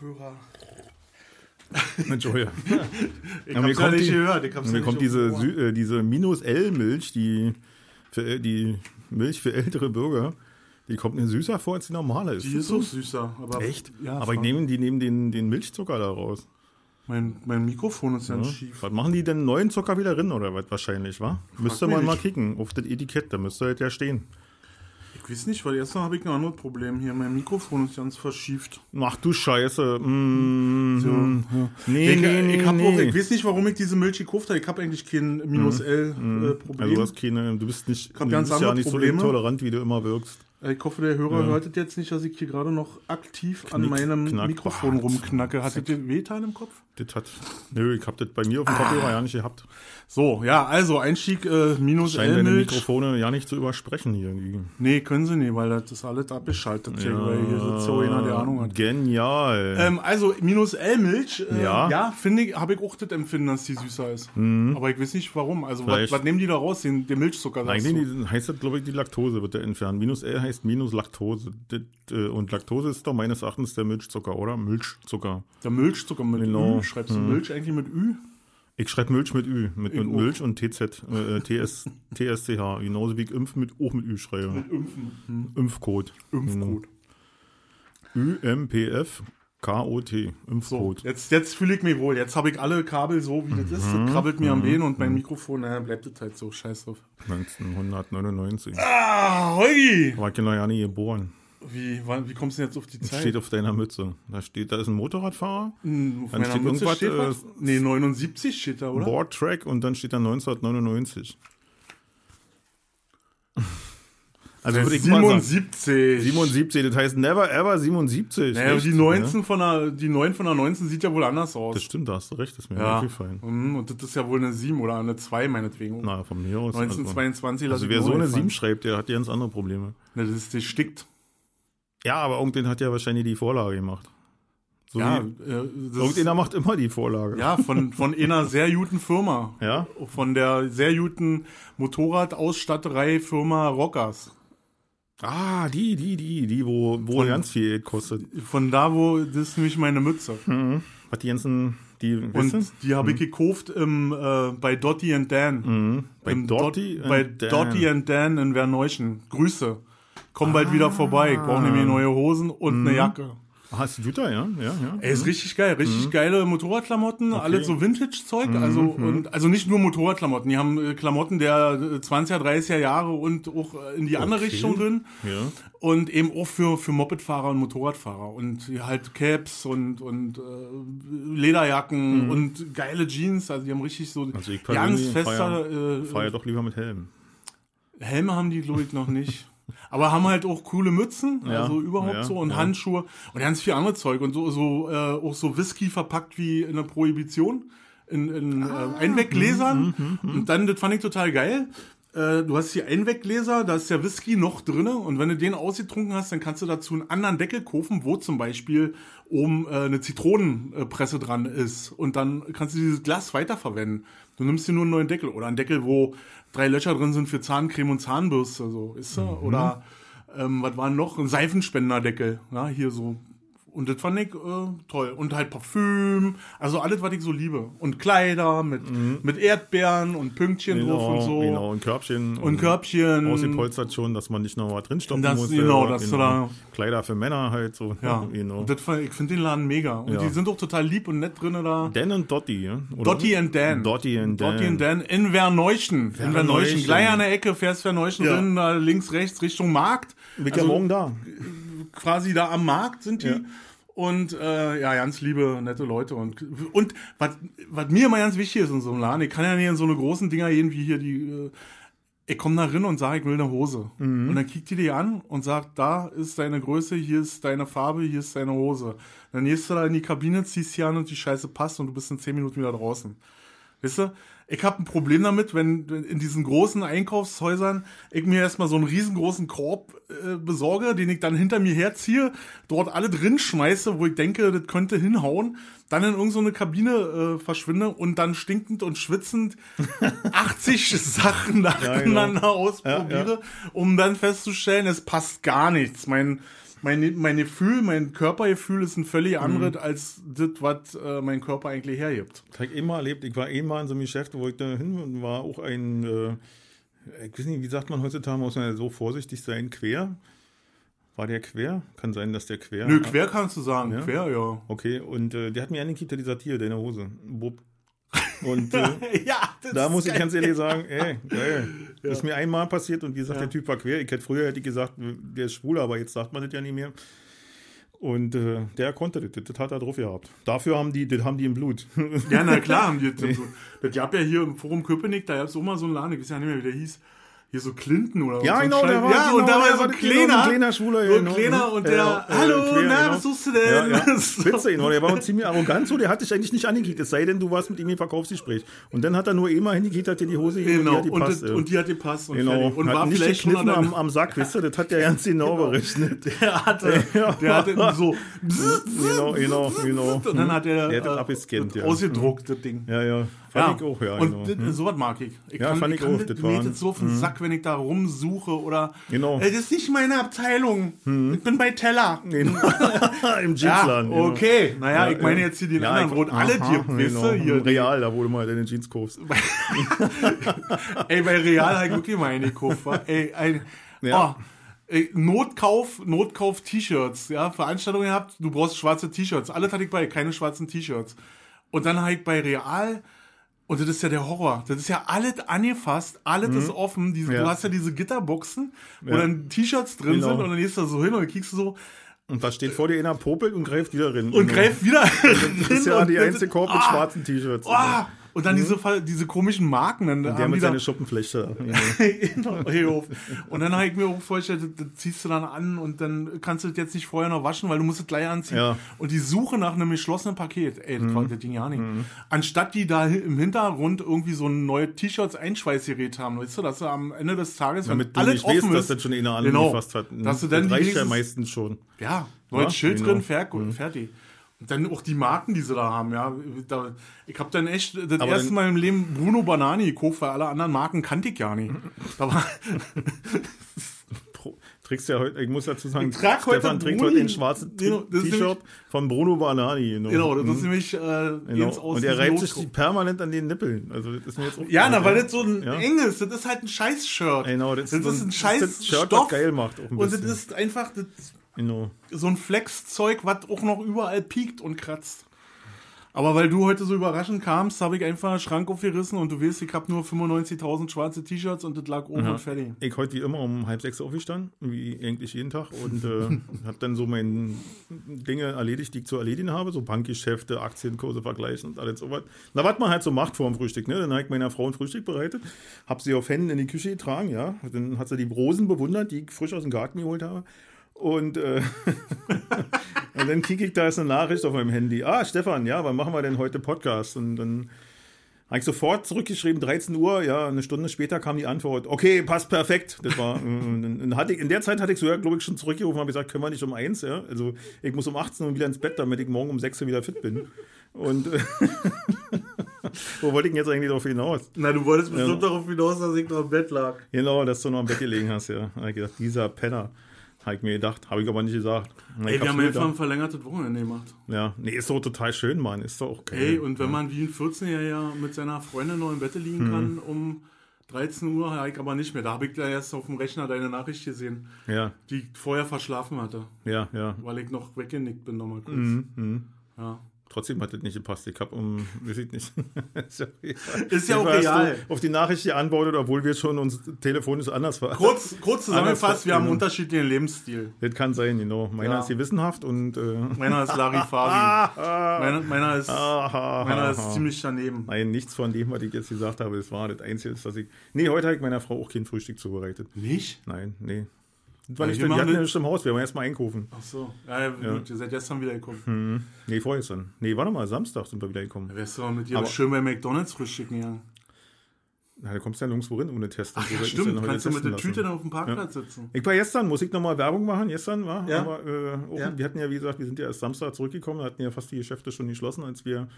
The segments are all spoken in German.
Kopfhörer. Entschuldigung. Ich Ja, hab's ja nicht die- gehört. Ich hab's ja Mir nicht kommt diese. Sü- äh, diese Minus-L-Milch, die, für, die Milch für ältere Bürger, die kommt mir süßer vor als die normale. Die das ist auch süßer. Aber Echt? Ja, aber ich frag- nehme, die nehmen den, den Milchzucker da raus. mein, mein Mikrofon ist ganz Ja. schief. Was machen die denn? Neuen Zucker wieder drin oder was wahrscheinlich, wa? Müsste mich man mal kicken auf das Etikett, da müsste halt ja stehen. Ich weiß nicht, weil erstmal habe ich ein anderes Problem hier. Mein Mikrofon ist ganz verschieft. Ach du Scheiße. Mm, So. Nee, ich, nee, ich, hab nee. Auch, ich weiß nicht, warum ich diese Milch gekauft habe. Ich habe eigentlich kein Minus-L-Problem. also du hast keine, du bist nicht, du ganz bist ja nicht Probleme. so intolerant, wie du immer wirkst. Ich hoffe, der Hörer hört es jetzt nicht, dass ich hier gerade noch aktiv an Knick, meinem knack. Mikrofon Ah, rumknacke. Hattet ihr wehtan im Kopf? Das hat, nö, ich hab das bei mir auf dem Ah. Kopfhörer ja nicht gehabt. So, ja, also Einstieg äh, Scheinen deine. Mikrofone ja nicht zu übersprechen hier irgendwie. Nee, können sie nicht, weil das ist alles abgeschaltet. hier, weil hier sitzt so einer, der Ahnung hat. Genial. Ähm, also minus L-Milch, äh, Ja. ja, finde ich, habe ich auch das Empfinden, dass die süßer ist. Aber ich weiß nicht warum. Also was, was nehmen die da raus? Den, den Milchzucker du? die- heißt das, glaube ich, die Laktose wird da entfernt. Minus L heißt Minus Laktose. Äh, und Laktose ist doch meines Erachtens der Milchzucker, oder? Milchzucker. Der Milchzucker mit Genau. Ü. Schreibst du Milch eigentlich mit Ü? Ich schreibe Milch mit Ü. Mit, mit auch. Milch und TZ, äh, TS, TSCH. Genauso wie ich Impf mit auch mit Ü schreibe. Impfen. Hm. Impfcode. Impfgut. UMPF KOT. So, Impfcode. jetzt, jetzt fühle ich mich wohl. Jetzt habe ich alle Kabel so, wie das ist. Das krabbelt mir am Bein und mein Mikrofon, naja, bleibt das halt so. Scheiß drauf. 1999. Ah, Holgi! War ich noch ja nie geboren. Wie, wann, wie kommst du denn jetzt auf die Zeit? Steht auf deiner Mütze. Da steht, da ist ein Motorradfahrer, Hm, auf Dann meiner steht Mütze irgendwas, steht äh, was? Nee, 79 steht da, oder? Boardtrack und dann steht da 1999. Also würde ich mal sagen, 77. 77, das heißt never ever 77. Naja, Echt? die 19 von der, die 9 von der 19 sieht ja wohl anders aus. Das stimmt, da hast du recht, das ist mir ja. aufgefallen. Mhm, Und das ist ja wohl eine 7 oder eine 2 meinetwegen. Na, von mir aus. Also, 1922 lass also ich wer so eine einfallen. 7 schreibt, der hat ganz andere Probleme. Na, das ist, das stickt. Ja, aber irgendein hat ja wahrscheinlich die Vorlage gemacht. So Ja, äh, irgendeiner macht immer die Vorlage. ja von, von einer sehr guten Firma. Ja? Von der sehr guten Motorradausstatterei-Firma Rockers. Ah, die, die, die, die, wo, wo Von- ganz viel kostet. Von da, wo, das ist nämlich meine Mütze. Hat die ganzen, die, Und die habe ich gekauft im, äh, bei Dottie and Dan. Mhm. Bei Im Dot- bei Dan. And Dan in Werneuchen. Grüße. Komm bald wieder vorbei. Ich brauche nämlich neue Hosen und eine Jacke. Hast du da, ja? Ja, ja. Ey, ist richtig geil. Richtig Mhm. geile Motorradklamotten. Alles so Vintage-Zeug. Also, mhm. und, also nicht nur Motorradklamotten. Die haben äh, Klamotten der äh, 20er, 30er Jahre und auch äh, in die andere Okay. Richtung drin. ja. Und eben auch für, für Mopedfahrer und Motorradfahrer. Und halt Caps und, und äh, Lederjacken und geile Jeans. Also die haben richtig so Mhm. Also ich ganz fester... feier- äh, ja doch lieber mit Helm. Helme haben die, glaube ich, noch nicht. Aber haben halt auch coole Mützen, Ja, also überhaupt ja, so, und ja. Handschuhe und ganz viel anderes Zeug und so, so äh, auch so Whisky verpackt wie in der Prohibition, in, in Ah, äh, Einweggläsern. mhm, und dann, das fand ich total geil. Äh, du hast hier Einweggläser, da ist der Whisky noch drinne und wenn du den ausgetrunken hast, dann kannst du dazu einen anderen Deckel kaufen, wo zum Beispiel oben äh, eine Zitronenpresse dran ist und dann kannst du dieses Glas weiterverwenden. Du nimmst dir nur einen neuen Deckel oder einen Deckel, wo drei Löcher drin sind für Zahncreme und Zahnbürste, so, ist du? Oder ähm, was war noch? Ein Seifenspenderdeckel, ja, hier so. Und das fand ich äh, toll. Und halt Parfüm, also alles, was ich so liebe. Und Kleider mit, mit Erdbeeren und Pünktchen drauf und so. Mhm. genau, und Körbchen. Und Körbchen. Ausgepolstert schon, dass man nicht noch was drinstoppen Das- muss. genau, dass du da- Kleider für Männer halt so. Ja, genau. und das, ich finde den Laden mega. Und Ja. die sind auch total lieb und nett drin da. Dan und Dottie, ja? Oder? Dottie and Dan. Dottie and Dan. Dottie and Dan in Werneuchen. In Werneuchen. Werneuchen. Gleich an der Ecke fährst Werneuchen Ja. drin, links, rechts, Richtung Markt. Bin Also ja morgen da. quasi da am Markt sind die. Und äh, ja, ganz liebe, nette Leute. Und, und was mir immer ganz wichtig ist in so einem Laden, ich kann ja nicht in so eine großen Dinger gehen wie hier die. Äh, ich komme da rein und sage, ich will eine Hose. Und dann kickt die die an und sagt, da ist deine Größe, hier ist deine Farbe, hier ist deine Hose. Dann gehst du da in die Kabine, ziehst sie an und die Scheiße passt und du bist in 10 Minuten wieder draußen. Weißt du, ich habe ein Problem damit, wenn in diesen großen Einkaufshäusern ich mir erstmal so einen riesengroßen Korb äh, besorge, den ich dann hinter mir herziehe, dort alle drin schmeiße, wo ich denke, das könnte hinhauen, dann in irgendeine so Kabine äh, verschwinde und dann stinkend und schwitzend 80 Sachen nacheinander ausprobiere, um dann festzustellen, es passt gar nichts. Mein mein, mein Gefühl, mein Körpergefühl ist ein völlig anderes als das, was äh, mein Körper eigentlich hergibt. Das habe ich immer erlebt. Ich war eh mal in so einem Geschäft, wo ich da hin und war auch ein, äh, ich weiß nicht, wie sagt man heutzutage, muss man ja so vorsichtig sein, quer. War der quer? Kann sein, dass der quer. Nö, quer kannst du sagen, Ja? quer, ja. Okay, und äh, der hat mir angekippt, dieser Tier, der in der Hose. Bub. Und äh, ja, da muss ich ganz ehrlich sagen, ey, geil. Das ist mir einmal passiert und wie gesagt, Ja. der Typ war quer. Ich hätte früher hätte ich gesagt, der ist schwul, aber jetzt sagt man das ja nicht mehr. Und äh, der konnte das, das hat er drauf gehabt. Dafür haben die, das haben die im Blut. Ja, na klar, haben die das. so. Das gab ja hier im Forum Köpenick, da gab es auch mal so einen Laden, ich weiß ja nicht mehr, wie der hieß. Hier so Clinton oder Ja, so genau, der war- Ja, genau, und da war der so ein genau, kleiner. kleiner Schwuler, So ein genau. kleiner und der, Ja, äh, hallo, quer, na, genau. was suchst du Ja, denn? ja. So. Witzig, oder? Der war ziemlich arrogant so, der hat dich eigentlich nicht angekickt, es sei denn, du warst mit ihm im Verkaufsgespräch. Und dann hat er nur immer hingekickt, hat dir die Hose gegeben Genau, und die und, hat gepasst. das, ja. und die hat gepasst und Genau, fertig. Und hat war nicht vielleicht schon am, am Sack, weißt du, das hat der ganz genau berechnet. der hatte, der hatte so Genau, genau, genau. und dann hat er, äh, abgescannt, ja. ausgedruckt, das Ding. Ja, ja. Fand ich auch, ja. Und genau. das, sowas mag ich. ich Ja, fand ich auch, Das, mir das so auf den Sack, wenn ich da rumsuche oder. Genau. Äh, das ist nicht meine Abteilung. Ich bin bei Teller. Genau. Im Ja, Jeansladen. genau. okay. Naja, Ja, ich meine ja. jetzt hier den Ja, anderen, wo alle weißt genau. Hier, Real, da wo du mal deine Jeans kaufst. Ey, bei Real habe ich wirklich mal eine gekauft. Ey, ein, Ja. oh, Notkauf, Notkauf T-Shirts, ja, Veranstaltungen gehabt, du brauchst schwarze T-Shirts. Alles hatte ich bei, keine schwarzen T-Shirts. Und dann ich bei Real, und das ist ja der Horror, das ist ja alles angefasst, alles ist offen, diese, Mhm. Ja. du hast ja diese Gitterboxen, wo Ja. dann T-Shirts drin Genau. sind und dann gehst du da so hin und kriegst du so Und was steht vor dir in der Popel und greift wieder rein. und greift wieder Das ist ja die einzige Korb mit Ah, schwarzen T-Shirts. ah, und dann diese, Fall- diese komischen Marken, dann Der haben mit seiner Schuppenflechte. Genau. Und dann habe ich mir auch vorgestellt, das, ziehst du dann an und dann kannst du das jetzt nicht vorher noch waschen, weil du musst es gleich anziehen. Ja. Und die Suche nach einem geschlossenen Paket, ey, das war das Ding ja nicht. Anstatt die da im Hintergrund irgendwie so ein neues T-Shirts Einschweißgerät haben, weißt du, dass du am Ende des Tages, wenn Damit alles nicht offen weißt, dass ist, das schon einer Genau. angefasst hat. Dass du dann das reicht ja meistens schon. ja, neues Ja, Schild genau. drin, fertig, fertig. Und dann auch die Marken, die sie da haben, ja. Da, ich habe dann echt das Aber erste Mal im Leben Bruno Banani gekauft, weil alle anderen Marken kannte ich gar nicht. Da war, Trägst ja heute, ich muss dazu sagen, trag heute Stefan trägt heute den schwarzen Genau, das T-Shirt von Bruno Banani. Genau, genau, das Mhm. ist nämlich äh, Genau. Und er diesem reibt sich permanent an den Nippeln. Also das ist mir jetzt auch Ja, na, weil das so ein Ja. enges, das ist halt ein Scheiß-Shirt. Genau, das, das ist ein das scheiß das Shirt, was geil macht. Auch ein Und das bisschen. ist einfach das, genau. so ein Flex-Zeug, was auch noch überall piekt und kratzt. Aber weil du heute so überraschend kamst, habe ich einfach einen Schrank aufgerissen und du weißt, ich habe nur 95.000 schwarze T-Shirts und das lag oben und fertig. Ich heute wie immer um halb sechs aufgestanden, wie eigentlich jeden Tag, und äh, habe dann so meine Dinge erledigt, die ich zu erledigen habe, so Bankgeschäfte, Aktienkurse vergleichen und alles sowas. Na, was man halt so macht vor dem Frühstück, ne? Dann habe ich meiner Frau ein Frühstück bereitet, habe sie auf Händen in die Küche getragen, ja. Dann hat sie die Rosen bewundert, die ich frisch aus dem Garten geholt habe. Und, äh, und dann kicke ich, da ist eine Nachricht auf meinem Handy. Ah, Stefan, ja, wann machen wir denn heute Podcast? Und dann habe ich sofort zurückgeschrieben, 13 Uhr, ja, eine Stunde später kam die Antwort, okay, passt perfekt. Das war, dann- dann hatte ich, in der Zeit hatte ich sogar, glaube ich, schon zurückgerufen und habe gesagt, können wir nicht um eins, ja. Also ich muss um 18 Uhr wieder ins Bett, damit ich morgen um 6 Uhr wieder fit bin. Und wo wollte ich denn jetzt eigentlich darauf hinaus? Na, du wolltest bestimmt Ja. darauf hinaus, dass ich noch im Bett lag. Genau, dass du noch im Bett gelegen hast, ja. Da habe ich gedacht, dieser Penner. Habe ich mir gedacht, habe ich aber nicht gesagt. Ey, wir haben einfach ein verlängertes Wochenende gemacht. Ja, nee, ist doch total schön, Mann. Ist doch auch geil. Ey, und wenn man wie ein 14-Jähriger mit seiner Freundin noch im Bett liegen Hm. kann, um 13 Uhr, habe ich aber nicht mehr. Da habe ich da erst auf dem Rechner deine Nachricht gesehen, Ja, die ich vorher verschlafen hatte, ja, ja. weil ich noch weggenickt bin nochmal kurz. Mhm. Ja. Trotzdem hat das nicht gepasst. Ich habe um, weiß ich nicht. ist ja, Ist ja auch real. Auf die Nachricht geantwortet, obwohl wir schon uns telefonisch anders waren. Kurz, kurz zusammengefasst, wir haben einen genau. unterschiedlichen Lebensstil. Das kann sein, genau. Meiner Ja. ist gewissenhaft und. Äh, Meiner ist Larifari. meiner, meiner ist, meiner ist ziemlich daneben. Nein, nichts von dem, was ich jetzt gesagt habe. Das war das Einzige, was ich. Nee, heute habe ich meiner Frau auch kein Frühstück zubereitet. Nicht? Nein, nee. Das war Ja, nicht, wir hatten ja nicht im Haus, wir waren erst mal einkaufen. Ach so. Ja, ja, gut, ihr seid gestern wieder gekommen. Nee, vorgestern. Nee, warte mal, Samstag sind wir wieder gekommen. Wärst du mal mit ihr Aber- schön bei McDonalds frühstücken gegangen. Na, da kommst du ja nirgendwo hin ohne Testen. Ach Wir ja, stimmt. ja noch Kannst du mit der Tüte dann auf dem Parkplatz sitzen. Ich war gestern, muss ich nochmal Werbung machen? Gestern war, Ja. aber äh, auch, Ja. wir hatten ja, wie gesagt, wir sind ja erst Samstag zurückgekommen, hatten ja fast die Geschäfte schon geschlossen, als wir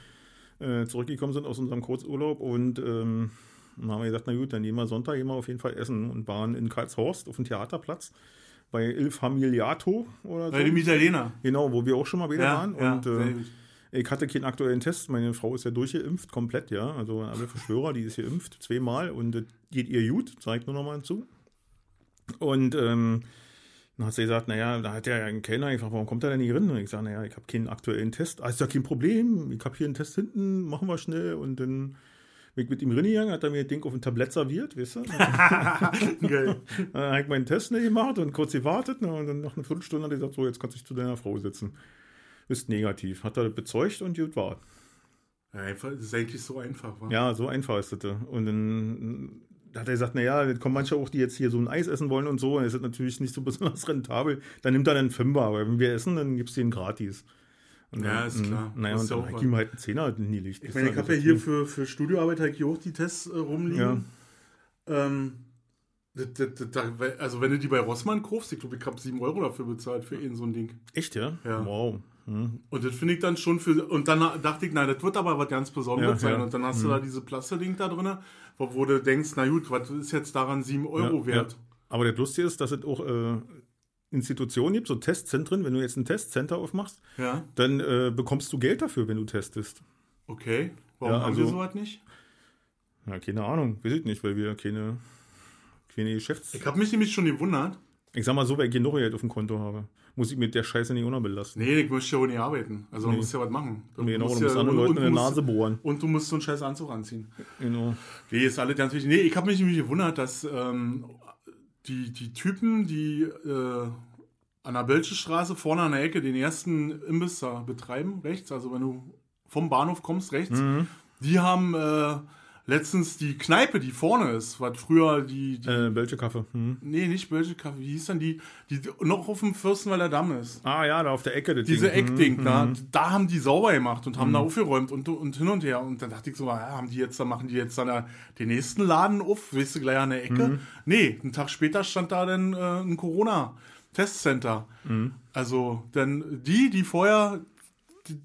äh, zurückgekommen sind aus unserem Kurzurlaub und ähm, dann haben wir gesagt, na gut, dann gehen wir Sonntag wir auf jeden Fall essen und waren in Karlshorst auf dem Theaterplatz bei Il Familiato oder so. Bei dem Italiener. Genau, wo wir auch schon mal wieder Ja, waren. ja, und äh, ich hatte keinen aktuellen Test. Meine Frau ist ja durchgeimpft, komplett, ja. Also alle Verschwörer, die ist geimpft, zweimal und das geht ihr gut, zeigt nur noch mal zu. Und ähm, dann hat sie gesagt, naja, da hat ja ein Kellner gefragt, warum kommt er denn nicht rein? Und ich sage, naja, ich habe keinen aktuellen Test. Ah, ist ja kein Problem, ich habe hier einen Test hinten, machen wir schnell. Und dann bin ich mit ihm reingegangen, hat er mir das Ding auf ein Tablett serviert, weißt du? Geil. Dann habe ich meinen Test nicht gemacht und kurz gewartet. Ne, und dann nach einer Viertelstunde hat er gesagt, so, jetzt kannst du dich zu deiner Frau setzen. Bist negativ. Hat er bezeugt und gut war. Einfach, das ist eigentlich so einfach. Wa? Ja, so einfach ist das. Und dann hat er gesagt, naja, jetzt kommen manche auch, die jetzt hier so ein Eis essen wollen und so. Und das ist natürlich nicht so besonders rentabel. Dann nimmt er einen Fünfer. Aber wenn wir essen, dann gibt es den gratis. Und Ja, ist klar. mh, Naja, und ja dann was. ihm halt einen Zehner hingelegt. Ich meine, ich habe ja hier für, für Studioarbeit halt hier auch die Tests äh, rumliegen. Ähm, das, das, das, da- also wenn du die bei Rossmann kaufst, ich glaube, ich habe 7 Euro dafür bezahlt für ihn so ein Ding. Echt, ja? Ja. Wow. Hm. Und das finde ich dann schon für. Und dann dachte ich, na, das wird aber was ganz Besonderes Ja, sein. ja. Mhm. Und dann hast du da diese Plasterding da drin, wo, wo du denkst, na gut, was ist jetzt daran 7 Euro Ja, wert? Ja. Aber das Lustige ist, dass es auch äh, Institutionen gibt, so Testzentren. Wenn du jetzt ein Testcenter aufmachst, Ja, dann äh, bekommst du Geld dafür, wenn du testest. okay. Warum Ja, haben wir also- sowas nicht? Ja, keine Ahnung, weiß ich nicht, weil wir keine, keine Geschäfts... Ich habe mich nämlich schon gewundert. Ich sag mal so, weil ich genug Geld auf dem Konto habe, muss ich mit der Scheiße nicht unterbelasten. Nee, ich möchte ja auch nicht arbeiten. Also man Nee. muss ja was machen. Du Nee, genau, musst du musst ja- anderen Leuten in der Nase bohren. Und du musst so einen scheiß Anzug anziehen. Genau. Nee, ist alles ganz wichtig. Nee, ich habe mich nämlich gewundert, dass ähm, die, die Typen, die äh, an der Bölsche Straße vorne an der Ecke den ersten Imbiss da betreiben, rechts, also wenn du vom Bahnhof kommst, rechts, Mhm. die haben äh, letztens die Kneipe, die vorne ist, was früher die, die Äh, welche Kaffee? Hm. nee, nicht Bölsche Kaffee, wie hieß dann die, die noch auf dem Fürstenwalder Damm ist. Ah ja, da auf der Ecke. Das Diese Ding. Eckding, Mhm. da, da haben die sauber gemacht und haben da aufgeräumt und, und hin und her. Und dann dachte ich so, ja, haben die jetzt, da machen die jetzt dann da den nächsten Laden auf, weißt du, gleich an der Ecke. Nee, einen Tag später stand da dann äh, ein Corona-Testcenter. Also, dann die, die vorher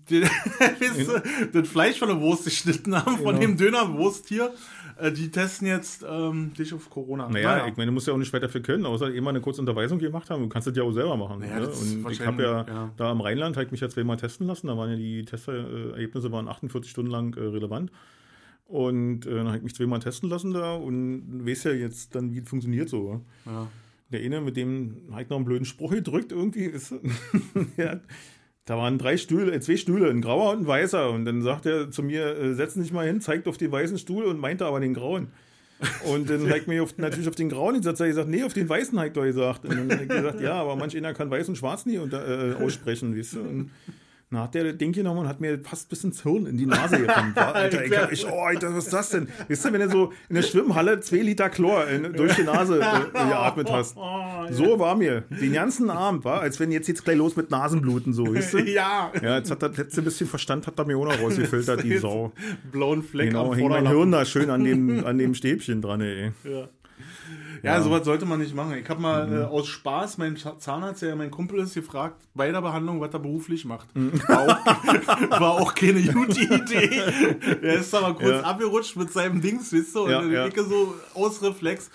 du, das Fleisch von der Wurst geschnitten haben, von Genau. dem Dönerwurst hier, äh, die testen jetzt ähm, dich auf Corona. Naja, ich meine, du musst ja auch nicht weiter für können, außer immer eine kurze Unterweisung gemacht haben. Du kannst das ja auch selber machen. Naja, ne? Und ich habe ja, ja. da am Rheinland, ich mich ja zweimal testen lassen. Da waren ja die Testergebnisse waren 48 Stunden lang äh, relevant. Und äh, dann habe ich mich zweimal testen lassen da und weiß ja jetzt dann, wie es funktioniert so. ja. Der eine, mit dem ich noch einen blöden Spruch gedrückt irgendwie. Ist, da waren drei Stühle, äh, zwei Stühle, ein grauer und ein weißer. Und dann sagt er zu mir, äh, setz dich mal hin, zeigt auf den weißen Stuhl und meinte aber den grauen. Und dann ich mir natürlich auf den grauen gesagt, ich gesagt, nee, auf den weißen ich doch gesagt. Und dann ich gesagt, ja, aber manch einer kann weiß und schwarz nie unter, äh, aussprechen, weißt du. Und dann hat der das Ding genommen und hat mir fast bis ins Hirn in die Nase wa? Alter, ich, hab- ich, oh, Alter, was ist das denn? Weißt du, wenn du so in der Schwimmhalle zwei Liter Chlor in, durch die Nase äh, geatmet hast. So war mir. Den ganzen Abend, war, als wenn jetzt geht's gleich los mit Nasenbluten, so, weißt du? ja. Ja, jetzt hat das letzte bisschen Verstand, hat er mir auch noch rausgefiltert, die Sau. Blauen Fleck Genau, hing mein. Hirn da schön an dem, an dem Stäbchen dran, ey. Ja. Ja, sowas sollte man nicht machen. Ich habe mal Mhm. äh, aus Spaß, mein Zahnarzt, der ja mein Kumpel ist, gefragt, bei der Behandlung, was er beruflich macht. Mhm. War, auch, war auch keine gute Idee. Er ist aber kurz Ja. abgerutscht mit seinem Dings, weißt du, und Ja, ja. Ecke so aus Reflex.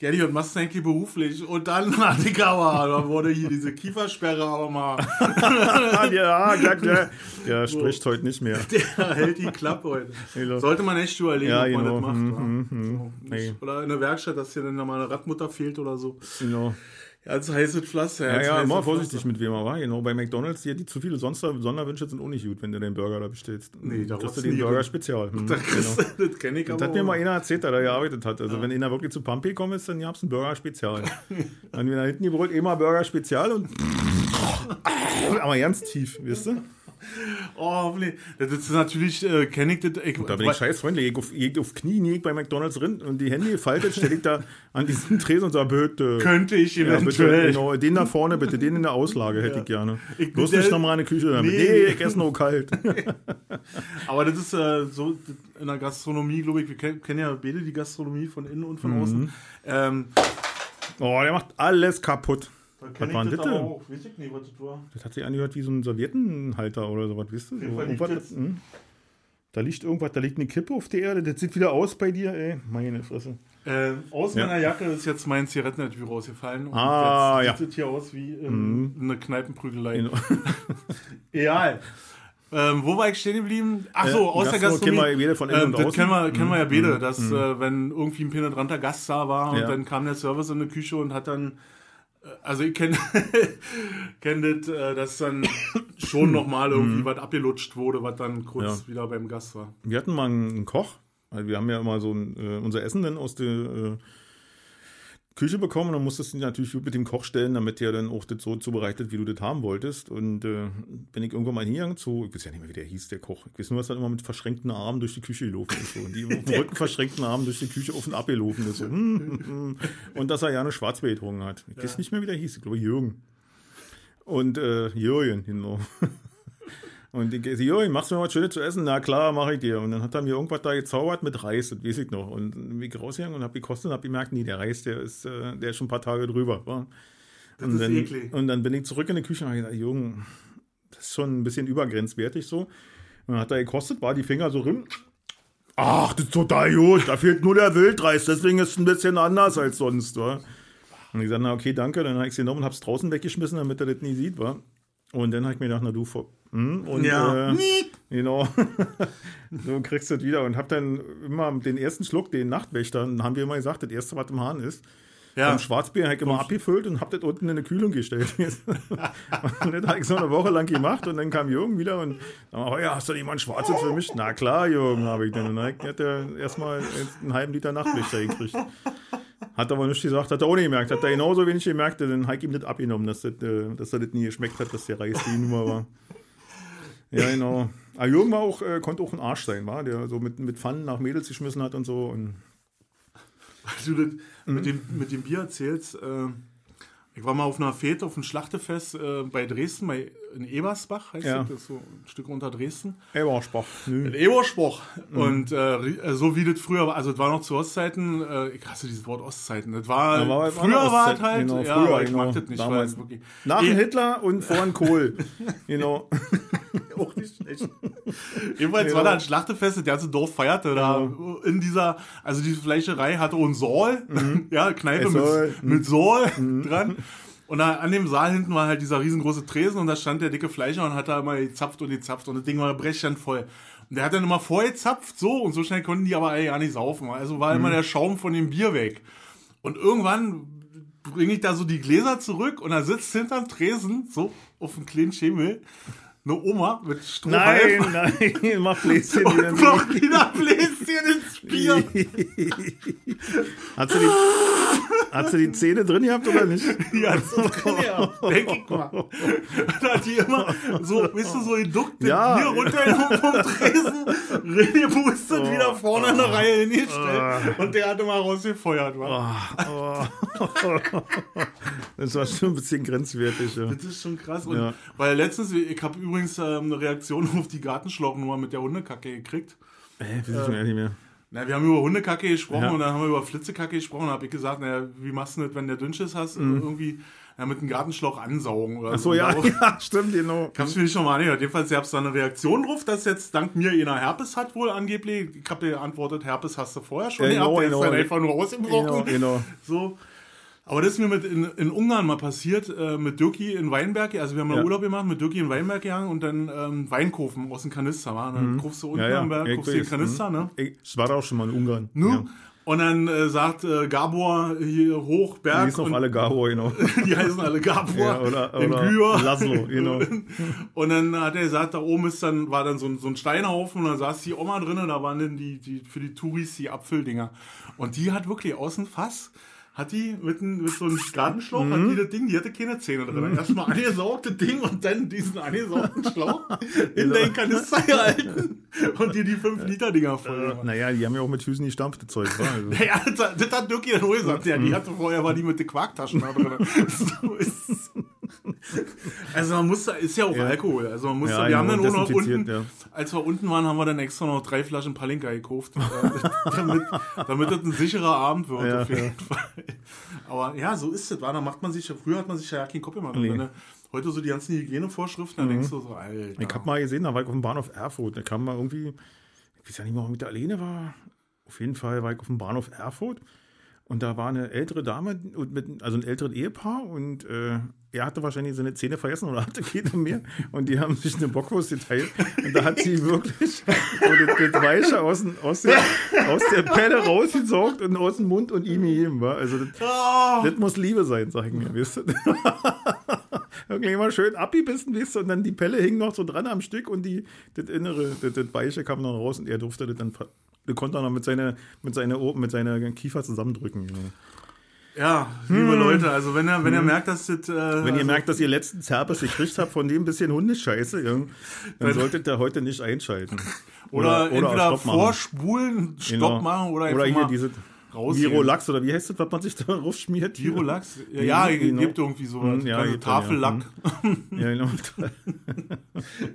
Ja, die, was machst du eigentlich beruflich? Und dann ich aber, da wurde hier diese Kiefersperre aber mal, Ah, ja, ja, ja. Der spricht heute nicht mehr. der hält die Klappe heute. Genau. Sollte man echt überlegen, Ja, ob man genau. das macht. Wa? mhm, So, nicht- Oder in der Werkstatt, dass hier dann mal eine Radmutter fehlt oder so. Genau. Ja, als heißes Pflaster. Ja, ja, immer vorsichtig Pflaster. mit wem er war. Genau, bei McDonalds, die, die zu viele Sonder Sonderwünsche sind auch nicht gut, wenn du den Burger da bestellst. Nee, da kriegst du den Burger rum. Spezial. Hm, Da genau. kriegst du- Das kenne ich Das aber. hat mir mal einer erzählt, der da gearbeitet hat. Also, wenn einer wirklich zu Pampi gekommen ist, dann gab es einen Burger Spezial. dann wieder hinten gebrüllt, immer Burger Spezial und. aber ganz tief, weißt du? Oh. Das ist natürlich, äh, kenne ich das. Ich, Da bin ich scheiß freundlich. Ich auf, ich auf Knie nie bei McDonalds drin und die Hände gefaltet, stelle ich da an diesen Tresen und sage, bitte. Könnte ich Ja, bitte, eventuell. genau, den da vorne bitte, den in der Auslage hätte ich gerne. Ich- Bloß nicht nochmal eine Küche damit. Nee. Nee, ich esse nur kalt. Aber das ist äh, so in der Gastronomie, glaube ich, wir kennen ja beide die Gastronomie von innen und von außen. Ähm, Oh, der macht alles kaputt. Da Was war denn das denn? auch. Weiß ich nicht, was das war. Das hat sich angehört wie so ein Serviettenhalter oder sowas, wisst ihr? So, irgendwas- hm? Da liegt irgendwas, da liegt eine Kippe auf der Erde, das sieht wieder aus bei dir, ey. Meine Fresse. Äh, aus Ja. meiner Jacke ist jetzt mein Zigarettenetui rausgefallen. Und Ah, jetzt ja. Mhm. sieht es hier aus wie ähm, eine Kneipenprügelei. Genau. Egal. Ähm, wo war ich stehen geblieben? Ach so, Äh, aus der Gastro Gastronomie. kennen wir beide von innen ähm, und das kennen wir, kennen wir ja beide, Mhm. dass äh, wenn irgendwie ein penetranter Gast da war und Ja. dann kam der Service in die Küche und hat dann also ich kenne kenn das, äh, dass dann schon nochmal irgendwie was abgelutscht wurde, was dann kurz Mhm. Ja. wieder beim Gast war. Wir hatten mal einen Koch, weil wir haben ja immer so ein, äh, unser Essen dann aus der äh, Küche bekommen und dann musstest du ihn natürlich mit dem Koch stellen, damit der dann auch das so zubereitet, wie du das haben wolltest. Und äh, bin ich irgendwann mal hingegangen zu, ich weiß ja nicht mehr, wie der hieß, der Koch. Ich weiß nur, dass er immer mit verschränkten Armen durch die Küche gelaufen ist. So. Und die dem Rücken verschränkten Armen durch die Küche auf und ab gelaufen ist. So. hm, hm. Und dass er ja eine Schwarzbier getrunken hat. Ich weiß nicht mehr, wie der hieß. Ich glaube, Jürgen. Und äh, Jürgen, genau. Und ich so, Jürgen, machst du mir was Schönes zu essen? Na klar, mache ich dir. Und dann hat er mir irgendwas da gezaubert mit Reis, das weiß ich noch. Und dann bin ich rausgegangen und habe gekostet und habe gemerkt, nee, der Reis, der ist, äh, der ist schon ein paar Tage drüber. Wa? und, ist dann, eklig. und dann bin ich zurück in die Küche und habe gesagt, Jürgen, das ist schon ein bisschen übergrenzwertig so. Und dann hat er gekostet, war die Finger so rin. Ach, das ist total gut. Da fehlt nur der Wildreis, deswegen ist es ein bisschen anders als sonst. Wa? Und ich gesagt, na okay, danke. Dann habe ich es genommen und habe es draußen weggeschmissen, damit er das nie sieht. Wa? Und dann habe ich mir gedacht, na du, vor- hm, und Ja. äh, genau, so kriegst du das wieder. Und habe dann immer den ersten Schluck, den Nachtwächtern, haben wir immer gesagt, das erste, was im Hahn ist, Ja. vom Schwarzbier habe ich immer abgefüllt und habe das unten in eine Kühlung gestellt. und das habe ich so eine Woche lang gemacht und dann kam Jürgen wieder und oh ja, hast du nicht mal ein Schwarzes für mich? Na klar, Jürgen, habe ich dann. Und dann hat er erstmal einen halben Liter Nachtwächter gekriegt. Hat aber nicht gesagt, hat er auch nicht gemerkt. Hat er genauso wenig gemerkt, dann habe ich ihm das abgenommen, dass, das, äh, dass er das nie geschmeckt hat, dass der Reis die Nummer war. Ja, genau. Aber Jürgen war auch, äh, konnte auch ein Arsch sein, war, der so mit, mit Pfannen nach Mädels geschmissen hat und so. Und Weil du das mit, dem, mit dem Bier erzählst, äh, ich war mal auf einer Fete, auf einem Schlachtefest äh, bei Dresden, bei, in Ebersbach, heißt Ja. das, das ist so ein Stück unter Dresden. er. Nö. In Ebersbach. Mhm. Und äh, äh, so wie das früher war, also es war noch zu Ostzeiten, äh, ich hasse dieses Wort Ostzeiten, das war, Ja, war- früher war es Ostzeiten, halt, genau, ja, früher, aber ich genau, mag das nicht, weil damals. wirklich... Nach Eh- dem Hitler und vor dem Kohl. Genau. auch nicht schlecht. Jedenfalls war da ein Schlachtefest, das ganze Dorf feierte da in dieser, also diese Fleischerei hatte auch einen Saal, ja, Kneipe mit, mit Saal dran. Und da, an dem Saal hinten war halt dieser riesengroße Tresen und da stand der dicke Fleischer und hat da immer gezapft und gezapft und das Ding war brechend voll. Und der hat dann immer vorgezapft, so, und so schnell konnten die aber alle gar nicht saufen. Also war immer der Schaum von dem Bier weg. Und irgendwann bringe ich da so die Gläser zurück und da sitzt hinterm Tresen, so, auf dem kleinen Schemel, eine Oma mit Strohhalm Nein, nein, mach Bläschen. die und noch wieder Bläschen ins Bier. Hat sie, die, hat sie die Zähne drin gehabt oder nicht? Ja, so drin, ja. Denk ich mal. Da hat die immer so, weißt du, so geduckt, Ja. hier runter vom Tresen, reingepustet, wieder vorne in eine Reihe hingestellt und der hat immer rausgefeuert. wa? Oh. Das war schon ein bisschen grenzwertig. Ja. Das ist schon krass. Und Ja. Weil letztens, ich habe übrigens ähm, eine Reaktion auf die Gartenschlauchnummer mit der Hundekacke gekriegt. Äh, weiß ich schon ehrlich mehr. Na, wir haben über Hundekacke gesprochen Ja. und dann haben wir über Flitzekacke gesprochen. Da habe ich gesagt, naja, wie machst du das, wenn der Dünnschiss hast? Irgendwie ja, mit einem Gartenschlauch ansaugen oder Mhm. Ach so, ja, Darauf- ja, stimmt, genau. Ich hab's mir nicht schon mal angehört. Jedenfalls gab es da eine Reaktion drauf, dass jetzt dank mir einer Herpes hat wohl angeblich. Ich habe geantwortet, Herpes hast du vorher schon Ja, gehabt. genau, der ist genau. dann einfach nur ausgebrochen. Genau, genau. So. Aber das ist mir mit in, in Ungarn mal passiert, äh, mit Dirki in Weinberg. Also wir haben mal Ja. Urlaub gemacht, mit Dirki in Weinberg gegangen und dann ähm, Weinkaufen aus dem Kanister. War. Dann kaufst du unten Mhm. Ja, ja. am Berg, kaufst du den. Kanister, ne? Ich, war da auch schon mal in Ungarn. Nu? Ja. Und dann äh, sagt äh, Gabor hier hoch, Die Berg. hießen auch und, alle Garo, genau. die heißen alle Gabor. Ja, oder in oder Gür. Laszlo, genau. Und dann hat er gesagt, da oben ist dann, war dann so ein, so ein Steinhaufen und da saß die Oma drin, da waren dann die, die, für die Touris die Apfeldinger. Und die hat wirklich außen Fass, hat die mit, ein, mit so einem Gartenschlauch, hat Mhm. die das Ding, die hatte keine Zähne drin. Erstmal angesaugt, das Ding und dann diesen angesaugten Schlauch in den Kanister gehalten und dir die 5-Liter-Dinger voll gemacht. Naja, die haben ja auch mit Füßen gestampft, das Zeug. Also. Ja, das, das hat Dirk dann auch gesagt. Ja, Mhm. die hatte vorher, war die mit den Quarktaschen da drin. So ist also man muss da, ist ja auch Ja. Alkohol. Also man muss Ja, da, wir haben dann auch unten, ja. als wir unten waren, haben wir dann extra noch drei Flaschen Palinka gekauft, damit, damit das ein sicherer Abend wird. Auf jeden. Fall. Aber ja, so ist es. Da macht man sich früher hat man sich ja keinen Kopf gemacht. Nee. Wenn heute so die ganzen Hygienevorschriften, dann denkst du so, Alter. Ich habe mal gesehen, da war ich auf dem Bahnhof Erfurt. Da kam mal irgendwie, ich weiß ja nicht mehr, ob ich mit der alleine war. Auf jeden Fall war ich auf dem Bahnhof Erfurt und da war eine ältere Dame, und mit, also ein älteres Ehepaar und äh, er hatte wahrscheinlich seine Zähne vergessen oder hatte keine mehr und die haben sich eine Bockwurst geteilt und da hat sie wirklich das, das Weiche aus, aus, der, aus der Pelle rausgesaugt und aus dem Mund und ihm gegeben. War. Also das, Oh, das muss Liebe sein, sag ich mir, wisst ihr. Irgendwie immer schön abgebissen, wisst ihr, und dann die Pelle hing noch so dran am Stück und die, das Innere, das, das Weiche kam noch raus und er durfte das dann, konnte auch noch mit seiner, mit seiner, Ohren- mit seiner Kiefer zusammendrücken. Ja, liebe Leute, also wenn ihr, wenn ihr merkt, dass das. Äh, Hm. Wenn ihr also, merkt, dass ihr letzten Zerbes gekriegt habt von dem bisschen Hundescheiße, ja, dann solltet ihr heute nicht einschalten. Oder, entweder Stopp machen. vorspulen, Stopp Genau. machen oder, Oder einfach hier mal diese rausgehen. Virolax oder wie heißt das, was man sich da raufschmiert? hier? Virolax? Ja, ja Genau. gibt irgendwie so Hm, ja, also gibt dann, ja. Tafellack. Ja, genau.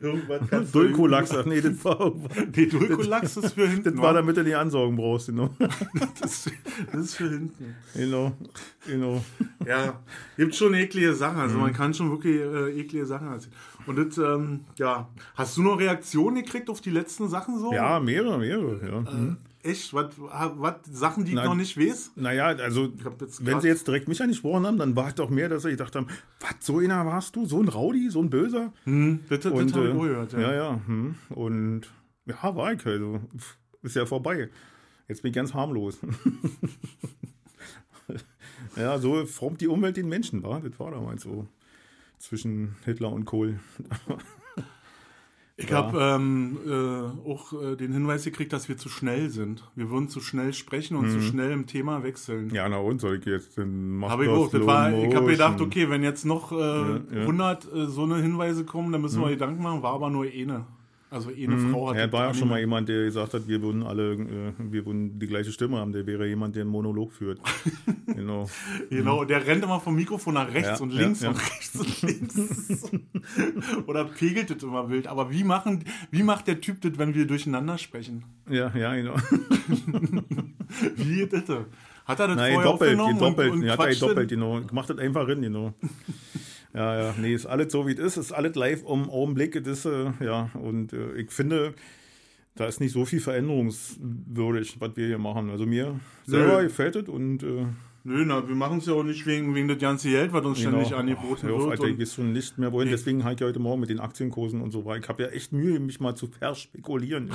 Irgendwas kannst du- Dulcolax, ach nee, das war, Nee, Dulcolax ist für hinten. das war damit du die Ansorgen brauchst, genau. das, das ist für hinten. Genau, genau. Ja, gibt schon eklige Sachen. Also man kann schon wirklich äh, eklige Sachen erzählen. Und das, ähm, ja. Hast du noch Reaktionen gekriegt auf die letzten Sachen so? Ja, mehrere, mehrere, ja. Hm. Echt? Was, was Sachen, die ich Nein. noch nicht weiß? Naja, also, wenn sie jetzt direkt mich angesprochen haben, dann war es doch mehr, dass sie gedacht haben, was, so einer warst du? So ein Rowdy, so ein Böser? Hm, das, das, Und, das habe ich äh, gehört. Ja. ja, ja. Hm. Und ja, war ich. Also, ist ja vorbei. Jetzt bin ich ganz harmlos. ja, so formt die Umwelt den Menschen, war. Das war damals so. Zwischen Hitler und Kohl. Ich Ja. habe ähm, äh, auch äh, den Hinweis gekriegt, dass wir zu schnell sind. Wir würden zu schnell sprechen und zu schnell im Thema wechseln. Ja, na und soll ich jetzt mach Habe ich das auch. Das war, ich habe gedacht, okay, wenn jetzt noch äh, ja. 100 äh, so eine Hinweise kommen, dann müssen wir Gedanken machen. War aber nur eine. Also eine Frau hat Mhm. Ja, das war ja schon mal jemand, der gesagt hat, wir würden alle, äh, wir würden die gleiche Stimme haben. Der wäre jemand, der einen Monolog führt. genau. Genau, der rennt immer vom Mikrofon nach rechts Ja, und ja, links ja. und rechts und links. Oder pegelt das immer wild. Aber wie, machen, wie macht der Typ das, wenn wir durcheinander sprechen? Ja, ja, genau. Wie das? Hat er das Nein, vorher doppelt, aufgenommen doppelt. und, und ja, hat er doppelt, genau. Macht das einfach rein, genau. Ja, ja, nee, ist alles so, wie es ist. Ist alles live im Augenblick. Das, äh, ja, und äh, ich finde, da ist nicht so viel veränderungswürdig, was wir hier machen. Also mir selber gefällt es und äh, Nö, na, wir machen es ja auch nicht wegen, wegen das ganze Geld, was uns ständig Genau. angeboten Hör auf, wird. Alter, ich weiß schon nicht mehr wohin. Deswegen habe ich ja heute Morgen mit den Aktienkursen und so weiter. Ich habe ja echt Mühe, mich mal zu verspekulieren.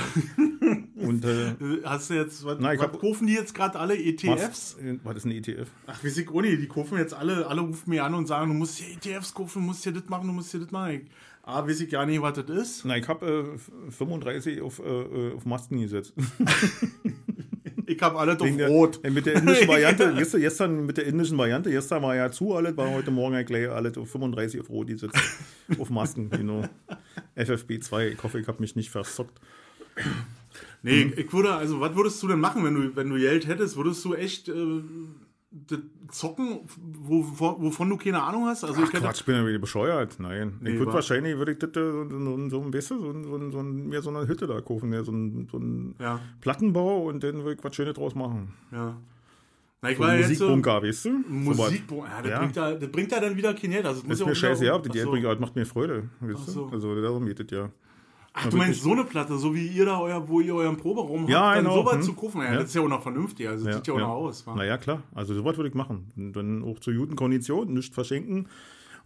und äh, äh, hast du jetzt, was, Na, ich was hab- kaufen die jetzt gerade alle ETFs? was, äh, was ist ein ETF? Ach, wie ich nicht, die kaufen jetzt alle, alle rufen mir an und sagen, du musst hier ETFs kaufen, du musst hier das machen, du musst hier das machen. Ich, ah, weiß ich gar nicht, was das ist. Na, ich habe äh, 35 auf, äh, auf Masken gesetzt. Ich habe alles auf der- Rot. Mit der indischen Variante, du, gestern mit der indischen Variante, gestern war ja zu alles, war heute Morgen gleich alles auf 35 auf Rot gesetzt. auf Masken, genau. FFB2, ich hoffe, ich habe mich nicht versockt. Nee, Mhm. ich würde, also, was würdest du denn machen, wenn du, wenn du Geld hättest? Würdest du echt äh, zocken, wo, wo, wovon du keine Ahnung hast? Also, Ach ich Quatsch, ich bin ja wieder bescheuert. Nein. Nee, ich würde wa- wahrscheinlich, würde ich das, äh, so, so, so, ein bisschen, so, so, so, mir so eine Hütte da kaufen, so ein, so ein Ja, Plattenbau und dann würde ich was Schönes draus machen. ja. Na, ich So war ja jetzt so. Musikbunker, weißt du? Sowas. Musik, ja, das, Ja. Bringt ja, das bringt ja dann wieder kein Geld. Also, das muss Ist ja mir scheiße, ja, die Geld bringt, aber das macht mir Freude. Weißt du? so. Also darum geht es ja. Ach, du meinst so eine Platte, so wie ihr da, euer, wo ihr euren Proberaum habt, Ja, dann genau. sowas Hm. zu kaufen. Ja, Ja. Das ist ja auch noch vernünftig, also das sieht ja auch noch aus. wa? Naja, klar. Also sowas würde ich machen. Und dann auch zu guten Konditionen, nicht verschenken,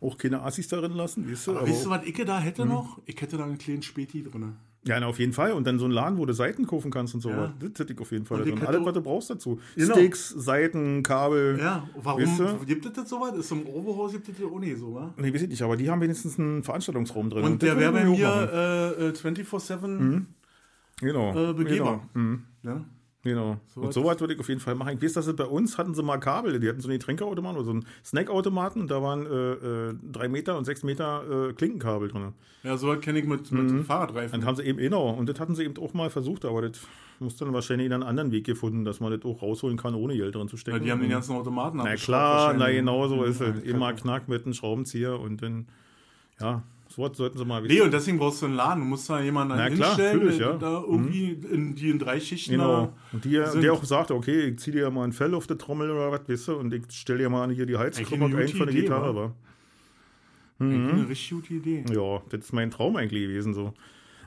auch keine Assis darin lassen, weißt du? Aber aber weißt du, was ich da hätte noch? Ich hätte da einen kleinen Späti drin. Ja, na, auf jeden Fall. Und dann so ein Laden, wo du Seiten kaufen kannst und so. Ja. Das hätte ich auf jeden Fall Und da drin. Alles, was du brauchst dazu. Genau. Sticks, Seiten, Kabel. Ja, warum Weißt du? gibt es das sowas? Ist im Oberhaus gibt es das auch nicht so, wa? Nee, weiß ich nicht, aber die haben wenigstens einen Veranstaltungsraum drin. Und das der wäre bei mir äh, äh, 24-7 genau. äh, begehbar. Genau. Mhm. ne? Genau. So und was- sowas würde ich auf jeden Fall machen. Ich weiß, dass sie bei uns hatten sie mal Kabel. Die hatten so einen Getränkeautomaten oder so einen Snackautomaten und da waren äh, äh, drei Meter und sechs Meter äh, Klinkenkabel drin. Ja, sowas kenne ich mit, mit Fahrradreifen. Dann haben sie eben, genau, und das hatten sie eben auch mal versucht, aber das muss dann wahrscheinlich einen anderen Weg gefunden, dass man das auch rausholen kann, ohne Geld drin zu stecken. Ja, die haben den Und- ganzen Automaten Na klar, na genau so ist Ja, es. Immer. Knack mit einem Schraubenzieher und dann, ja, sowas sollten sie mal Nee, und deswegen brauchst du einen Laden. Du musst da jemanden Na klar, hinstellen, der ja. Mhm. da irgendwie in, die in drei Schichten Genau. Und die, der auch sagt, okay, ich ziehe dir mal ein Fell auf die Trommel oder was, weißt du, und ich stelle dir mal hier die eine ein von der Gitarre, wa? aber Eigentlich eine richtig gute Idee. ja, das ist mein Traum eigentlich gewesen so.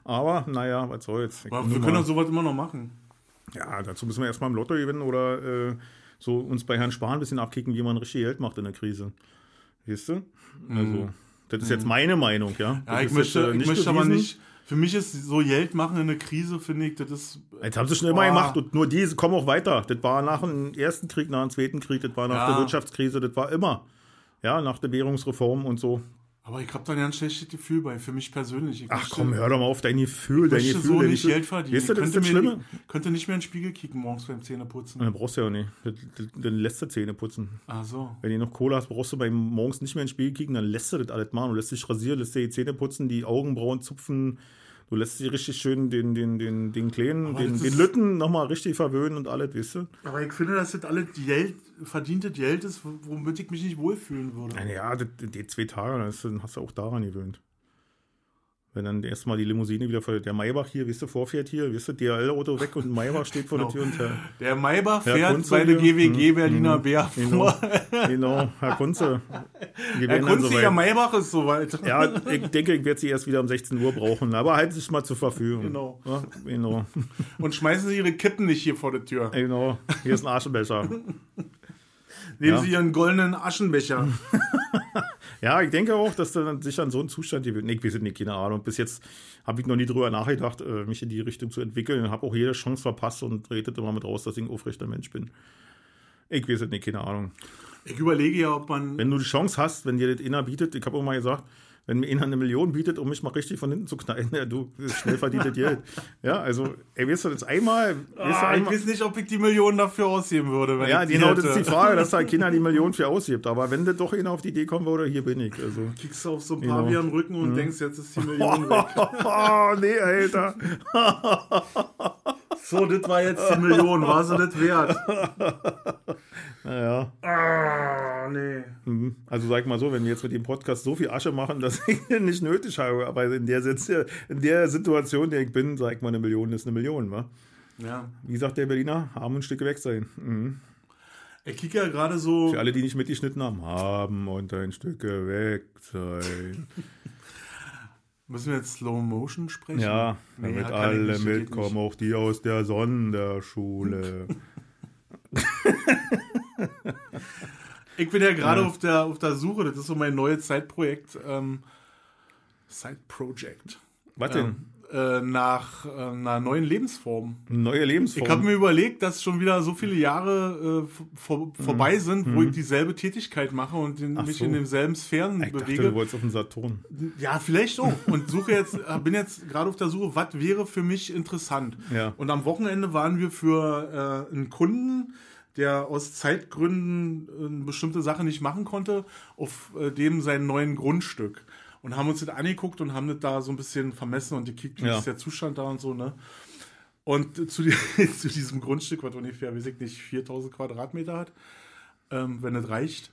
Aber naja, was soll's. Ich Aber wir können doch sowas immer noch machen. ja, dazu müssen wir erstmal im Lotto gewinnen oder äh, so uns bei Herrn Spahn ein bisschen abkicken, wie man richtig Geld macht in der Krise. Siehst du? Also, das ist jetzt meine Meinung, ja. Mhm. Ja, ich möchte, jetzt, äh, ich möchte aber nicht. Für mich ist so Geld machen in der Krise, finde ich, das ist. Jetzt haben sie schon immer Boah. gemacht und nur die kommen auch weiter. Das war nach dem ersten Krieg, nach dem zweiten Krieg, das war nach Ja. der Wirtschaftskrise, das war immer. Ja, nach der Währungsreform und so. Aber ich habe da ein ganz schlechtes Gefühl bei, für mich persönlich. Ich Ach komm, hör doch mal auf dein Gefühl, dein Gefühl. so dein nicht Gefühl. Geld verdienen. Weißt du, das ist könnte, das Schlimme. könnte nicht mehr in den Spiegel kicken morgens beim Zähneputzen. Dann brauchst du ja auch nicht. Dann lässt du Zähne putzen. Ach so. Wenn du noch Kohle hast, brauchst du beim morgens nicht mehr ins Spiel kicken, dann lässt du das alles machen. Du lässt dich rasieren, lässt dir die Zähne putzen, die Augenbrauen zupfen. Du lässt sie richtig schön den, den, den, den Kleinen, Aber den, den Lütten nochmal richtig verwöhnen und alles, weißt du? Aber ich finde, dass das alles Geld, verdiente Geld ist, womit ich mich nicht wohlfühlen würde. Ja, das, die zwei Tage, dann hast du auch daran gewöhnt. Wenn dann erstmal die Limousine wieder vor der Maybach hier, weißt du, vorfährt hier, weißt du, DHL-Auto weg und Maybach steht vor der Tür und der, Der Maybach fährt hier. GWG Mhm. Berliner. Bär Genau. vor. genau, Herr Kunze. Herr Kunze. Ihr Maybach ist soweit. Ja, ich denke, ich werde sie erst wieder um 16 Uhr brauchen, aber halt sich mal zur Verfügung. Genau. Genau. Und schmeißen Sie Ihre Kippen nicht hier vor der Tür. Genau. Hier ist ein Aschenbecher. Nehmen Ja. Sie Ihren goldenen Aschenbecher. Ja, ich denke auch, dass dann sich an so einen Zustand gewöhnt. Nee, ich weiß es nicht, keine Ahnung. Bis jetzt habe ich noch nie drüber nachgedacht, äh, mich in die Richtung zu entwickeln. Habe auch jede Chance verpasst und redet immer mit raus, dass ich ein aufrechter Mensch bin. Ich weiß es nicht, keine Ahnung. Ich überlege ja, ob man. Wenn du die Chance hast, wenn dir das einer bietet, ich habe auch mal gesagt, wenn mir einer eine Million bietet, um mich mal richtig von hinten zu knallen, ja, du, schnell verdientes Geld. Ja, also, ey, weißt du, das einmal, du, Ah, ich einmal weiß nicht, ob ich die Millionen dafür ausgeben würde. Wenn ja, genau, hätte. das ist die Frage, dass da Kinder die Million für ausgibt. Aber wenn das doch einer auf die Idee kommen würde, hier bin ich. Also. Kriegst du auf so ein Genau. paar wie am Rücken und denkst, jetzt ist die Million weg. Oh, nee, Alter. So, das war jetzt die Million. War sie das wert? Naja. Ah, nee. Mhm. Also sag mal so, wenn wir jetzt mit dem Podcast so viel Asche machen, dass ich den nicht nötig habe, aber in der, in der Situation, in der ich bin, sag mal, eine Million ist eine Million, wa? Ja. Wie sagt der Berliner? Haben und Stücke weg sein. Mhm. Ich kicke ja gerade so. Für alle, die nicht mitgeschnitten haben, haben und ein Stücke weg sein. Müssen wir jetzt Slow Motion sprechen? Ja, damit ja, alle mitkommen, auch die aus der Sonderschule. Ich bin ja gerade Ja. auf, der, auf der Suche, das ist so mein neues Zeitprojekt, ähm, Side Project. Was denn? Äh, nach äh, einer neuen Lebensform. Neue Lebensform. Ich habe mir überlegt, dass schon wieder so viele Jahre äh, vor, vorbei sind, wo ich dieselbe Tätigkeit mache und in, Mhm. Mich so. in demselben Sphären ich dachte, bewege. du wolltest auf den Saturn. Ja, vielleicht auch. Und suche jetzt, äh, bin jetzt gerade auf der Suche, was wäre für mich interessant. Ja. Und am Wochenende waren wir für einen Kunden, der aus Zeitgründen eine bestimmte Sache nicht machen konnte, auf dem sein neuen Grundstück. Und haben uns das angeguckt und haben das da so ein bisschen vermessen und gekickt, wie Ja. ist der Zustand da und so, ne? Und zu, die, zu diesem Grundstück, was ungefähr, weiß ich nicht, 4000 Quadratmeter hat, ähm, wenn es reicht.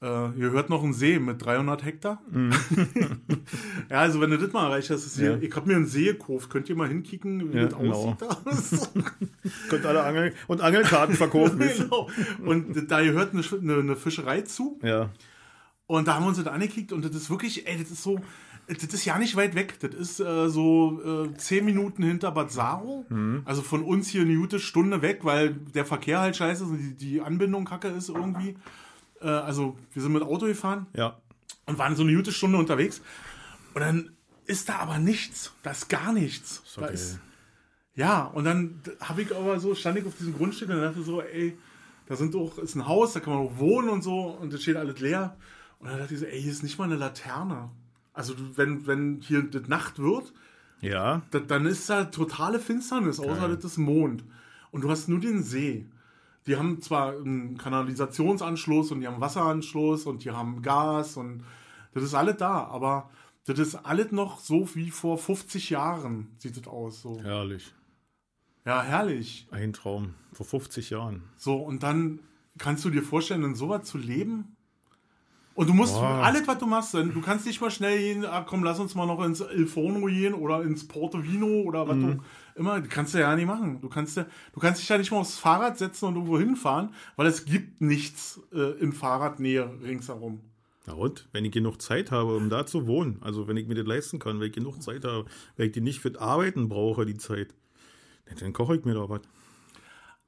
Äh, hier hört noch ein See mit 300 Hektar. ja, also wenn du das mal erreicht hast, ist hier, Mhm. Ja. ich habe mir einen See gekauft. Könnt ihr mal hinkicken, wie Ja, das genau. aussieht? da? Könnt alle Angeln und Angelkarten verkaufen. genau. Und da gehört eine, eine, eine Fischerei zu. ja. Und da haben wir uns das angekickt und das ist wirklich, ey, das ist so, das ist ja nicht weit weg. Das ist äh, so äh, zehn Minuten hinter Bad Saro. Mhm. Also von uns hier eine gute Stunde weg, weil der Verkehr halt scheiße ist und die, die Anbindung kacke ist irgendwie. Äh, also wir sind mit Auto gefahren Ja. und waren so eine gute Stunde unterwegs. Und dann ist da aber nichts. Da ist gar nichts. Da okay. ist, ja, und dann habe ich aber so, stand ich auf diesem Grundstück und dachte so, ey, da sind doch, ist ein Haus, da kann man auch wohnen und so und das steht alles leer. Und dann dachte ich so, ey, hier ist nicht mal eine Laterne. Also wenn, wenn hier das Nacht wird, Ja. da, dann ist da totale Finsternis, außer Geil. das ist Mond. Und du hast nur den See. Die haben zwar einen Kanalisationsanschluss und die haben Wasseranschluss und die haben Gas und das ist alles da, aber das ist alles noch so wie vor 50 Jahren, sieht das aus. So. Herrlich. Ja, herrlich. Ein Traum. Vor 50 Jahren. So, und dann kannst du dir vorstellen, in sowas zu leben? Und du musst Boah. alles, was du machst, denn du kannst nicht mal schnell gehen, ah, komm, lass uns mal noch ins Il Forno gehen oder ins Porto Vino oder was Mhm. du immer, kannst du ja nicht machen. Du kannst, ja, du kannst dich ja nicht mal aufs Fahrrad setzen und irgendwo hinfahren, weil es gibt nichts äh, in Fahrradnähe ringsherum. Na und, wenn ich genug Zeit habe, um da zu wohnen, also wenn ich mir das leisten kann, wenn ich genug Zeit habe, wenn ich die nicht für das Arbeiten brauche, die Zeit, dann koche ich mir doch was.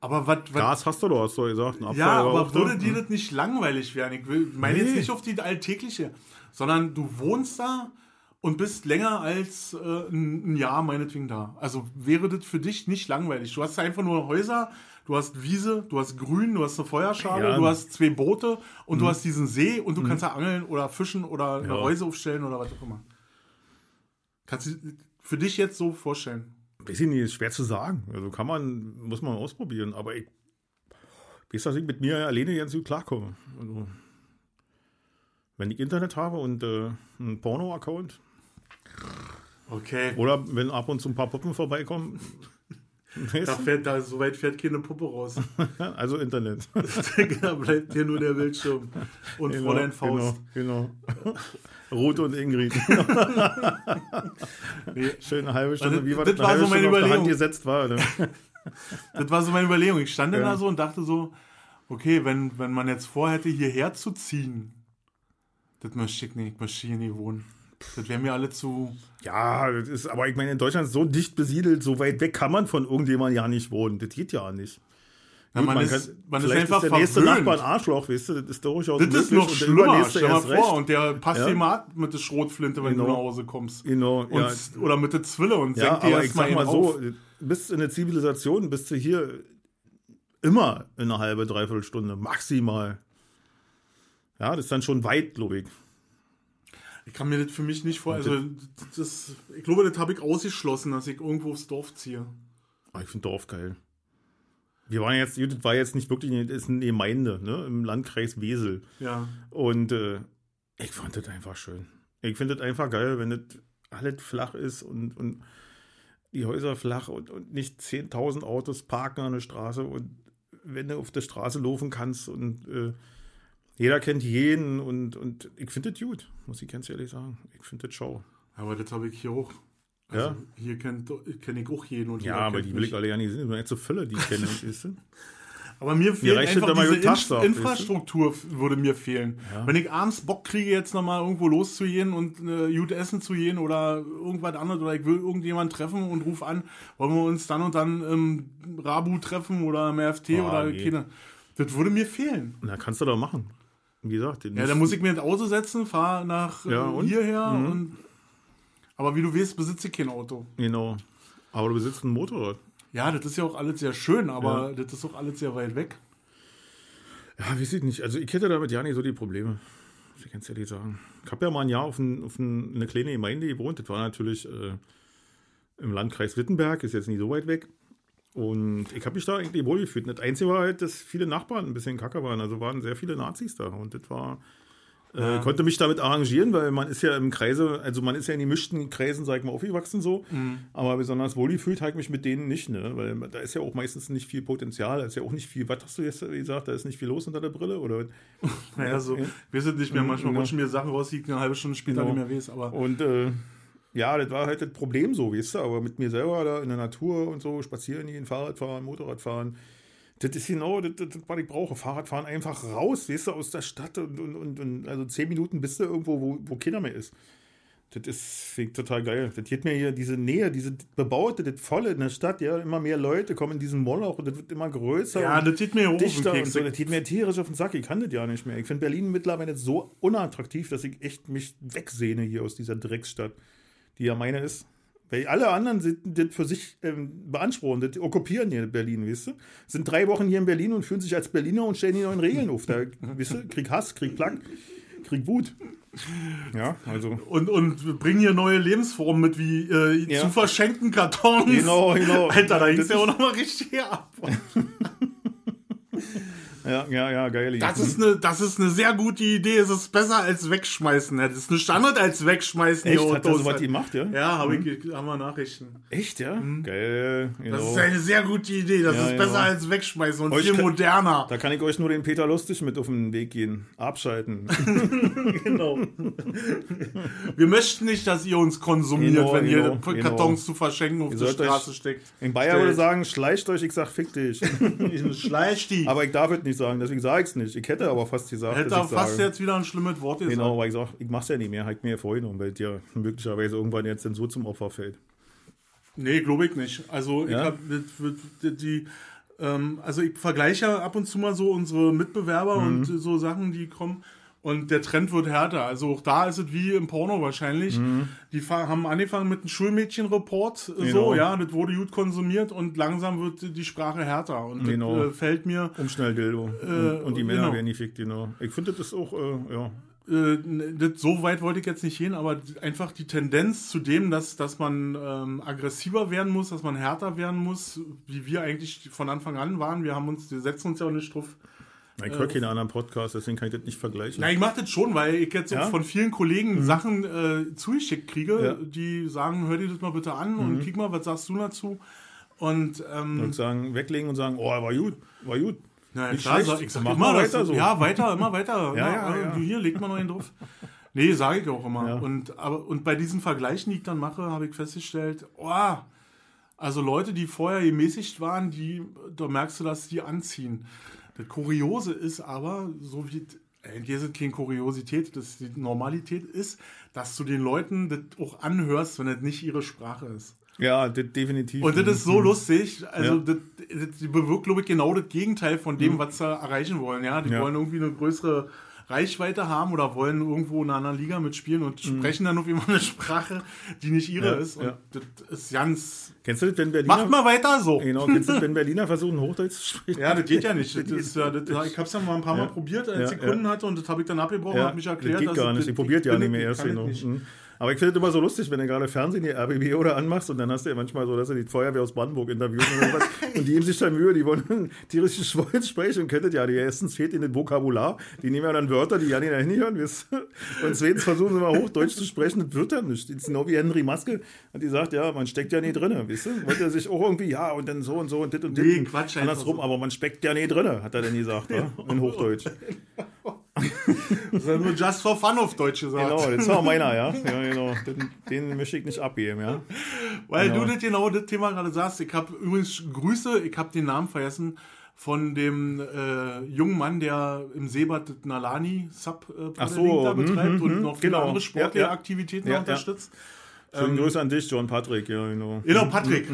Aber was. Gas hast du doch, hast du gesagt. Ein Ja, aber Abfall- würde dir das nicht langweilig werden? Ich will, meine Nee. jetzt nicht auf die alltägliche, sondern du wohnst da und bist länger als äh, ein, Jahr meinetwegen da. Also wäre das für dich nicht langweilig. Du hast einfach nur Häuser, du hast Wiese, du hast Grün, du hast eine Feuerschale, Ja. Mhm. du hast zwei Boote und du hast diesen See und du kannst da angeln oder fischen oder eine Ja. Häuser aufstellen oder was auch immer. Kannst du für dich jetzt so vorstellen? Weiß ich nicht, ist schwer zu sagen. Also kann man, muss man ausprobieren. Aber ich weiß, dass ich mit mir alleine ganz gut klarkomme. Also, wenn ich Internet habe und äh, einen Porno-Account Okay. oder wenn ab und zu ein paar Puppen vorbeikommen, Da fährt, da, so weit fährt keine Puppe raus. also Internet. da bleibt hier nur der Bildschirm. Und Fräulein Faust. Genau, genau. Ruth und Ingrid. Nee, Schön eine halbe Stunde, Also, wie war das das, war so meine Stunde Überlegung. gesetzt war. Ne? das war so meine Überlegung. Ich stand Ja. da so und dachte so, okay, wenn, wenn man jetzt vorhätte, hierher zu ziehen, das möchte ich nicht, ich möchte hier nie wohnen. Das wäre mir alle zu. Ja, das ist, aber ich meine, in Deutschland ist so dicht besiedelt, so weit weg kann man von irgendjemandem ja nicht wohnen. Das geht ja nicht. Na, Gut, man, ist, kann- man ist einfach der nächste verwöhnt. Nachbar ein Arschloch, weißt du, das ist durchaus Das ist noch der schlimmer. Stell mal vor, recht. und der passt Ja. dir mal mit der Schrotflinte, wenn Genau. du nach Hause kommst. Genau, Und, ja. Oder mit der Zwille und Ja, senkt dir aber ich erstmal sag mal einen so, bist in der Zivilisation, bist du hier immer in einer halben, dreiviertel Stunde, maximal. Ja, das ist dann schon weit, glaube ich. Ich kann mir das für mich nicht vor. Also, das, ich glaube, das habe ich ausgeschlossen, dass ich irgendwo aufs Dorf ziehe. Ah, ich finde Dorf geil. Wir waren jetzt, das war jetzt nicht wirklich, eine- das ist eine Gemeinde, ne, im Landkreis Wesel. Ja. Und äh, ich fand das einfach schön. Ich finde das einfach geil, wenn das alles flach ist und, und die Häuser flach und, und nicht 10.000 Autos parken an der Straße und wenn du auf der Straße laufen kannst und äh, jeder kennt jeden und, und ich finde das gut, muss ich ganz ehrlich sagen. Ich finde das schau. Aber das habe ich hier auch. Also Ja? Hier kennt kenn ich auch jeden. Und Ja, aber die will mich. ich alle ja nicht sehen. Nur so Fülle, die ich kenne, weißt du? Aber mir fehlt reicht einfach das, diese gut Tag Inf sagt, weißt du? Infrastruktur würde mir fehlen. Wenn ich abends Bock kriege, jetzt nochmal irgendwo loszugehen und äh, gut essen zu gehen oder irgendwas anderes oder ich will irgendjemanden treffen und ruf an, wollen wir uns dann und dann im Rabu treffen oder im RFT Ah, oder nee. keine. Das würde mir fehlen. Na, kannst du doch machen. Wie gesagt, Ja, dann muss ich mir ins Auto setzen, fahre nach äh, Ja, und? Mhm. hierher und aber wie du weißt, besitze ich kein Auto. Genau. Aber du besitzt ein Motorrad. Ja, das ist ja auch alles sehr schön, aber das ist auch alles sehr weit weg. Ja, weiß ich nicht. Also ich hätte damit ja nicht so die Probleme. Ich ganz ehrlich sagen. Ich habe ja mal ein Jahr auf, ein, auf ein, eine kleine Gemeinde gewohnt. Das war natürlich äh, im Landkreis Wittenberg, ist jetzt nicht so weit weg. Und ich habe mich da eigentlich wohl gefühlt. Und Das Einzige war halt, dass viele Nachbarn ein bisschen kacke waren. Also waren sehr viele Nazis da. Und das war. Äh, konnte mich damit arrangieren, weil man ist ja im Kreise, also man ist ja in die mischten Kreisen, sag ich mal, aufgewachsen so. Aber besonders wohl gefühlt habe ich mich mit denen nicht, ne? Weil da ist ja auch meistens nicht viel Potenzial, da ist ja auch nicht viel, was hast du jetzt gesagt, da ist nicht viel los unter der Brille, oder? Naja, so, Ja. wir sind nicht mehr, manchmal rutschen mir Sachen raus, die eine halbe Stunde später Genau. nicht mehr weiß, aber Und äh, ja, das war halt das Problem so, weißt du, aber mit mir selber da in der Natur und so, spazieren gehen, Fahrrad fahren, Motorrad fahren, das ist genau das, das, das, was ich brauche. Fahrradfahren einfach raus, weißt du, aus der Stadt und, und, und, und also zehn Minuten bist du irgendwo, wo, wo keiner mehr ist. Das ist ich total geil. Das geht mir hier diese Nähe, diese bebaute, das Volle in der Stadt, ja, immer mehr Leute kommen in diesen Moloch und das wird immer größer. ja, und das geht mir dichter und so. Das geht mir tierisch auf den Sack. Ich kann das ja nicht mehr. Ich finde Berlin mittlerweile so unattraktiv, dass ich echt mich wegsehne hier aus dieser Drecksstadt, die ja meine ist. Weil alle anderen sind das für sich ähm, beanspruchen, das okkupieren hier Berlin, weißt du? Sind drei Wochen hier in Berlin und fühlen sich als Berliner und stellen die neuen Regeln auf. Da, weißt du, krieg Hass, krieg Plack, krieg Wut. Ja, also. Und, und bringen hier neue Lebensformen mit, wie äh, Ja. zu verschenken Kartons. Genau, genau. Alter, da ging es ja auch nochmal richtig ab. Ja, ja, ja, geil. Das ist, eine, das ist eine sehr gute Idee. Es ist besser als wegschmeißen. Das ist eine Standard als wegschmeißen. Echt? Hat so was gemacht, ja? Ja, habe ich, haben wir Nachrichten. Echt, ja? Geil. Genau. Das ist eine sehr gute Idee. Das Ja, ist besser ja. als wegschmeißen und Euch viel kann- moderner. Da kann ich euch nur den Peter Lustig mit auf den Weg gehen. Abschalten. Genau. Wir möchten nicht, dass ihr uns konsumiert, Genau, wenn genau, ihr genau. Kartons zu verschenken auf euch- Straße steckt. In Bayern würde sagen, schleicht euch, ich sag, fick dich. Schleich die. Aber ich darf es nicht nicht sagen, deswegen sage ich es nicht. Ich hätte aber fast gesagt, Hätte er ich fast sage. jetzt wieder ein schlimmes Wort gesagt. Genau, weil ich sage, ich mach's ja nicht mehr, halt mir vorhin, weil dir möglicherweise irgendwann jetzt dann so zum Opfer fällt. Nee, glaube ich nicht. Also Ja? ich hab, das wird- die, die ähm, also ich vergleiche ab und zu mal so unsere Mitbewerber Mhm. und so Sachen, die kommen. Und der Trend wird härter. Also auch da ist es wie im Porno wahrscheinlich. Die fa- haben angefangen mit einem Schulmädchenreport. Mhm. Genau. So, ja, das wurde gut konsumiert und langsam wird die Sprache härter. Und Genau. das äh, fällt mir Umschnell-Dildo. Äh, und, und die Männer genau. werden nicht fickt, genau. Ich finde das auch, äh, ja. äh, das, so weit wollte ich jetzt nicht gehen, aber einfach die Tendenz zu dem, dass, dass man ähm, aggressiver werden muss, dass man härter werden muss, wie wir eigentlich von Anfang an waren. Wir haben uns, wir setzen uns ja auch nicht drauf. Ich Äh, höre keine anderen Podcasts, deswegen kann ich das nicht vergleichen. Na, ich mache das schon, weil ich jetzt Ja? Mhm. von vielen Kollegen Sachen äh, zugeschickt kriege, Ja. Mhm. die sagen, hör dir das mal bitte an und kick mal, was sagst du dazu? Und ähm, Und sagen, weglegen und sagen, oh, war gut, war gut. Na ja, klar, schlecht. ich sag Mach immer weiter so. Ja, weiter, immer weiter. Ja, ja, äh, ja. Du hier, leg mal noch einen drauf. Nee, sage ich auch immer. Ja. Und, aber, und bei diesen Vergleichen, die ich dann mache, habe ich festgestellt, oh, also Leute, die vorher gemäßigt waren, die, da merkst du, dass die anziehen. Das Kuriose ist aber, so wie, hier sind keine Kuriosität, das die Normalität ist, dass du den Leuten das auch anhörst, wenn das nicht ihre Sprache ist. Ja, das definitiv. Und das ist so lustig. Also, Mhm. Ja. das, das bewirkt, glaube ich, genau das Gegenteil von dem, was sie erreichen wollen. Ja, die Ja. wollen irgendwie eine größere Reichweite haben oder wollen irgendwo in einer Liga mitspielen und sprechen dann auf immer eine Sprache, die nicht ihre Mhm. Ja, ist. Und ja. das ist ganz. Kennst du das, wenn Berliner... Macht mal weiter so. Genau, kennst du das, wenn Berliner versuchen, Hochdeutsch zu sprechen? Ja, das geht ja nicht. Das ist, ja, das, ich habe es ja mal ein paar Mal probiert, als ich Kunden hatte und das habe ich dann abgebrochen, Ja, habe mich erklärt. das geht gar ich- nicht. Ihr probiert ja nicht mehr ich erst genau. Aber ich finde es immer so lustig, wenn du gerade Fernsehen, die RBB oder anmachst und dann hast du ja manchmal so, dass du die Feuerwehr aus Brandenburg interviewt und, sowas. und die geben sich dann Mühe, die wollen tierische Schwollen sprechen und könntet ja, die erstens fehlt ihnen das Vokabular, die nehmen ja dann Wörter, die ja nicht wisst ihr? Und zweitens versuchen sie mal Hochdeutsch zu sprechen, das wird dann nicht. Das ist genau wie Henry Maske, und die sagt, ja, man steckt ja nicht drin, wisst ihr? Wollte er sich auch irgendwie, ja, und dann so und so und dit und dit. Nee, Quatsch, Andersrum, so. aber man steckt ja nicht drin, hat er denn gesagt, ja? in Hochdeutsch. Das ist nur just for fun auf Deutsch gesagt. Genau, das war meiner, ja. ja genau. Den, den möchte ich nicht abgeben, ja. Weil Genau. du das genau das Thema gerade sagst. Ich habe übrigens Grüße, ich habe den Namen vergessen von dem äh, jungen Mann, der im Seebad das Nalani Sub äh, so, da mhm, betreibt mhm, und noch viele genau. andere sportliche. Aktivitäten unterstützt. Schönen Grüße an dich, John Patrick, ja, genau. Genau, Patrick.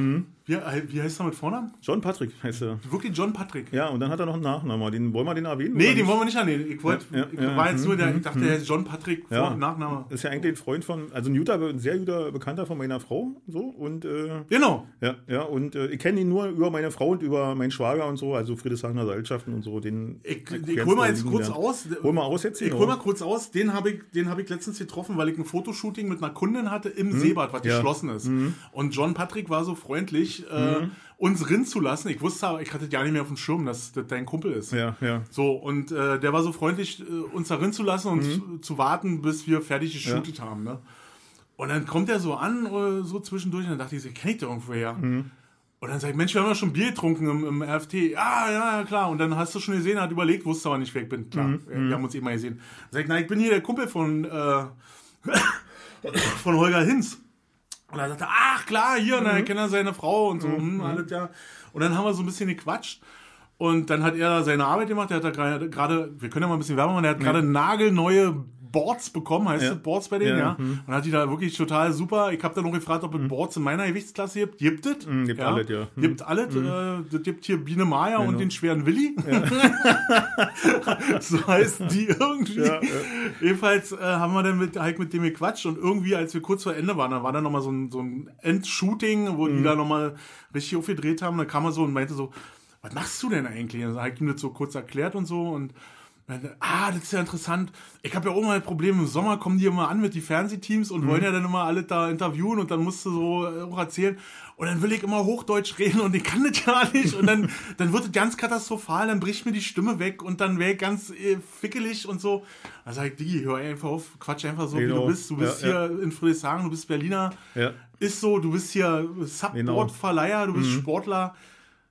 Mhm. Wie, wie heißt er mit Vornamen? John Patrick heißt er. Wirklich John Patrick. Ja, und dann hat er noch einen Nachnamen. Den, wollen wir den erwähnen? Nee, den nicht? wollen wir nicht annehmen. Ich, wollt, Ja, ja, ich war jetzt mhm, nur der, ich mhm, dachte, der ist John Patrick, Vor- Ja. Nachname. Ist ja eigentlich ein Freund von, also ein guter, ein sehr guter Bekannter von meiner Frau, so, und, äh, Genau. ja, ja, und äh, ich kenne ihn nur über meine Frau und über meinen Schwager und so, also Friedrichshagener Seilschaften und so, den. Ich, ich hol mal jetzt kurz aus. Hol mal aus jetzt, Ich genau. hol mal kurz aus. Den habe ich, den habe ich letztens getroffen, weil ich ein Fotoshooting mit einer Kundin hatte im Seebad, was Mhm. Mhm. geschlossen ist. Und John Patrick war so freundlich, äh, uns rin zu lassen. Ich wusste aber, ich hatte ja nicht mehr auf dem Schirm, dass das dein Kumpel ist. Ja, ja. So, und äh, der war so freundlich, äh, uns da rin zu lassen und Mhm. zu, warten, bis wir fertig geshootet haben. Ne? Und dann kommt er so an, äh, so zwischendurch, und dann dachte ich, den kenn ich doch irgendwo her. Mhm. Und dann sag ich, Mensch, wir haben ja schon Bier getrunken im, im RFT. Ja, ja, ja, klar. Und dann hast du schon gesehen, hat überlegt, wusste aber nicht, wer ich bin. Klar, Mhm. wir haben uns eben mal gesehen. Dann sag ich, na, ich bin hier der Kumpel von, äh, von Holger Hinz. Und er sagte, ach klar, hier, und dann kennt er seine Frau und so, hm, alles ja. Und dann haben wir so ein bisschen gequatscht. Und dann hat er seine Arbeit gemacht. Der hat da gerade, gerade- wir können ja mal ein bisschen Werbung machen, der hat gerade nagelneue Boards bekommen, heißt Ja. das Boards bei denen, Ja, ja. Und hat die da wirklich total super. Ich habe dann noch gefragt, ob es Boards in meiner Gewichtsklasse gibt. Gibt es? gibt alles, ja. Mhm. Gibt alles. Äh, das gibt hier Biene Maya und den schweren Willi. so heißen die irgendwie. Ja, ja. Jedenfalls äh, haben wir dann mit, halt mit dem gequatscht und irgendwie, als wir kurz vor Ende waren, da war dann nochmal so ein, so ein Endshooting, wo Mhm. die da nochmal richtig aufgedreht haben. Da kam er so und meinte so, was machst du denn eigentlich? Und dann habe ich ihm das so kurz erklärt und so und meinte, ah, das ist ja interessant. Ich habe ja auch mal ein Problem. Im Sommer kommen die immer an mit die Fernsehteams und wollen ja dann immer alle da interviewen und dann musst du so äh, auch erzählen. Und dann will ich immer Hochdeutsch reden und ich kann das ja nicht. Und dann, dann wird es ganz katastrophal, dann bricht mir die Stimme weg und dann wäre ich ganz äh, fickelig und so. Da sag ich, Digi, hör einfach auf, quatsch einfach so, wie Genau. du bist. Du bist Ja, hier in Friedrichshagen, du bist Berliner. Ja. Ist so, du bist hier Subboard-Verleiher, du bist Sportler.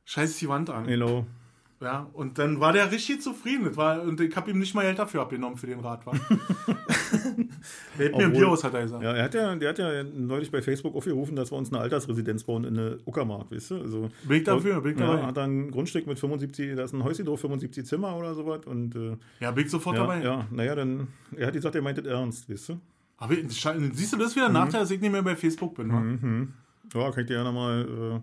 Scheiß die Wand an. Genau. Ja, und dann war der richtig zufrieden. Das war, und ich habe ihm nicht mal Geld dafür abgenommen für den Rad. War. der hält mir ein Bier aus, hat er gesagt. Ja, er hat ja, der hat ja neulich bei Facebook aufgerufen, dass wir uns eine Altersresidenz bauen in der Uckermark, weißt du? Also, bin ich dafür, bin ich ja, dabei. hat dann ein Grundstück mit 75, da ist ein Häuschen drauf, 75 Zimmer oder sowas. Und, äh, ja, bin ich sofort ja, dabei. Ja, naja, dann, er hat gesagt, er meint das ernst, weißt du? Aber siehst du, das ist wieder ein Nachteil, dass ich nicht mehr bei Facebook bin. Ne? Mhm. Ja, kann ich dir ja nochmal. Äh,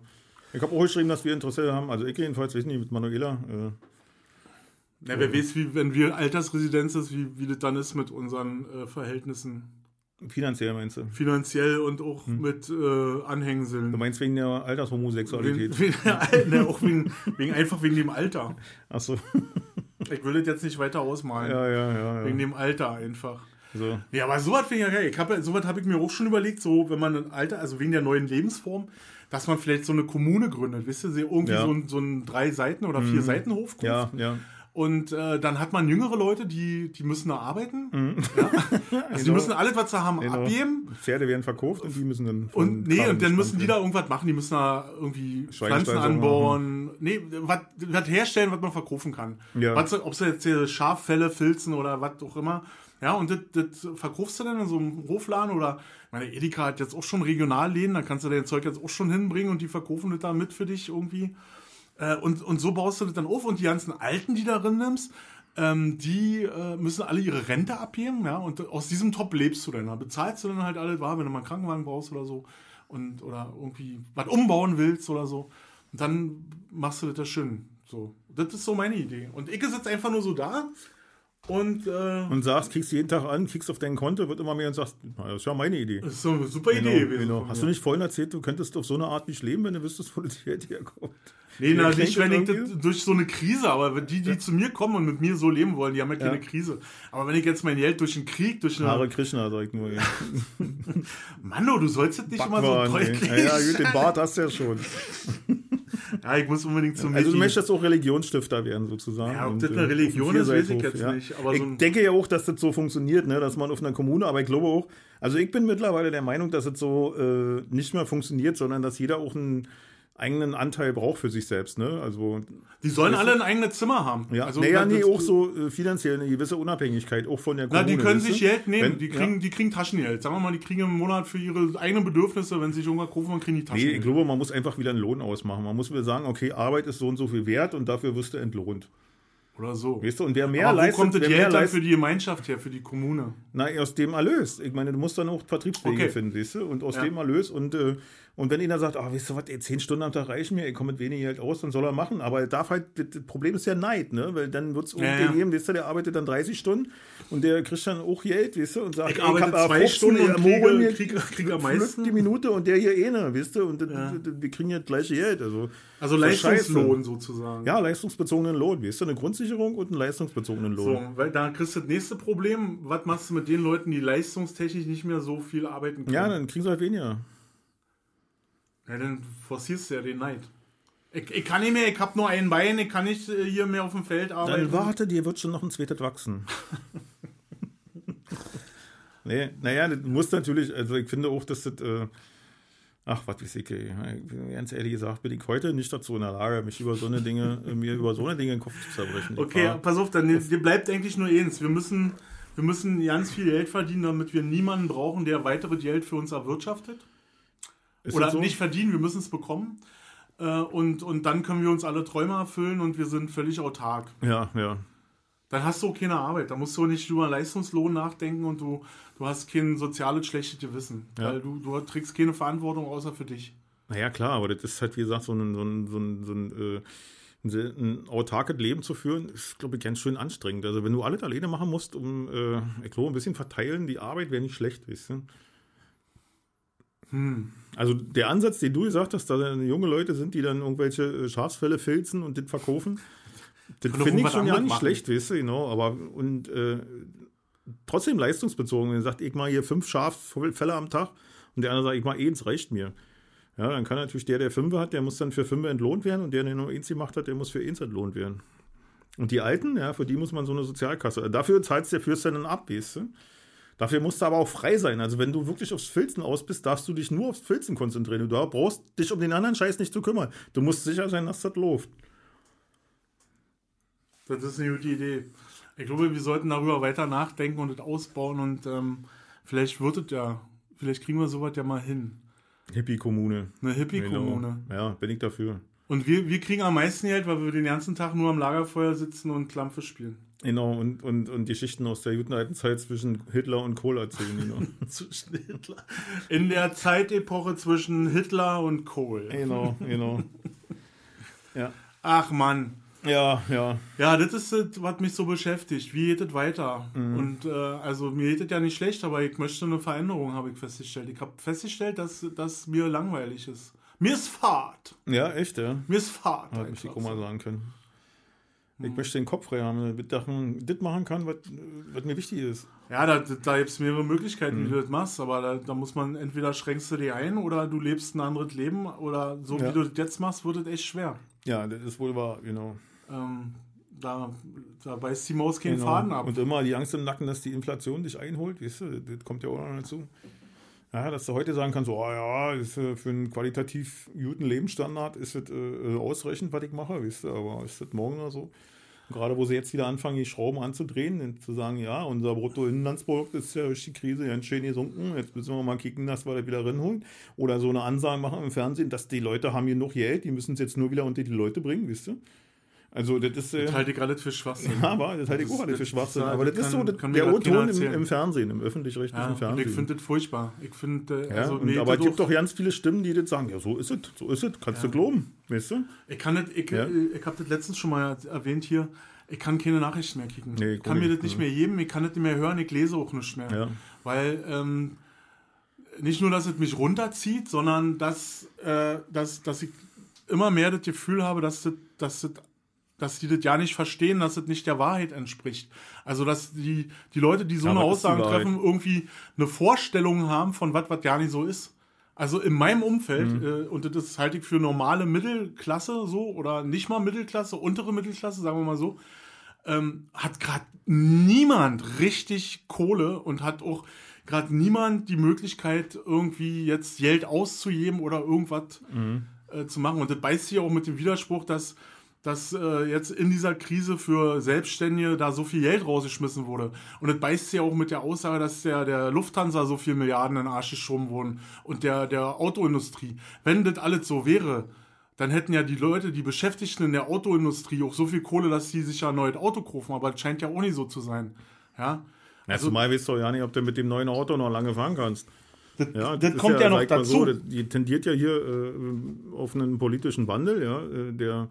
ich habe auch geschrieben, dass wir Interesse haben. Also ich jedenfalls, weiß nicht, mit Manuela. Äh, ja, wer weiß, wie, wenn wir Altersresidenz ist, wie, wie das dann ist mit unseren äh, Verhältnissen. Finanziell meinst du? Finanziell und auch hm. mit äh, Anhängseln. Du meinst wegen der Altershomosexualität? Wegen, wegen, ne, auch wegen, wegen, einfach wegen dem Alter. Ach so. Ich will das jetzt nicht weiter ausmalen. Ja, ja, ja. ja. Wegen dem Alter einfach. So. Ja, aber sowas finde ich ja geil. Ich hab, sowas habe ich mir auch schon überlegt, so wenn man ein Alter, also wegen der neuen Lebensform, dass man vielleicht so eine Kommune gründet, wisst ihr, irgendwie Ja. so, ein, so ein drei Seiten oder vier Seiten Hofkurs. Ja, ja. Und äh, dann hat man jüngere Leute, die, die müssen da arbeiten. Ja? Also die Genau. müssen alles, was sie haben, Genau. abgeben. Pferde werden verkauft und die müssen dann. Und nee, Karren und dann müssen die da irgendwas machen. Die müssen da irgendwie Pflanzen anbauen. Nee, was herstellen, was man verkaufen kann. Ja. Was, ob sie jetzt hier Schaffelle filzen oder was auch immer. Ja, und das, das verkaufst du dann in so einem Hofladen oder, meine, Edeka hat jetzt auch schon Regionalläden, da kannst du dein Zeug jetzt auch schon hinbringen und die verkaufen das da mit für dich irgendwie. Äh, und, und so baust du das dann auf und die ganzen Alten, die da drin nimmst, ähm, die äh, müssen alle ihre Rente abgeben, ja, und aus diesem Top lebst du dann. Da bezahlst du dann halt alles, war, wenn du mal einen Krankenwagen brauchst oder so und oder irgendwie was umbauen willst oder so. Und dann machst du das da schön. So. Das ist so meine Idee. Und ich sitze einfach nur so da und äh, Und sagst, kriegst jeden Tag an, kriegst auf dein Konto, wird immer mehr und sagst, na, das ist ja meine Idee. das ist so eine super Genau, Idee gewesen. genau. von Hast du nicht vorhin erzählt, du könntest auf so eine Art nicht leben, wenn du wüsstest, wo das Geld herkommt? Nee, na, Wie nicht, wenn ich durch so eine Krise, aber die, die zu mir kommen und mit mir so leben wollen, die haben ja keine Ja. Krise. Aber wenn ich jetzt mein Geld durch einen Krieg, durch eine. Hare Krishna, sag ich nur. Ja. Manno, du sollst das nicht immer so ey. deutlich. ja, ja, gut, den Bart hast du ja schon. Ja, ich muss unbedingt zum Also du möchtest auch Religionsstifter werden, sozusagen. Ja, ob Und, das eine äh, Religion ist, weiß ich jetzt ja. nicht, aber ich so ein- denke ja auch, dass das so funktioniert, ne? dass man auf einer Kommune, aber ich glaube auch, also ich bin mittlerweile der Meinung, dass es so äh, nicht mehr funktioniert, sondern dass jeder auch einen eigenen Anteil braucht für sich selbst. Ne? Also Die sollen alle ein eigenes Zimmer haben. Ja, also, naja, nee, auch so äh, finanziell eine gewisse Unabhängigkeit, auch von der Na, Kommune. die können sich? Geld nehmen, Wenn- die, kriegen, die kriegen Taschengeld. Sagen wir mal, die kriegen im Monat für ihre eigenen Bedürfnisse, wenn sie sich irgendwas kaufen, dann kriegen die Nee, Taschengeld. ich glaube, man muss einfach wieder einen Lohn ausmachen. Man muss wieder sagen, okay, Arbeit ist so und so viel wert und dafür wirst du entlohnt. Oder so. Weißt du, und wer mehr Aber wo leistet, kommt das wer Geld dann leistet, für die Gemeinschaft her, für die Kommune? Na, aus dem Erlös. Ich meine, du musst dann auch Vertriebswege Okay. finden, siehst du? Und aus Ja. dem Erlös. Und, äh, und wenn einer sagt, ah, weißt du was, ey, zehn Stunden am Tag reichen mir, ich komme mit wenig Geld aus, dann soll er machen. Aber er darf halt, das Problem ist ja Neid, ne? Weil dann wird es Ja, irgendwen ja. geben, weißt du, der arbeitet dann 30 Stunden und der kriegt dann auch Geld, weißt du, und sagt, Ich arbeite hab aber zwei 15 Stunden und kriege- mir kriege- kriege am meisten. die Minute und der hier eh ne, weißt du? Und Ja. wir kriegen ja das gleiche Geld. Also, Also Leistungslohn sozusagen. Ja, leistungsbezogenen Lohn, weißt du? Eine Grundsicherung und einen leistungsbezogenen Lohn. So, weil da kriegst du das nächste Problem. Was machst du mit den Leuten, die leistungstechnisch nicht mehr so viel arbeiten können? Ja, dann kriegen sie halt weniger. Ja, dann forcierst du ja den Neid. Ich, ich kann nicht mehr, ich habe nur ein Bein, ich kann nicht äh, hier mehr auf dem Feld arbeiten. Dann warte, dir wird schon noch ein zweites wachsen. nee, naja, das muss natürlich, also ich finde auch, dass das, äh, ach, was weiß ich, ey, ganz ehrlich gesagt, bin ich heute nicht dazu in der Lage, mich über so eine Dinge, äh, mir über so eine Dinge den Kopf zu zerbrechen. Okay, war- pass auf, dann dir bleibt eigentlich nur eins. Wir müssen, wir müssen ganz viel Geld verdienen, damit wir niemanden brauchen, der weitere Geld für uns erwirtschaftet. Ist Oder so? nicht verdienen, wir müssen es bekommen. Äh, und, und dann können wir uns alle Träume erfüllen und wir sind völlig autark. Ja, ja. Dann hast du auch keine Arbeit. Da musst du nicht über Leistungslohn nachdenken und du, du hast kein soziales schlechtes Gewissen. Ja. Weil du, du trägst keine Verantwortung außer für dich. Naja, klar, aber das ist halt, wie gesagt, so ein, so ein, so ein, so ein, äh, ein autarkes Leben zu führen, ist, glaube ich, ganz schön anstrengend. Also, wenn du alles alleine machen musst, um, äh, ich glaube, ein bisschen verteilen, die Arbeit wäre nicht schlecht, weißt du? Hm. Also, der Ansatz, den du gesagt hast, dass da junge Leute sind, die dann irgendwelche äh, Schafsfälle filzen und das verkaufen, das finde ich schon ja anderes nicht machen. schlecht, weißt du, genau, aber und äh, trotzdem leistungsbezogen. Wenn er sagt, ich mal hier fünf Schaffälle am Tag und der andere sagt, ich mal eins, reicht mir. Ja, dann kann natürlich der, der fünf hat, der muss dann für fünf entlohnt werden und der, der nur eins gemacht hat, der muss für eins entlohnt werden. Und die Alten, ja, für die muss man so eine Sozialkasse. Dafür zahlst du, führst du dann ab, weißt du? Dafür musst du aber auch frei sein. Also wenn du wirklich aufs Filzen aus bist, darfst du dich nur aufs Filzen konzentrieren. Du brauchst dich um den anderen Scheiß nicht zu kümmern. Du musst sicher sein, dass das läuft. Das ist eine gute Idee. Ich glaube, wir sollten darüber weiter nachdenken und es ausbauen und ähm, vielleicht wird es ja, vielleicht kriegen wir sowas ja mal hin. Hippie-Kommune. Eine Hippie-Kommune. Genau. Ja, bin ich dafür. Und wir, wir kriegen am meisten Geld, weil wir den ganzen Tag nur am Lagerfeuer sitzen und Klampfe spielen. Genau, und, und, und Geschichten aus der guten alten Zeit zwischen Hitler und Kohl erzählen. Genau. zwischen Hitler. In der Zeitepoche zwischen Hitler und Kohl. genau, genau. Ja. Ach Mann. Ja, ja. Ja, das ist das, was mich so beschäftigt. Wie geht es weiter? Und äh, also mir geht es ja nicht schlecht, aber ich möchte eine Veränderung, habe ich festgestellt. Ich habe festgestellt, dass, dass mir langweilig ist. Mir ist Fahrt. Ja, echt, ja. Mir ist Fahrt. Hat mich die Oma sagen können. Ich möchte den Kopf frei haben, damit ich das machen kann, was, was mir wichtig ist. Ja, da, da gibt es mehrere Möglichkeiten, wie du das machst, aber da, da muss man entweder schränkst du dich ein oder du lebst ein anderes Leben oder so Ja. wie du das jetzt machst, wird es echt schwer. Ja, das ist wohl wahr, genau. Ähm, da, da beißt die Maus keinen genau. Faden ab. Und immer die Angst im Nacken, dass die Inflation dich einholt, weißt du, das kommt ja auch noch dazu. Ja, dass du heute sagen kannst, so, ah ja, ist, äh, für einen qualitativ guten Lebensstandard ist es äh, ausreichend, was ich mache, weißt du, aber ist das morgen oder so? Gerade wo sie jetzt wieder anfangen, die Schrauben anzudrehen und zu sagen, ja, unser Bruttoinlandsprodukt ist ja durch die Krise ganz schön gesunken, jetzt müssen wir mal kicken, dass wir das wieder reinholen. Oder so eine Ansage machen im Fernsehen, dass die Leute haben genug Geld, die müssen es jetzt nur wieder unter die Leute bringen, wisst ihr? Also das ist... Äh, Das halte ich alles für Schwachsinn. ja, aber das halte ich Das auch alles für Schwachsinn. das- Aber das kann- ist so das, der O-Ton im, im Fernsehen, im öffentlich-rechtlichen Ja, Fernsehen. ich finde das furchtbar. Ich finde, äh, ja, also, mir aber es geht gibt das doch ganz viele Stimmen, die das sagen, ja, so ist es, so ist es, kannst du glauben, weißt du? Ich kann das, ich, Ja. ich habe das letztens schon mal erwähnt hier. Ich kann keine Nachrichten mehr kicken. Nee, ich kann mir das nicht mehr geben, ich kann das nicht mehr hören, ich lese auch nicht mehr. Ja. Weil ähm, nicht nur, dass es mich runterzieht, sondern dass, äh, dass, dass ich immer mehr das Gefühl habe, dass das, dass das dass die das ja nicht verstehen, dass das nicht der Wahrheit entspricht. Also, dass die, die Leute, die so Ja, eine Aussage treffen, irgendwie eine Vorstellung haben von was, was gar nicht so ist. Also in meinem Umfeld, Mhm. äh, und das halte ich für normale Mittelklasse so, oder nicht mal Mittelklasse, untere Mittelklasse, sagen wir mal so, ähm, hat gerade niemand richtig Kohle und hat auch gerade niemand die Möglichkeit, irgendwie jetzt Geld auszugeben oder irgendwas äh, zu machen. Und das beißt sich auch mit dem Widerspruch, dass, dass äh, jetzt in dieser Krise für Selbstständige da so viel Geld rausgeschmissen wurde. Und das beißt sich auch mit der Aussage, dass der, der Lufthansa so viel Milliarden in den Arsch geschoben wurden und der, der Autoindustrie. Wenn das alles so wäre, dann hätten ja die Leute, die Beschäftigten in der Autoindustrie auch so viel Kohle, dass sie sich ja neues Auto kaufen. Aber das scheint ja auch nicht so zu sein. Ja. Ja, zumal weißt du ja nicht, ob du mit dem neuen Auto noch lange fahren kannst. Das, Ja, das ist kommt ja, noch sag mal dazu. So, das, die tendiert ja hier äh, auf einen politischen Wandel, ja, äh, der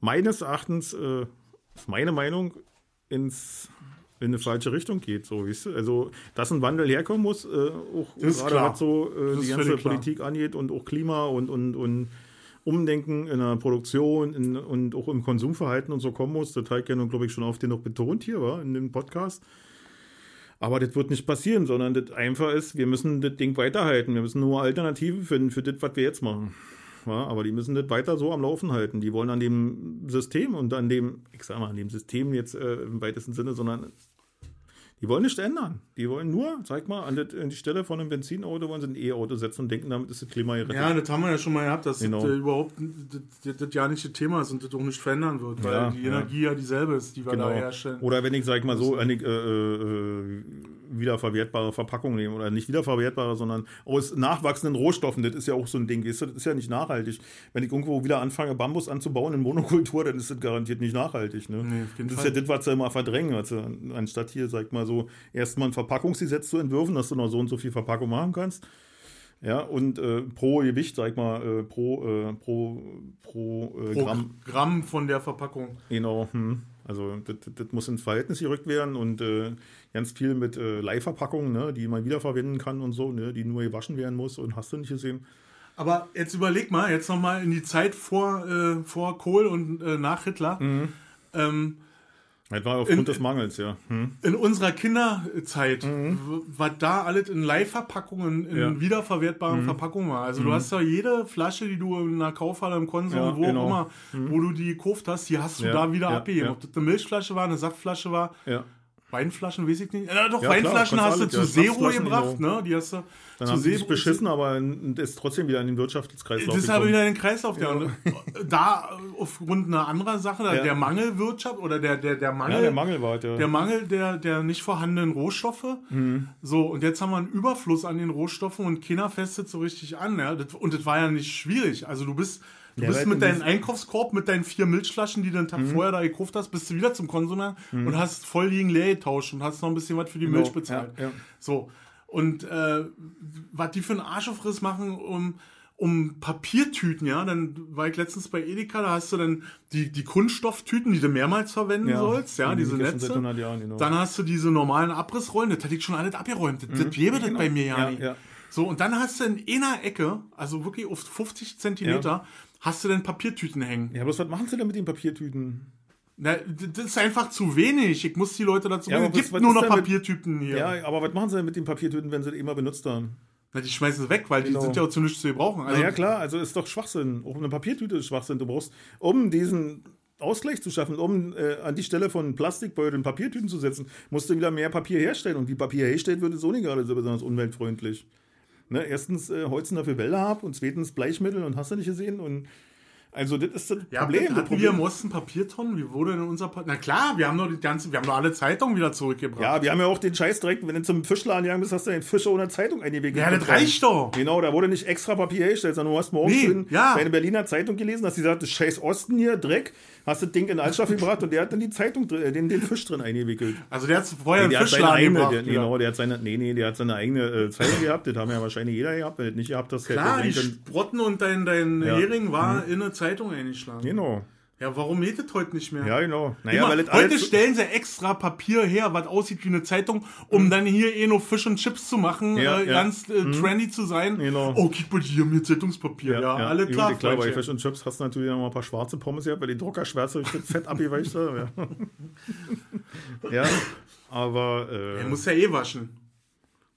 meines Erachtens, äh, ist meine Meinung, ins, in eine falsche Richtung geht. So, weißt du? Also, dass ein Wandel herkommen muss, äh, auch Das gerade was so äh, die ganze klar. Politik angeht und auch Klima und, und, und Umdenken in der Produktion in, und auch im Konsumverhalten und so kommen muss. Das hat ja nun, glaube ich, schon oft noch betont hier, war, in dem Podcast. Aber das wird nicht passieren, sondern das einfach ist, wir müssen das Ding weiterhalten. Wir müssen nur Alternativen finden für das, was wir jetzt machen. Ja, aber die müssen das weiter so am Laufen halten. Die wollen an dem System und an dem, ich sag mal, an dem System jetzt äh, im weitesten Sinne, sondern die wollen nicht ändern. Die wollen nur, sag mal, an, die Stelle von einem Benzinauto wollen sie ein E-Auto setzen und denken, damit ist das Klima gerettet. Ja, das haben wir ja schon mal gehabt, dass Genau. das äh, überhaupt das, das, ja nicht das Thema ist und das auch nicht verändern wird, weil Ja, die ja. Energie ja dieselbe ist, die wir Genau. da herstellen. Oder wenn ich, sag ich mal so, eine äh, äh, wiederverwertbare Verpackung nehme oder nicht wiederverwertbare, sondern aus nachwachsenden Rohstoffen, das ist ja auch so ein Ding, weißt du, das ist ja nicht nachhaltig. Wenn ich irgendwo wieder anfange, Bambus anzubauen in Monokultur, dann ist das garantiert nicht nachhaltig. Ne? Nee, das ist ja das, was sie immer verdrängen, also, anstatt hier, sag mal so, erstmal ein Verpackungsgesetz zu entwürfen, dass du noch so und so viel Verpackung machen kannst. Ja, und äh, pro Gewicht, sag ich mal, äh, pro, äh, pro, pro, äh, Pro Gramm Gramm von der Verpackung. Genau, hm. Also das, das- muss ins Verhältnis gerückt werden und äh, ganz viel mit äh, Leihverpackungen, ne, die man wiederverwenden kann und so, ne, die nur gewaschen werden muss und hast du nicht gesehen. Aber jetzt überleg mal, jetzt nochmal in die Zeit vor, äh, vor Kohl und äh, nach Hitler. Mhm. Ähm, Das war aufgrund In- des Mangels, ja. Hm. in unserer Kinderzeit, w- was da alles in Leihverpackungen, in Mhm. Ja. Mhm. wiederverwertbaren Verpackungen war. Also du hast ja jede Flasche, die du in einer Kaufhalle, im Konsum, Ja, wo genau. auch immer, wo du die gekauft hast, die hast du Ja, da wieder abgegeben. Ob das eine Milchflasche war, eine Saftflasche war, Ja. Weinflaschen, weiß ich nicht. Ja, doch, Ja, Weinflaschen klar, hast du kannst zu Zero gebracht, genau. ne? Die hast du Dann zu haben Zero. beschissen, aber ist trotzdem wieder in den Wirtschaftskreislauf Das ist aber gekommen. wieder in den Kreislauf. Ja. Und da äh, aufgrund einer anderen Sache, Ja. der Mangelwirtschaft oder der, der, der Mangel, Ja, der Mangel war halt, ja. der Mangel der, der nicht vorhandenen Rohstoffe. Mhm. So, und jetzt haben wir einen Überfluss an den Rohstoffen und keiner festet so richtig an. Ja? Und das war ja nicht schwierig. Also du bist, du Ja, bist mit deinem Mhm. Einkaufskorb, mit deinen vier Milchflaschen, die du den Tag vorher da gekauft hast, bist du wieder zum Konsumer und hast voll liegen leer getauscht und hast noch ein bisschen was für die Genau, Milch bezahlt. ja, ja. So. Und äh, was die für einen Arschaufriss machen, um, um Papiertüten, ja, dann war ich letztens bei Edeka, da hast du dann die, die Kunststofftüten, die du mehrmals verwenden Ja, sollst, ja, die diese Netze. 100 Jahren, genau. Dann hast du diese normalen Abrissrollen, das hatte ich schon alles abgeräumt. Das, das gäbe das bei mir ja, Mhm. Ja, nicht. ja. So, und dann hast du in einer Ecke, also wirklich auf 50 Zentimeter, hast du dann Papiertüten hängen. Ja, bloß was machen sie denn mit den Papiertüten? Na, das ist einfach zu wenig. Ich muss die Leute dazu bringen. Es gibt was nur noch denn Papiertüten hier. Ja, aber was machen sie denn mit den Papiertüten, wenn sie die immer benutzt haben? Na, die schmeißen sie weg, weil die Genau. sind ja auch zu nichts zu gebrauchen. Also, Na ja, klar, also ist doch Schwachsinn. Auch eine Papiertüte ist Schwachsinn. Du brauchst, um diesen Ausgleich zu schaffen, um äh, an die Stelle von Plastikbeuteln Papiertüten zu setzen, musst du wieder mehr Papier herstellen. Und wie Papier herstellt wird, ist nicht gerade so besonders umweltfreundlich. Ne? Erstens äh, Holzen dafür Wälder ab und zweitens Bleichmittel und hast du nicht gesehen. Und also das ist das Ja, Problem. Das wir im Problem. Osten Papiertonnen? Wie wurde denn unser pa Na klar, wir haben doch die ganze, wir haben doch alle Zeitungen wieder zurückgebracht. Ja, wir haben ja auch den Scheiß direkt, wenn du zum Fischladen gegangen bist, hast du den Fisch ohne Zeitung eingewickelt. Ja, das reicht doch. Genau, da wurde nicht extra Papier hergestellt, sondern du hast morgens Nee, schön ja. deine Berliner Zeitung gelesen, hast gesagt, das scheiß Osten hier, Dreck, hast das Ding in Altstoff gebracht und der hat dann die Zeitung, drin- äh, den, den Fisch drin eingewickelt. Also der hat vorher Nee, der einen Fischladen eigene, gebracht. der, wieder. genau, der hat seine, nee, nee, der hat seine eigene äh, Zeitung gehabt, das haben ja wahrscheinlich jeder gehabt, wenn das nicht gehabt hast, Klar, die Sprotten und dein, dein Ja. Hering war in eine Zeitung eingeschlagen. Genau, Ja, warum geht das heute nicht mehr? ja, genau. Naja, Immer, weil das heute stellen sie extra Papier her, was aussieht wie eine Zeitung, um dann hier eh nur Fisch und Chips zu machen, Ja, äh, ja. ganz äh, trendy zu sein. Genau. Oh, guck mal, hier haben wir Zeitungspapier. Ja, alle gut, klar. klar bei. Fisch und Chips hast du natürlich noch mal ein paar schwarze Pommes gehabt, weil die Druckerschwärze durch das Fett abgeweicht hat. Ja. ja, aber äh, Er muss ja eh waschen.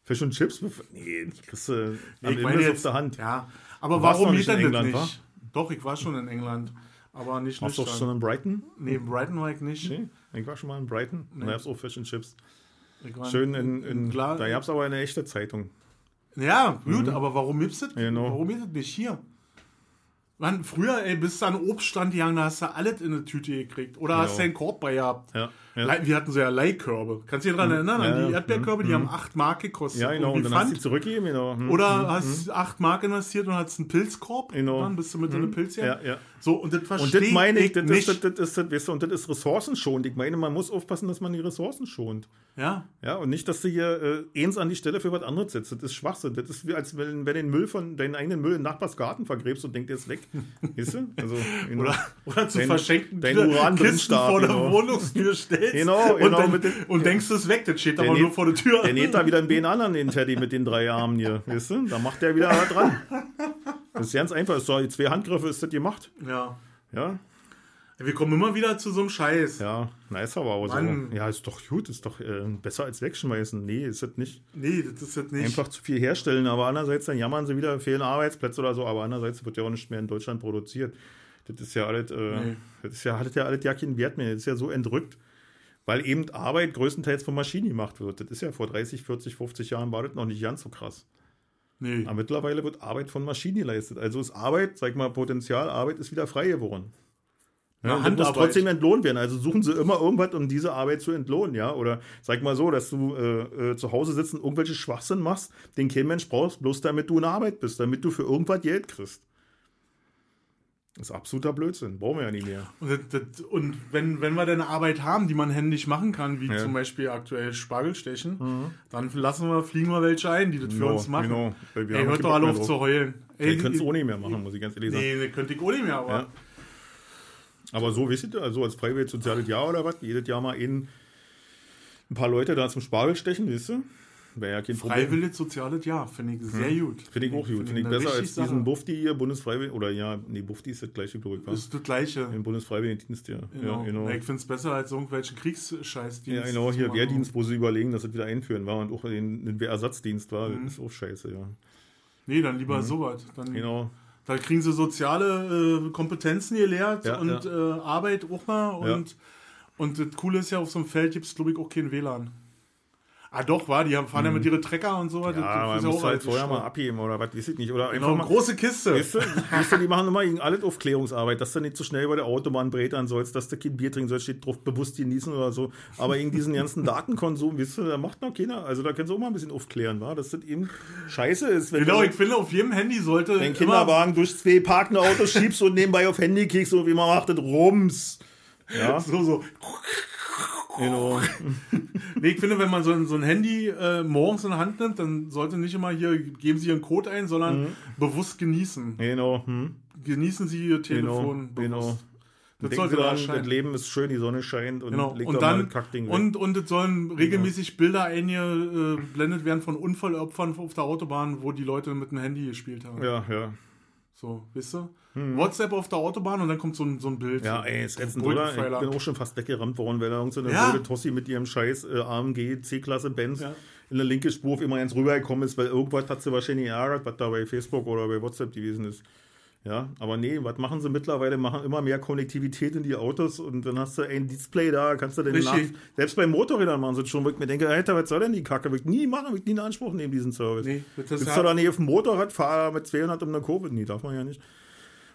Fisch und Chips? Nee, die kriegst du am Ich meine Imbiss jetzt, auf der Hand. Ja, aber warum geht das nicht? Doch, ich war schon in England, aber nicht Warst du schon in Brighton? Nee, in Brighton war ich nicht. Nee, ich war schon mal in Brighton. Da gab es auch Fish and Chips. Schön in, in Klar. da gab es aber eine echte Zeitung. Ja, gut, aber warum gibt's das? Genau. Warum ist das nicht hier? Mann, früher, ey, bis du an Obststand gegangen, da hast du alles in eine Tüte gekriegt. Oder hast du Genau. einen Korb bei gehabt. Ja, ja. Wir hatten so ja Leihkörbe. Kannst du dich daran erinnern? Ja, An die. Erdbeerkörbe, die haben 8 Mark gekostet. ja, genau. Und dann hast du Pfand. die zurückgegeben. Genau. Oder hast 8 Mark investiert und hast einen Pilzkorb. Genau. Dann bist du mit in eine Pilz Ja, ja. So, und das Und verstehe das meine ich, das nicht. ist, das, das, ist, das, weißt du, und das ist ressourcenschonend. Ich meine, man muss aufpassen, dass man die Ressourcen schont. ja. Ja, und nicht, dass du hier äh, eins an die Stelle für was anderes setzt. Das ist Schwachsinn. Das ist wie, als wenn, wenn du den Müll von deinen eigenen Müll in Nachbarsgarten vergräbst und denkst, der ist weg. Weißt du? Also, genau. Oder, oder zu Dein- verschenken dein Kisten Uran-Brennstab, vor der genau. Wohnungstür stellst Genau, und, genau, dann, den- und denkst, es weg, das steht aber näht- nur vor der Tür. Der näht da wieder ein Bein an an den Teddy mit den drei Armen hier. Weißt du? Da macht der wieder dran. Das ist ganz einfach. Doch, zwei Handgriffe ist das gemacht. Ja. Ja, Wir kommen immer wieder zu so einem Scheiß. ja, ist aber auch Mann. so. Ja, ist doch gut, ist doch äh, besser als wegschmeißen. Nee, ist das nicht. Nee, das ist jetzt nicht. Einfach zu viel herstellen, aber andererseits dann jammern sie wieder, fehlen Arbeitsplätze oder so, aber andererseits wird ja auch nicht mehr in Deutschland produziert. Das ist ja alles, äh, Nee. das ist ja, hat ja alles ja keinen Wert mehr. Das ist ja so entrückt. Weil eben Arbeit größtenteils von Maschinen gemacht wird. Das ist ja vor 30, 40, 50 Jahren war das noch nicht ganz so krass. nee. Aber mittlerweile wird Arbeit von Maschinen geleistet. Also ist Arbeit, sag mal, Potenzial, Arbeit ist wieder frei geworden. Ja, das muss trotzdem entlohnt werden. Also suchen sie immer irgendwas, um diese Arbeit zu entlohnen, ja. Oder sag mal so, dass du äh, äh, zu Hause sitzt und irgendwelche Schwachsinn machst, den kein Mensch brauchst, bloß damit du in Arbeit bist, damit du für irgendwas Geld kriegst. Das ist absoluter Blödsinn. Brauchen wir ja nicht mehr. Und, das, und wenn, wenn wir dann eine Arbeit haben, die man händisch machen kann, wie Ja. Mhm. zum Beispiel aktuell Spargelstechen, dann lassen wir, fliegen wir welche ein, die das für Genau, uns machen. genau. Weil wir Ey, hört doch alle auf zu heulen. Ey, Ich könnte es auch nicht mehr machen, muss ich ganz ehrlich sagen. Nee, könnte ich auch nicht mehr, aber Ja. Aber so, wisst ihr, also als freiwilliges soziales Jahr oder was, jedes Jahr mal ein, ein paar Leute da zum Spargel stechen, wisst ihr? Wäre ja kein Problem. freiwilliges soziales Jahr, finde ich sehr gut. Finde ich auch gut. Finde ich besser als diesen Sache. Bufti hier, Bundesfreiwillig, oder ja, nee, Bufti ist das gleiche, glaube ich, war. ist das Gleiche. Im Bundesfreiwilligendienst, ja. Genau. Ja, genau. Ich finde es besser als irgendwelchen Kriegsscheißdienst. Ja, genau, hier. Wehrdienst, wo sie überlegen, dass es wieder einführen war und auch den Wehrersatzdienst war, Mhm. das ist auch scheiße, ja. Nee, dann lieber sowas. Dann, Genau. Da kriegen sie soziale äh, Kompetenzen gelehrt Ja, und ja. Äh, Arbeit auch mal und Und das Coole ist ja, auf so einem Feld gibt es, glaube ich, auch kein WLAN. Ah, doch, war, die haben- fahren ja mit ihre Trecker und so. das- Mhm. Ja, das man ist muss halt vorher mal abheben oder was, weiß ich nicht. Oder Genau, mal. große Kiste. Weißt du, weißt du, die machen immer alles Aufklärungsarbeit, dass du nicht so schnell über der Autobahn bretern sollst, dass du kein Bier trinken sollst, steht drauf bewusst genießen oder so. Aber gegen diesen ganzen Datenkonsum, weißt du, da macht noch keiner. Also da kannst du auch mal ein bisschen aufklären, wa? dass das eben scheiße ist, wenn Genau, ich finde, auf jedem Handy sollte den Kinderwagen durch zwei parkende Autos schiebst und nebenbei auf Handy kriegst, so wie man macht, das Rums. Ja, so, so. Genau. Nee, ich finde, wenn man so ein, so ein Handy äh, morgens in der Hand nimmt, dann sollte nicht immer hier, geben Sie Ihren Code ein, sondern Mhm. bewusst genießen. Genau, hm. Genießen Sie Ihr genau, Telefon. genau. bewusst. Das Denken sollte Sie da dran, das. Leben ist schön, die Sonne scheint und Genau. legt Und doch mal dann das Kackding weg. und, und es sollen regelmäßig Bilder eingeblendet werden von Unfallopfern auf der Autobahn, wo die Leute mit dem Handy gespielt haben. ja, ja. So, wisst ihr? WhatsApp auf der Autobahn und dann kommt so ein, so ein Bild. Ja, ey, ist ätzend, Ein oder? Ich bin auch schon fast weggerammt worden, weil da irgend so eine Ja. Tossi mit ihrem scheiß äh, AMG C-Klasse Benz Ja. in der linke Spur auf immer eins rübergekommen ist, weil irgendwas hat sie wahrscheinlich geärgert, was da bei Facebook oder bei WhatsApp gewesen ist. Ja, aber nee, was machen sie mittlerweile? Machen immer mehr Konnektivität in die Autos und dann hast du ein Display da, kannst du den nach, selbst bei Motorrädern machen sie schon, wo ich mir denke, Alter, was soll denn die Kacke? Will ich nie machen, will ich nie in Anspruch nehmen, diesen Service. Nee, das Bist hat- du da nicht auf dem Motorrad, fahr mit 200 um eine Kurve? Nee, darf man ja nicht.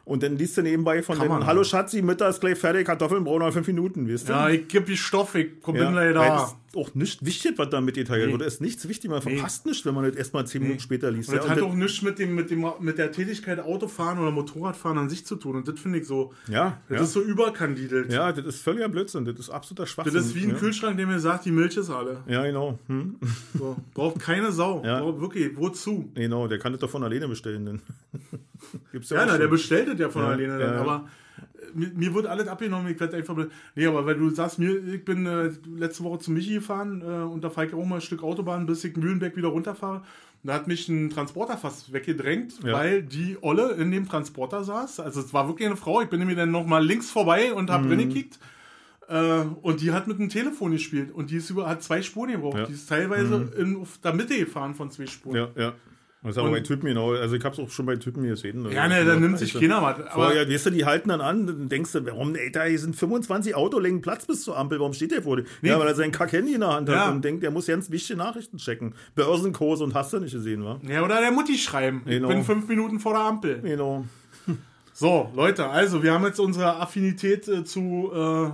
Und dann liest du nebenbei von Kann man hallo. Schatzi, Mittags gleich fertig, Kartoffeln brauchen noch fünf Minuten, weißt du? Ja, ich gebe die Stoff, ich komm, Ja, bin leider ist auch nicht wichtig, was da mitgeteilt Nee. wird. Es ist nichts wichtig, man verpasst nichts, wenn man das erst mal zehn Minuten später liest. Und das ja, hat und auch nichts mit, dem, mit, dem, mit der Tätigkeit Autofahren oder Motorradfahren an sich zu tun. Und das finde ich so, ja, das ja. ist so überkandidelt. ja, das ist völliger Blödsinn, das ist absoluter Schwachsinn. Das ist wie ein ja. Kühlschrank, der mir sagt, die Milch ist alle. Ja, genau. Hm? So. Braucht keine Sau. Ja. Braucht wirklich, wozu? Genau, der kann das doch von alleine bestellen. Gibt's Ja, auch na, der bestellt es ja von Ja, alleine dann. ja. Aber mir, mir wird alles abgenommen. Ich werde einfach. Nee, aber weil du sagst, mir, ich bin äh, letzte Woche zu Michi gefahren äh, und da fahre ich auch mal ein Stück Autobahn, bis ich Mühlenberg wieder runterfahre. Und da hat mich ein Transporter fast weggedrängt, Ja. weil die Olle in dem Transporter saß. Also es war wirklich eine Frau. Ich bin nämlich dann nochmal links vorbei und Mhm. habe drin gekickt. Äh, und die hat mit dem Telefon gespielt und die ist über, hat zwei Spuren gebraucht. Ja. Mhm. Die ist teilweise in, auf der Mitte gefahren von zwei Spuren. Ja, ja. Das ist aber bei Typen genau. Also ich hab's auch schon bei Typen gesehen. Ja, ne, da nimmt sich keiner was. Aber Vorher, weißt du, die halten dann an, dann denkst du, warum, ey, da sind 25 Autolängen Platz bis zur Ampel, warum steht der vor dir? Ja, weil er sein Kack-Handy in der Hand Ja. hat und denkt, der muss ganz wichtige Nachrichten checken. Börsenkurse und hast du nicht gesehen, wa? Ja, oder der Mutti schreiben. Genau. Ich bin fünf Minuten vor der Ampel. Genau. So, Leute, also wir haben jetzt unsere Affinität äh, zu äh,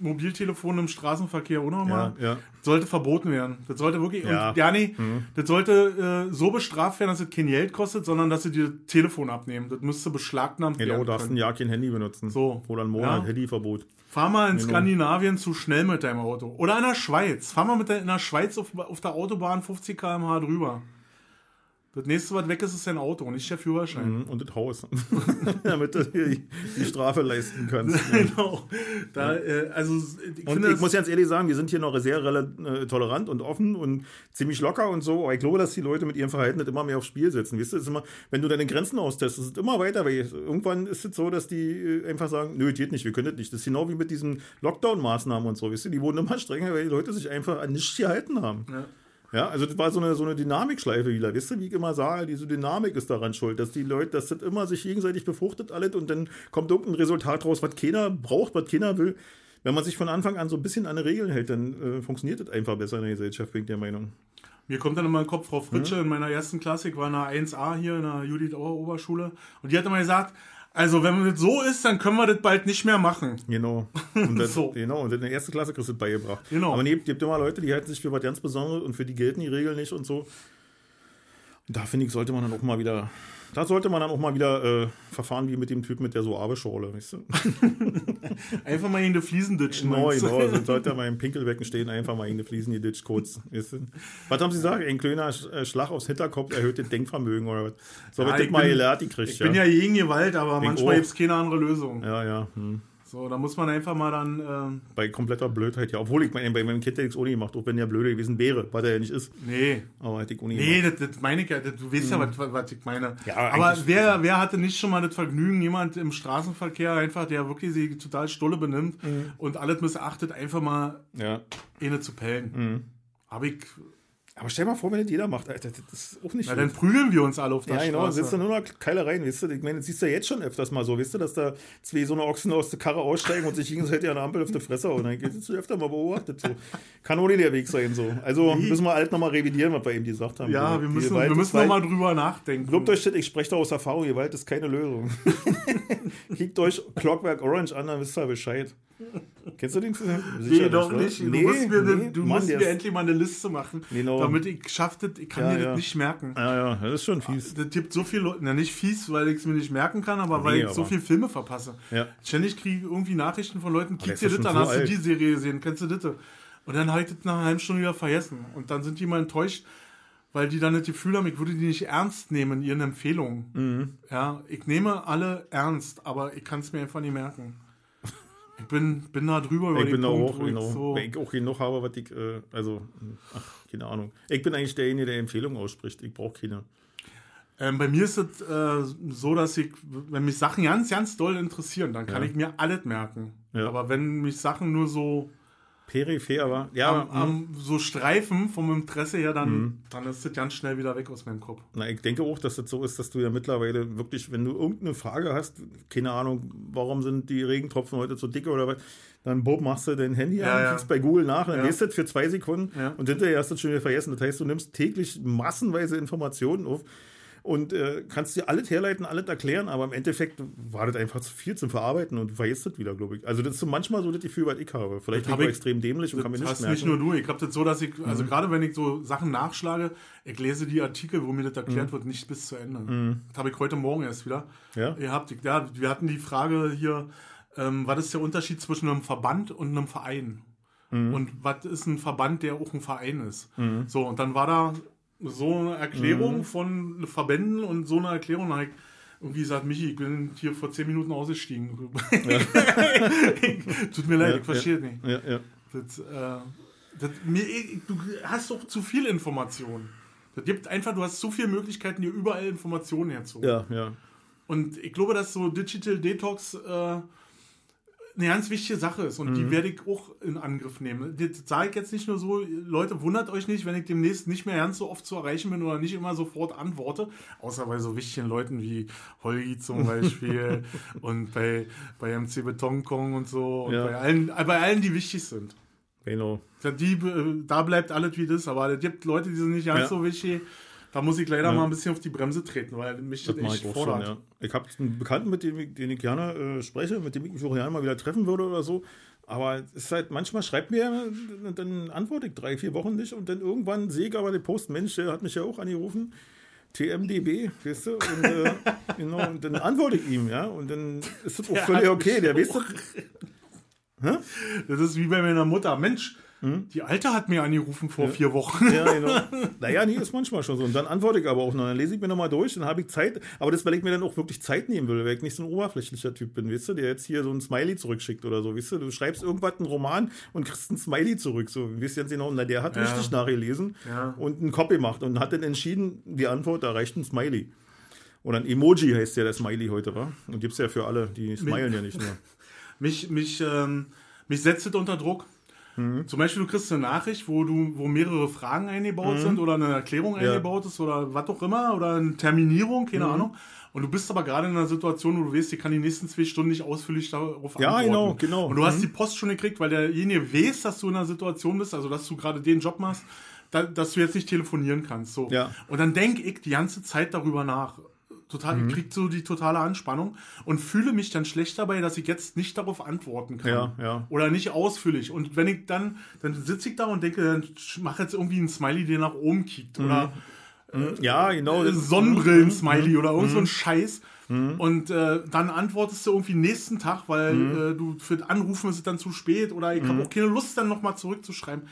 Mobiltelefonen im Straßenverkehr auch nochmal. Ja, ja. Sollte verboten werden. Das sollte wirklich, Ja. Mhm. und Jani, das sollte äh, so bestraft werden, dass es kein Geld kostet, sondern dass sie dir das Telefon abnehmen. Das müsste beschlagnahmt Genau, werden. darfst ein. Jahr kein Handy benutzen. So. Oder einen Monat Ja. Handyverbot. Fahr mal in Genau. Skandinavien zu schnell mit deinem Auto. Oder in der Schweiz. Fahr mal mit der, in der Schweiz auf, auf der Autobahn 50 km/h drüber. Das nächste, was weg ist, ist dein Auto, nicht der Führerschein. Mhm, Und das Haus. Damit du die, die Strafe leisten kannst. Genau. Da, äh, also, ich Und finde, ich muss ganz ehrlich sagen, wir sind hier noch sehr äh, tolerant und offen und ziemlich locker und so. Aber ich glaube, dass die Leute mit ihrem Verhalten das immer mehr aufs Spiel setzen. Weißt du, ist immer, wenn du deine Grenzen austestest, ist es immer weiter. Weil irgendwann ist es so, dass die äh, einfach sagen, nö, geht nicht, wir können das nicht. Das ist genau wie mit diesen Lockdown-Maßnahmen und so. Weißt du, die wurden immer strenger, weil die Leute sich einfach an nichts gehalten haben. Ja. Ja, also das war so eine, so eine Dynamikschleife wieder. Weißt du, wie ich immer sage, diese Dynamik ist daran schuld, dass die Leute, dass das immer sich gegenseitig befruchtet alles und dann kommt irgendein Resultat raus, was keiner braucht, was keiner will. Wenn man sich von Anfang an so ein bisschen an die Regeln hält, dann äh, funktioniert das einfach besser in der Gesellschaft, bin ich der Meinung. Mir kommt dann immer in den Kopf, Frau Fritsche Mhm. in meiner ersten Klasse, ich war in der 1a hier in der Judith Auer Oberschule und die hat immer gesagt, also wenn das so ist, dann können wir das bald nicht mehr machen. Genau. Und das, So. Genau, und in der ersten Klasse kriegst du beigebracht. Genau. Aber nee, es gibt immer Leute, die halten sich für was ganz Besonderes und für die gelten die Regeln nicht und so. Und da finde ich, sollte man dann auch mal wieder, da sollte man dann auch mal wieder äh, verfahren wie mit dem Typ mit der Soabe-Schorle, weißt du? Einfach mal in die Fliesen ditchen. Genau, genau. Also sollte mal im Pinkelbecken stehen, einfach mal in die Fliesen geditscht kurz. Weißt du? Was haben Sie gesagt? Ein kleiner äh, Schlag aufs Hinterkopf erhöht das Denkvermögen oder was? So Ja, wird das ich mal bin- gelernt, die kriegt Ich bin ja gegen Gewalt, aber manchmal auch. gibt es keine andere Lösung. Ja, ja. Hm. So, da muss man einfach mal dann, ähm, Bei kompletter Blödheit, ja. Obwohl ich meine, bei meinem Kind hätte ich es ohne gemacht, auch wenn er blöde gewesen wäre, was er ja nicht ist. nee, Aber hätte ich ohne Nee, das, das meine ich ja. Das, du weißt ja, was, was ich meine. Mhm. Ja, aber wer, wer hatte nicht schon mal das Vergnügen, jemand im Straßenverkehr einfach, der wirklich sich total stulle benimmt Mhm. und alles missachtet, einfach mal Ja. eine zu pellen? Mhm. Habe ich Aber stell mal vor, wenn das jeder macht, Alter, das ist auch nicht Na, dann prügeln wir uns alle auf der Ja, genau, Straße. sitzt da nur noch Keilereien, weißt du? Ich meine, das siehst du ja jetzt schon öfters mal so, weißt du, dass da zwei so eine Ochsen aus der Karre aussteigen und sich gegenseitig an der Ampel auf die Fresse hauen. Dann geht es öfter mal beobachtet. So. Kann nicht der Weg sein, so. Also müssen wir alt nochmal revidieren, was wir eben gesagt haben. ja, wir müssen, Gewalt wir müssen nochmal drüber nachdenken. Glaubt euch das, ich spreche da aus Erfahrung, Gewalt ist keine Lösung. Kickt euch Clockwork Orange an, dann wisst ihr Bescheid. Kennst du den Film? Nee, Sicher doch oder? nicht. Du Nee, musst mir, nee. du Mann, musst mir endlich mal eine Liste machen, Genau. damit ich schaff das, ich kann Ja, mir ja. das nicht merken. Ja, ja, das ist schon fies. Das gibt so viele Leute, na nicht fies, weil ich es mir nicht merken kann, aber weil Nee, ich so aber- viele Filme verpasse. Ja. Ständig kriege ich irgendwie Nachrichten von Leuten, ist dir das an, so hast du alt. die Serie gesehen, kennst du das? Und dann habe ich das nach einer halben Stunde wieder vergessen. Und dann sind die mal enttäuscht, weil die dann das Gefühl haben, ich würde die nicht ernst nehmen in ihren Empfehlungen. Mhm. Ja, ich nehme alle ernst, aber ich kann es mir einfach nicht merken. Ich bin, bin da drüber über Ich den bin da Punkt, auch, wo ich genau. so, ich auch genug habe, was ich, äh, also, ach, keine Ahnung. Ich bin eigentlich derjenige, der Empfehlungen ausspricht. Ich brauche keine. Ähm, bei mir ist es äh, so, dass ich, wenn mich Sachen ganz, ganz doll interessieren, dann kann Ja. ich mir alles merken. Ja. Aber wenn mich Sachen nur so, Peripher, aber, ja, am, am, so streifen vom Interesse her, dann, Mhm. dann ist das ganz schnell wieder weg aus meinem Kopf. Na, ich denke auch, dass das so ist, dass du ja mittlerweile wirklich, wenn du irgendeine Frage hast, keine Ahnung, warum sind die Regentropfen heute so dick oder was, dann Bob, machst du dein Handy Ja, an, ja. bei Google nach, dann Ja. gehst du das für zwei Sekunden Ja. und hinterher hast du es schon wieder vergessen. Das heißt, du nimmst täglich massenweise Informationen auf und äh, kannst dir alles herleiten, alles erklären, aber im Endeffekt war das einfach zu viel zum Verarbeiten und vergisst das wieder, glaube ich. Also das ist so manchmal so das Gefühl, was ich habe. Vielleicht bin hab ich extrem dämlich und kann mir Das nicht merken. nicht nur du. Ich habe das so, dass ich, Mhm. also gerade wenn ich so Sachen nachschlage, ich lese die Artikel, wo mir das erklärt wird, nicht bis zu Ende. Das habe ich heute Morgen erst wieder. Mhm. Ja? Ihr habt, ja, wir hatten die Frage hier, ähm, was ist der Unterschied zwischen einem Verband und einem Verein? Mhm. Und was ist ein Verband, der auch ein Verein ist? So, und dann war da so eine Erklärung Mhm. von Verbänden und so eine Erklärung, ich irgendwie gesagt, Michi, ich bin hier vor zehn Minuten ausgestiegen. Tut mir leid, Ja, ich verstehe nicht. Ja, ja. Das, äh, das, mir, du hast doch zu viel Informationen. Das gibt einfach, du hast so viele Möglichkeiten, dir überall Informationen herzuholen. Ja, ja. Und ich glaube, dass so Digital Detox äh, eine ganz wichtige Sache ist. Und Mhm. die werde ich auch in Angriff nehmen. Das sage ich jetzt nicht nur so, Leute, wundert euch nicht, wenn ich demnächst nicht mehr ganz so oft zu erreichen bin oder nicht immer sofort antworte. Außer bei so wichtigen Leuten wie Holgi zum Beispiel und bei, bei MC Betonkong und so. Und Ja. bei, allen, äh, bei allen, die wichtig sind. Genau. Da, die, äh, da bleibt alles wie das, aber es gibt Leute, die sind nicht ganz Ja. so wichtig. Da muss ich leider Ja. mal ein bisschen auf die Bremse treten, weil mich das, Das echt ich auch schon, fordert. ja. Ich habe einen Bekannten, mit dem ich, den ich gerne äh, spreche, mit dem ich mich auch gerne mal wieder treffen würde oder so. Aber es ist halt, manchmal schreibt mir, und dann antworte ich drei, vier Wochen nicht und dann irgendwann sehe ich aber den Post, Mensch, der hat mich ja auch angerufen. TMDB, weißt du? Und, äh, genau, und dann antworte ich ihm, ja. Und dann ist das auch Der völlig okay. Der weißt du, Das ist wie bei meiner Mutter. Mensch, die Alte hat mir angerufen vor vier Wochen. Hm? Ja, genau. Naja, nee, ist manchmal schon so. Und dann antworte ich aber auch noch. Dann lese ich mir nochmal durch, dann habe ich Zeit. Aber das, weil ich mir dann auch wirklich Zeit nehmen will, weil ich nicht so ein oberflächlicher Typ bin, weißt du, der jetzt hier so ein Smiley zurückschickt oder so, weißt du. Du schreibst irgendwas, einen Roman und kriegst ein Smiley zurück. So, weißt du genau, na, der hat Ja. richtig nachgelesen Ja. und einen Copy gemacht und hat dann entschieden, die Antwort, da reicht ein Smiley. Oder ein Emoji heißt ja der Smiley heute, wa? Und gibt's ja für alle, die smilen ja nicht nur. Mich, mich, ähm, mich setzt es unter Druck. Mhm. Zum Beispiel, du kriegst eine Nachricht, wo du, wo mehrere Fragen eingebaut Mhm. sind oder eine Erklärung eingebaut ist oder was auch immer oder eine Terminierung, keine Mhm. Ahnung. Und du bist aber gerade in einer Situation, wo du weißt, ich kann die nächsten zwei Stunden nicht ausführlich darauf Ja, antworten. genau, genau. Und du hast Mhm. die Post schon gekriegt, weil derjenige weiß, dass du in einer Situation bist, also dass du gerade den Job machst, da, dass du jetzt nicht telefonieren kannst. So. Ja. Und dann denke ich die ganze Zeit darüber nach. Total, Mhm. ich krieg so die totale Anspannung und fühle mich dann schlecht dabei, dass ich jetzt nicht darauf antworten kann. Ja, ja. Oder nicht ausführlich. Und wenn ich dann, dann sitze ich da und denke, dann mach jetzt irgendwie einen Smiley, der nach oben kickt. Oder Ja, genau. äh, das- Sonnenbrillen-Smiley oder irgend so Mhm. ein Scheiß. Und äh, dann antwortest du irgendwie nächsten Tag, weil Mhm. äh, du für Anrufen ist es dann zu spät oder ich habe auch keine Lust, dann nochmal zurückzuschreiben.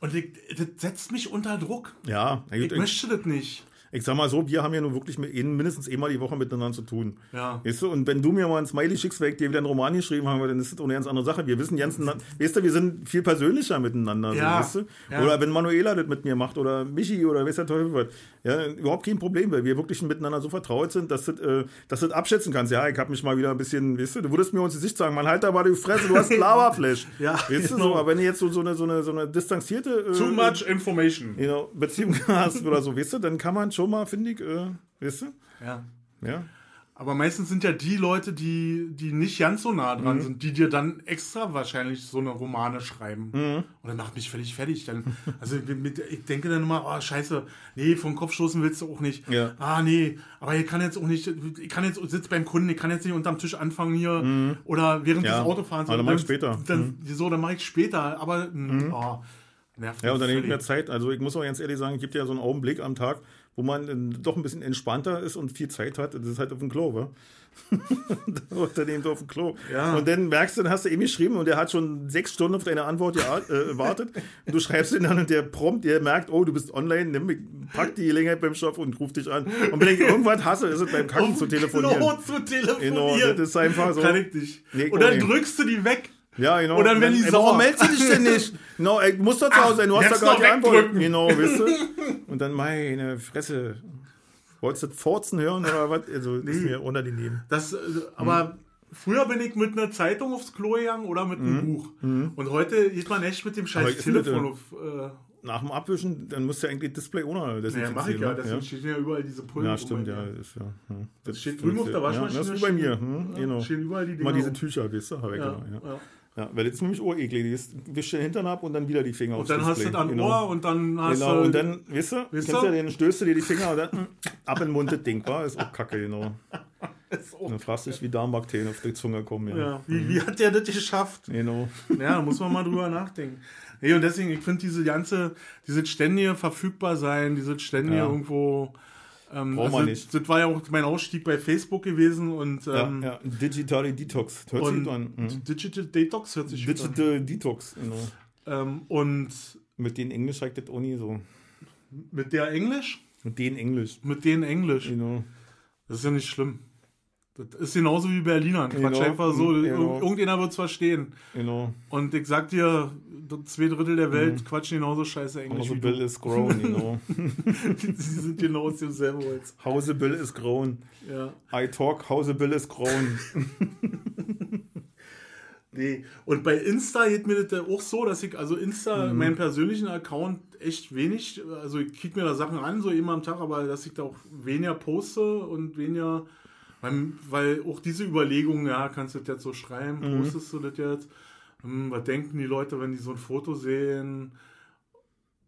Und das setzt mich unter Druck. Ja, Ich möchte das nicht. Ich sag mal so, wir haben ja nun wirklich mit, mindestens einmal die Woche miteinander zu tun. Ja. Weißt du, und wenn du mir mal ein Smiley schickst, weil ich dir wieder einen Roman geschrieben habe, dann ist das auch eine ganz andere Sache. Wir wissen ganz, weißt du, wir sind viel persönlicher miteinander. Ja. So, weißt du? Ja. Oder wenn Manuela das mit mir macht oder Michi oder weiß der Teufel was. Ja, überhaupt kein Problem, weil wir wirklich miteinander so vertraut sind, dass du das, äh, dass das abschätzen kannst. Ja, ich habe mich mal wieder ein bisschen, weißt du, du würdest mir uns ins Gesicht sagen, man halt da mal die Fresse, du hast ein Lavaflash. Ja, weißt du, genau. so, aber wenn du jetzt so, so, eine, so, eine, so eine distanzierte äh, Too much information. you know, Beziehung hast oder so, weißt du, dann kann man schon mal, finde ich, äh, weißt du, Ja. ja. Aber meistens sind ja die Leute, die, die nicht ganz so nah Mhm. dran sind, die dir dann extra wahrscheinlich so eine Romane schreiben. Mhm. Und dann macht mich völlig fertig. Dann, also ich denke dann immer, oh scheiße, nee, vom Kopf stoßen willst du auch nicht. Ja. Ah, nee, aber ich kann jetzt auch nicht, ich kann jetzt, sitzt beim Kunden, ich kann jetzt nicht unterm Tisch anfangen hier oder während Mhm. Ja. des Autofahrens. Aber dann mach ich später. Dann, So, dann mache ich später. Aber, oh, nervt Ja, und dann nicht völlig. mehr Zeit. Also ich muss auch ganz ehrlich sagen, es gibt ja so einen Augenblick am Tag, wo man äh, doch ein bisschen entspannter ist und viel Zeit hat. Das ist halt auf dem Klo, wa? dann eben auf dem Klo. Ja. Und dann merkst du, dann hast du ihm geschrieben und der hat schon sechs Stunden auf deine Antwort äh, gewartet. Und du schreibst ihn dann und der prompt, der merkt, oh, du bist online, nimm, pack die Gelegenheit beim Stoff und ruf dich an. Und wenn ich irgendwas hasse, ist es beim Kacken Auf zu telefonieren. Klo zu telefonieren. Genau, das ist einfach so. Kann ich nicht. Nee, und dann drückst du die weg. Ja, genau. Und dann werden die ey, sauer. Warum meldest du dich denn nicht? No, ey, du musst doch zu Hause sein, du hast doch gar nicht wegdrücken. Genau, weißt du? Und dann, meine Fresse. Wolltest du das Forzen hören oder was? Also, das ist mir unangenehm. Das, äh, aber früher bin ich mit einer Zeitung aufs Klo gegangen oder mit einem Buch. Und heute geht man echt mit dem scheiß Mhm. Ist Telefon auf. Äh, Nach dem Abwischen, dann musst du eigentlich Display ohne desinfizieren. mach ich ja. ne? Deswegen stehen ja überall diese Pulver. ja, stimmt, ja. Ist, ja. hm. Das steht drüben auf der Ja, Waschmaschine. das ist wie bei mir. Hm? Genau. Stehen überall die Dinger. Mal diese. Tücher, weißt du? Hab ich ja, genau, ja. Ja. Ja, weil das ist nämlich ureklig. Das wischst du den Hintern ab und dann wieder die Finger Und dann hast du dann genau. Ohr und dann hast Genau, du. und dann, weißt du, Weißt kennst du? du, den stößt du dir die Finger und dann mm, ab in den Mund das Ding, war? Ist auch kacke, genau. Ist auch- Dann fragst du dich, wie Darmbakterien auf die Zunge kommen, ja. ja, wie, wie hat der das geschafft? Genau. Ja, da muss man mal drüber nachdenken. Nee, und deswegen, ich finde diese ganze, dieses ständige verfügbar sein, dieses ständige Ja. irgendwo. Ähm, Braucht man nicht. Das war ja auch mein Ausstieg bei Facebook gewesen und, Ja, ähm, ja. Digitale Detox. Hört sich gut an. Mhm. Digital Detox hört sich gut an. Digital Detox, genau. Ähm, und Mit denen Englisch sagt das auch nie so. mit der Englisch, Mit denen Englisch. mit denen Englisch. Genau. Das ist ja nicht schlimm. Das ist genauso wie Berliner. Quatsch Genau. einfach so. Mhm, genau. Irgendjemand wird es verstehen. Genau. Und ich sag dir, zwei Drittel der Welt quatschen genauso scheiße Englisch Hause Bill is grown, genau. Sie sind genau aus demselben Holz. Hause Bill is grown. Ja. I talk, Hause Bill is grown. Nee. Und bei Insta geht mir das auch so, dass ich, also Insta, Mhm. meinen persönlichen Account echt wenig, also ich krieg mir da Sachen an, so immer am Tag, aber dass ich da auch weniger poste und weniger, weil, weil auch diese Überlegungen, ja, kannst du das jetzt so schreiben, Mhm. postest du das jetzt, Hm, was denken die Leute, wenn die so ein Foto sehen?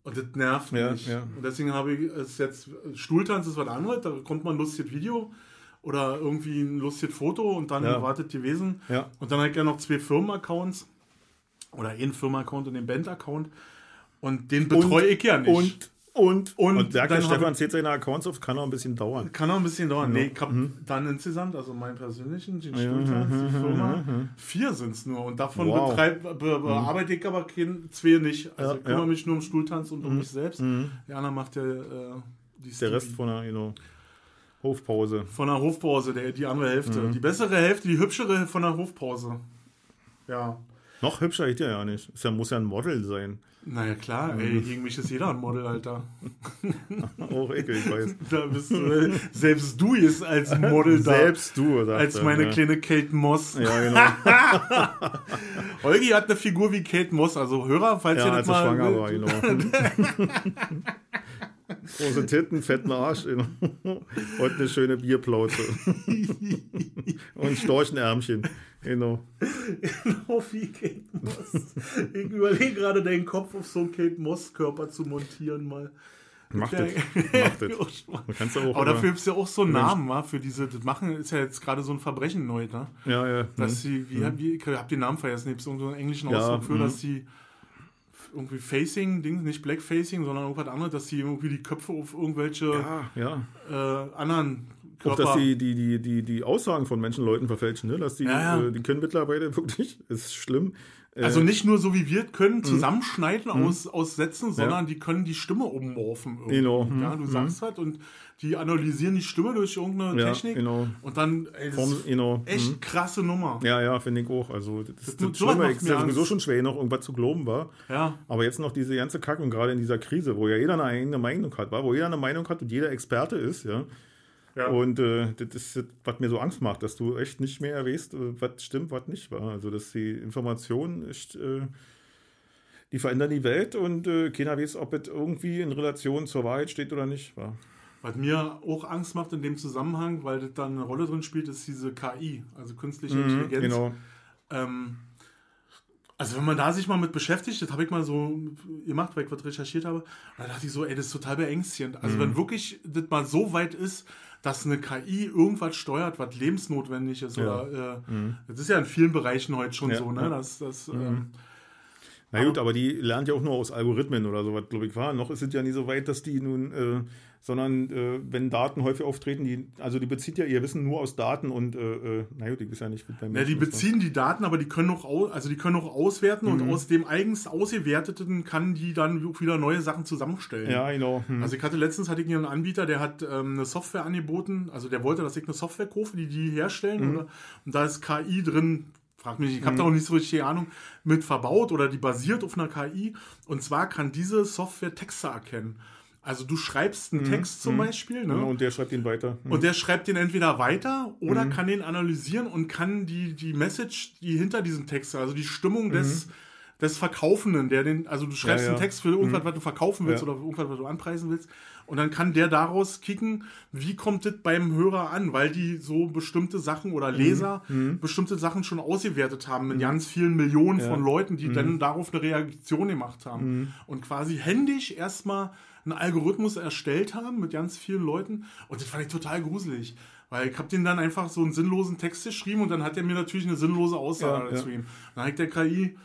Und das nervt Ja, mich. ja. Und deswegen habe ich es jetzt, Stuhltanz ist was anderes, da kommt mal ein lustiges Video oder irgendwie ein lustiges Foto und dann Ja. erwartet gewesen. Ja. Und dann habe ich ja noch zwei Firmenaccounts. Oder einen Firmenaccount und den Band-Account. Und den betreue ich ja nicht. Und, und, Und und der dann Stefan zählt seine Accounts auf, kann auch ein bisschen dauern. kann auch ein bisschen dauern. Ja. Nee, ich hab dann insgesamt, also meinen persönlichen, den Stuhltanz, die Firma, vier sind es nur. Und davon Wow. betreib, be, bearbeite ich aber kein, zwei nicht. Also Ja, ich kümmere ja. mich nur um Stuhltanz und um mich selbst. Der andere macht ja äh, die Der Rest von der, you know, Hofpause. von der Hofpause, der, die andere Hälfte. Mhm. Die bessere Hälfte, die hübschere von der Hofpause. Ja. Noch hübscher geht er ja nicht. Ja, muss ja ein Model sein. Naja, klar, Mhm. ey, gegen mich ist jeder ein Model, Alter. Auch ekel, ich weiß. Da bist du, selbst du ist als Model da. Selbst du, sagt als meine ja. kleine Kate Moss. Ja, genau. Holgi hat eine Figur wie Kate Moss, also Hörer, falls Ja, ihr als das er mal. schwanger war, genau. Große Titten, fetten Arsch und eine schöne Bierplauze. und Storchenärmchen. Genau. Genau wie Kate Moss. Ich überlege gerade, deinen Kopf auf so einen Kate Moss-Körper zu montieren mal. Macht Ja. das. Macht das. Ja auch Aber dafür gibt es ja auch so einen Namen, wa? Für diese, das machen ist ja jetzt gerade so ein Verbrechen neu, ne? Ja, ja. Dass sie, wie, wie ich hab den Namen vergessen, gibt es irgendeinen englischen Ja, Ausdruck für, mhm. dass sie irgendwie Facing, Ding, nicht Blackfacing, sondern irgendwas anderes, dass sie irgendwie die Köpfe auf irgendwelche ja, ja. äh, anderen auch, dass die, die, die, die, die Aussagen von Menschen, Leuten verfälschen, ne? Dass die, Ja, ja. Äh, die können mittlerweile wirklich, ist schlimm. Äh, Also nicht nur so wie wir können Mhm. zusammenschneiden aus, aus Sätzen, sondern die können die Stimme ummorphen. irgendwie. Genau. Mhm. Ja, du sagst halt und die analysieren die Stimme durch irgendeine Ja, Technik. genau. Und dann, ey, das Form, ist genau. echt krasse Nummer. Ja, ja, finde ich auch. Also das, das, sowas das Schlimme macht ist mir ja sowieso schon schwer, noch irgendwas zu glauben war. Ja. Aber jetzt noch diese ganze Kacke und gerade in dieser Krise, wo ja jeder eine eigene Meinung hat, war, wo jeder eine Meinung hat und jeder Experte ist, ja. Ja. Und äh, das ist, was mir so Angst macht, dass du echt nicht mehr äh, was stimmt, was nicht war. Also dass die Informationen echt, äh, die verändern die Welt und äh, keiner weiß, ob es irgendwie in Relation zur Wahrheit steht oder nicht. War. Was mir auch Angst macht in dem Zusammenhang, weil das dann eine Rolle drin spielt, ist diese KI, also künstliche Intelligenz. Genau. Ähm, also wenn man da sich mal mit beschäftigt, das habe ich mal so gemacht, weil ich was recherchiert habe, da dachte ich so, ey, das ist total beängstigend. Also wenn wirklich das mal so weit ist, dass eine KI irgendwas steuert, was lebensnotwendig ist, oder äh, das ist ja in vielen Bereichen heute schon Ja, so, ne? ja. Das, das, ähm, Na gut, aber die lernt ja auch nur aus Algorithmen oder sowas, glaube ich, war. Noch ist es ja nicht so weit, dass die nun, äh, sondern äh, wenn Daten häufig auftreten, die, also die bezieht ja ihr Wissen nur aus Daten und, äh, äh, na gut, die ist ja nicht gut beim Ja, die beziehen die Daten, aber die können auch, au- also die können auch auswerten Mhm. und aus dem eigens ausgewerteten kann die dann wieder neue Sachen zusammenstellen. Ja, genau. Hm. Also ich hatte letztens hatte ich einen Anbieter, der hat ähm, eine Software angeboten, also der wollte, dass ich eine Software kaufe, die die herstellen, Mhm. oder? Und da ist KI drin. Frag mich, ich habe da auch nicht so richtig Ahnung, mit verbaut oder die basiert auf einer KI. Und zwar kann diese Software Texte erkennen. Also du schreibst einen Text zum Beispiel, ne? Genau, und der schreibt ihn weiter. Hm. Und der schreibt den entweder weiter oder Mhm. kann den analysieren und kann die, die Message, die hinter diesem Text, also die Stimmung des, des Verkaufenden, der den, also du schreibst Mhm. Ja, ja. einen Text für irgendwas, was du verkaufen willst Ja. oder irgendwas, was du anpreisen willst. Und dann kann der daraus kicken, wie kommt das beim Hörer an, weil die so bestimmte Sachen oder Mhm. Leser bestimmte Sachen schon ausgewertet haben mit ganz vielen Millionen von Leuten, Mhm. die dann darauf eine Reaktion gemacht haben. Und quasi händisch erstmal einen Algorithmus erstellt haben mit ganz vielen Leuten. Und das fand ich total gruselig. Weil ich habe den dann einfach so einen sinnlosen Text geschrieben und dann hat er mir natürlich eine sinnlose Aussage Ja, dazu ja. Dann hat der KI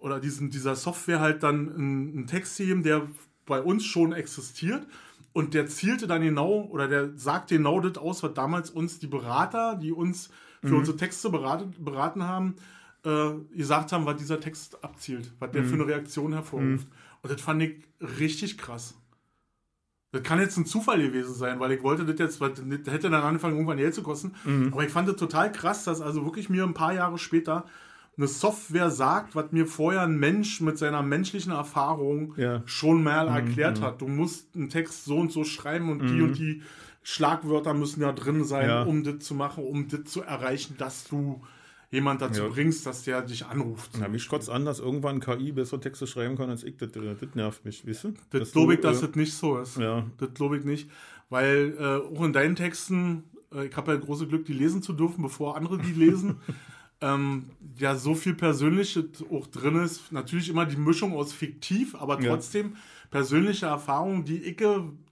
oder diesen, dieser Software halt dann einen, einen Text gegeben, der bei uns schon existiert. Und der zielte dann genau oder der sagt genau das aus, was damals uns die Berater, die uns für unsere Texte beraten, beraten haben, äh, gesagt haben, was dieser Text abzielt, was der für eine Reaktion hervorruft. Und das fand ich richtig krass. Das kann jetzt ein Zufall gewesen sein, weil ich wollte das jetzt, weil das hätte dann angefangen, irgendwann Geld zu kosten. Aber ich fand das total krass, dass also wirklich mir ein paar Jahre später eine Software sagt, was mir vorher ein Mensch mit seiner menschlichen Erfahrung Ja. schon mal erklärt hat. Du musst einen Text so und so schreiben und die und die Schlagwörter müssen ja drin sein, Ja. um das zu machen, um das zu erreichen, dass du jemand dazu Ja. bringst, dass der dich anruft. Na, mich kotzt an, dass irgendwann KI bessere Texte schreiben kann als ich. Das, das nervt mich, weißt du? Das glaube ich, dass äh, das nicht so ist. Ja. Das glaube ich nicht. Weil äh, auch in deinen Texten, äh, ich habe ja große Glück, die lesen zu dürfen, bevor andere die lesen. ähm, ja, so viel Persönliches auch drin ist. Natürlich immer die Mischung aus fiktiv, aber Ja. trotzdem persönliche Erfahrungen, die ich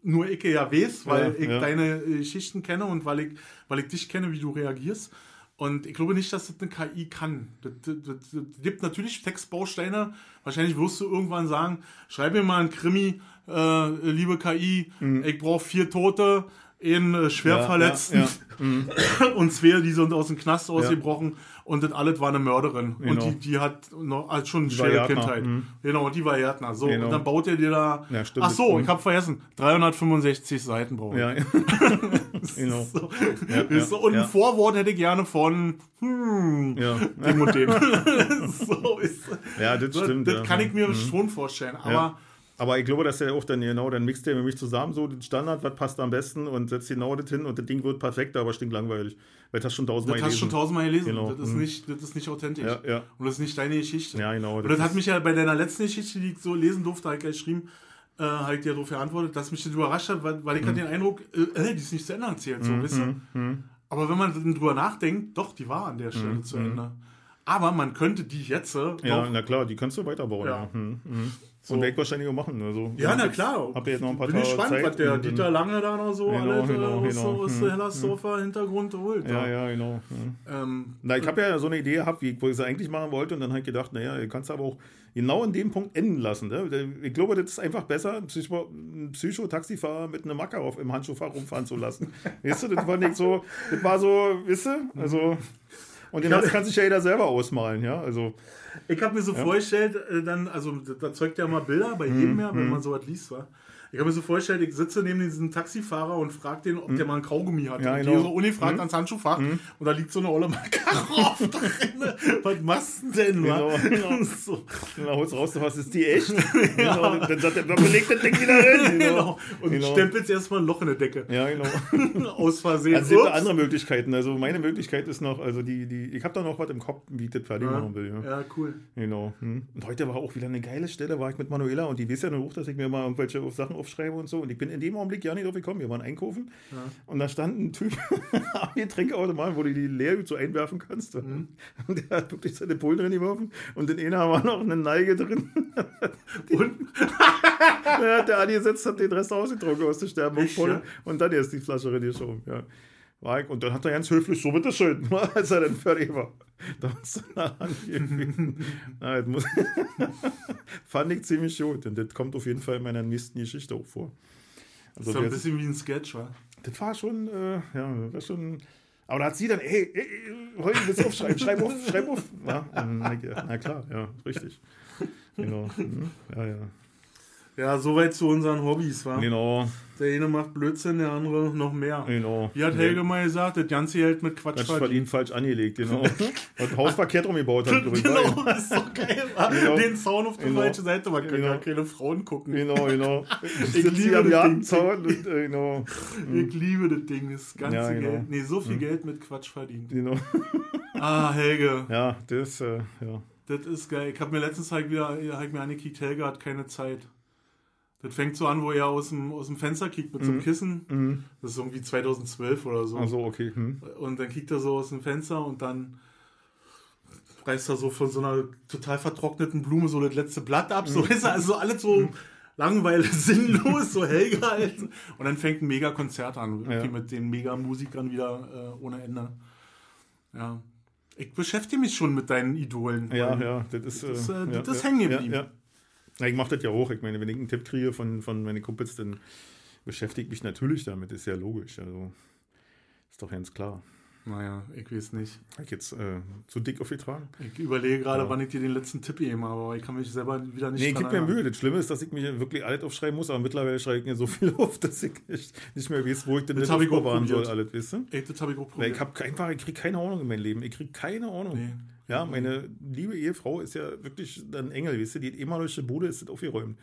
nur ich ja weiß, weil Ja, ich ja. deine äh, Geschichten kenne und weil ich, weil ich dich kenne, wie du reagierst. Und ich glaube nicht, dass das eine KI kann. Das, das, das, das gibt natürlich Textbausteine. Wahrscheinlich wirst du irgendwann sagen, schreib mir mal ein Krimi, äh, liebe KI, ich brauche vier Tote, einen äh, schwer Mhm. Ja, Verletzten ja, und zwei, die sind aus dem Knast ausgebrochen und das alles war eine Mörderin. Und Genau. die, die hat noch also schon eine schwere Kindheit. mhm. Genau, und die war Gärtner. So, Genau. und dann baut er dir da. Ja, stimmt. Ach so, Mhm. ich habe vergessen. 365 Seiten brauche ich. Ja, genau. So. Ja, so, und ein Vorwort hätte ich gerne von hm, Ja. dem und dem. so ist ja, das stimmt. Das ja. kann ich mir schon vorstellen. Aber. Aber ich glaube, dass er auch dann genau, dann mixt er nämlich zusammen so den Standard, was passt am besten und setzt genau das hin und das Ding wird perfekt, aber stinkt langweilig. Weil das schon tausendmal das hast schon gelesen. tausendmal gelesen. Genau. Das, ist Mhm. nicht, das ist nicht authentisch. Ja, ja. Und das ist nicht deine Geschichte. Ja, genau. Und das hat ist- mich ja bei deiner letzten Geschichte, die ich so lesen durfte, gleich geschrieben, äh, ich dir darauf geantwortet, dass mich das überrascht hat, weil, weil ich Mhm. hatte den Eindruck, äh, äh, die ist nicht zu Ende erzählt, so, weißt du? Aber wenn man drüber nachdenkt, doch, die war an der Stelle Mhm. zu Ende. Aber man könnte die jetzt äh, Ja, na klar, die kannst du weiterbauen. Ja. Ja. Hm, hm. So. Und werde ich wahrscheinlich auch machen. Also, Ja, na klar. Hab ja jetzt noch ein paar Bin ich Tage gespannt, Zeit. was der und Dieter Lange da noch so Genau, alles äh, genau, aus, genau. aus Hm, der Hellersdorfer Hintergrund holt. Ja, ja, genau. Hm. Ähm, Na, ich habe ja so eine Idee gehabt, wie ich, wo ich es eigentlich machen wollte, und dann habe ich gedacht, naja, du kannst aber auch genau in dem Punkt enden lassen. Ne? Ich glaube, das ist einfach besser, einen Psycho- einen Psycho-Taxifahrer mit einem Macker auf im Handschuhfach rumfahren zu lassen. weißt du, das war nicht so, das war so, weißt du, also. Und den Ja. Rest kann sich ja jeder selber ausmalen, ja. Also, Ich habe mir so vorgestellt, äh, dann, also da- zeugt ja mal Bilder bei jedem mehr, Mhm. wenn man sowas liest, war. Ich habe mir so vorgestellt, ich sitze neben diesem Taxifahrer und frage den, ob der mal ein Kaugummi hat. Mhm. Ja, und genau. die so ungefragt ans Handschuhfach und da liegt so eine olle Makarov drin. Was machst du denn? Genau, genau. so, dann holst du raus, was ist die echt? genau, dann sagt er, dann belegt das Ding wieder hin. genau. Und Genau. stempelst erstmal ein Loch in der Decke. Ja, genau. Aus Versehen. Also es gibt andere Möglichkeiten. Also meine Möglichkeit ist noch, also die, die, ich habe da noch was im Kopf, wie ich das fertig machen will. Ja. Ja, cool. Genau. Hm. Und heute war auch wieder eine geile Stelle, war ich mit Manuela und die weiß ja nur auch, dass ich mir mal irgendwelche Sachen aufschreibe und so. Und ich bin in dem Augenblick ja nicht drauf gekommen. Wir waren einkaufen und da stand ein Typ am Getränkautomat, wo du die leer so einwerfen kannst. Mhm. Und der hat wirklich seine Pullen drin geworfen und in einer war noch eine Neige drin. Und Da hat der angesetzt, hat den Rest ausgetrunken aus der ja? und dann erst die Flasche reingeschoben. Ja. Ich- Und dann hat er ganz höflich so, bitteschön, als er dann fertig war. Da hast du eine Hand gegeben. Na, das muss Fand ich ziemlich gut. Und das kommt auf jeden Fall in meiner nächsten Geschichte auch vor. Also so ein das, bisschen wie ein Sketch, wa? das war schon, äh, ja, war schon. Aber da hat sie dann, ey, ey, ey heute willst du aufschreiben, schreib auf, schreib auf. Ja, ich gedacht, na klar, ja, richtig. Genau. Mhm. Ja, ja. Ja, soweit zu unseren Hobbys, wa? Genau, Der eine macht Blödsinn, der andere noch mehr. genau. Wie hat Helge mal gesagt, das ganze Geld mit Quatsch Quatsch verdient. falsch angelegt, genau. Und Haus verkehrt rumgebaut hat, ich. Genau, das ist doch geil. Genau. Den Zaun auf die Genau. falsche Seite, man kann Genau. ja keine Frauen gucken. Genau, genau. Ich Sitzt liebe das Gartenzaun und, äh, genau. Ich liebe das Ding, das ganze Ja, genau. Geld. Nee, so viel Geld mit Quatsch verdient. genau. Ah, Helge, Ja, das, äh, ja. das ist geil. Ich habe mir letztens halt wieder, ich mir angekickt, Helge hat keine Zeit. Das fängt so an, wo er aus dem, aus dem Fenster kickt mit so einem Kissen. Das ist irgendwie 2012 oder so. Also, okay. Hm. Und dann kickt er so aus dem Fenster und dann reißt er so von so einer total vertrockneten Blume so das letzte Blatt ab. So ist er also alles so langweilig, sinnlos, so Helge halt. Und dann fängt ein Mega-Konzert an, Ja. mit den Mega-Musikern wieder äh, ohne Ende. Ja. Ich beschäftige mich schon mit deinen Idolen. Ja, ja, das ist, Das ist, äh, ja, das ist ja, hängen geblieben. Ja, ja. ich mache das ja auch. Ich meine, wenn ich einen Tipp kriege von, von meinen Kumpels, dann beschäftige ich mich natürlich damit. Ist ja logisch. Also, ist doch ganz klar. Naja, ich weiß nicht. Habe ich jetzt äh, zu dick aufgetragen? Ich überlege gerade, Ja. wann ich dir den letzten Tipp gegeben habe, aber ich kann mich selber wieder nicht Nee, gib mir. Mühe. Das Schlimme ist, dass ich mich wirklich alles aufschreiben muss, aber mittlerweile schreibe ich mir so viel auf, dass ich nicht, nicht mehr weiß, wo ich denn Das das aufbewahren soll, alles, weißt du? Ey, das habe ich auch Weil probiert. ich einfach, ich kriege keine Ahnung in meinem Leben. Ich kriege keine Ahnung. Nee. Ja, meine liebe Ehefrau ist ja wirklich ein Engel, weißt du, die hat immer durch die Bude ist aufgeräumt.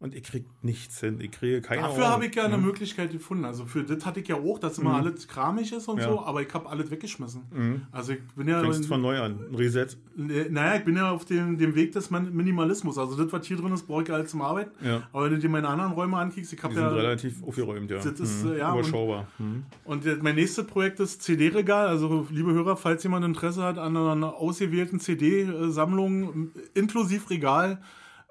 Und ich kriege nichts hin. Ich kriege keine Dafür habe ich ja eine Möglichkeit gefunden. Also für das hatte ich ja auch, dass immer alles kramig ist und Mhm. Ja. so, aber ich habe alles weggeschmissen. Also ich bin ja, Fängst von neu an. Ein Reset. naja, ich bin ja auf dem, dem Weg des Minimalismus. Also das, was hier drin ist, brauche ich ja alles zum Arbeiten. Ja. Aber wenn du dir meine anderen Räume ankickst, ich habe sind ja relativ aufgeräumt, ja. Das ist, Mhm. ja, und- Überschaubar. Mhm. Und der- mein nächstes Projekt ist CD-Regal. Also, liebe Hörer, falls jemand Interesse hat an einer ausgewählten CD-Sammlung inklusive Regal,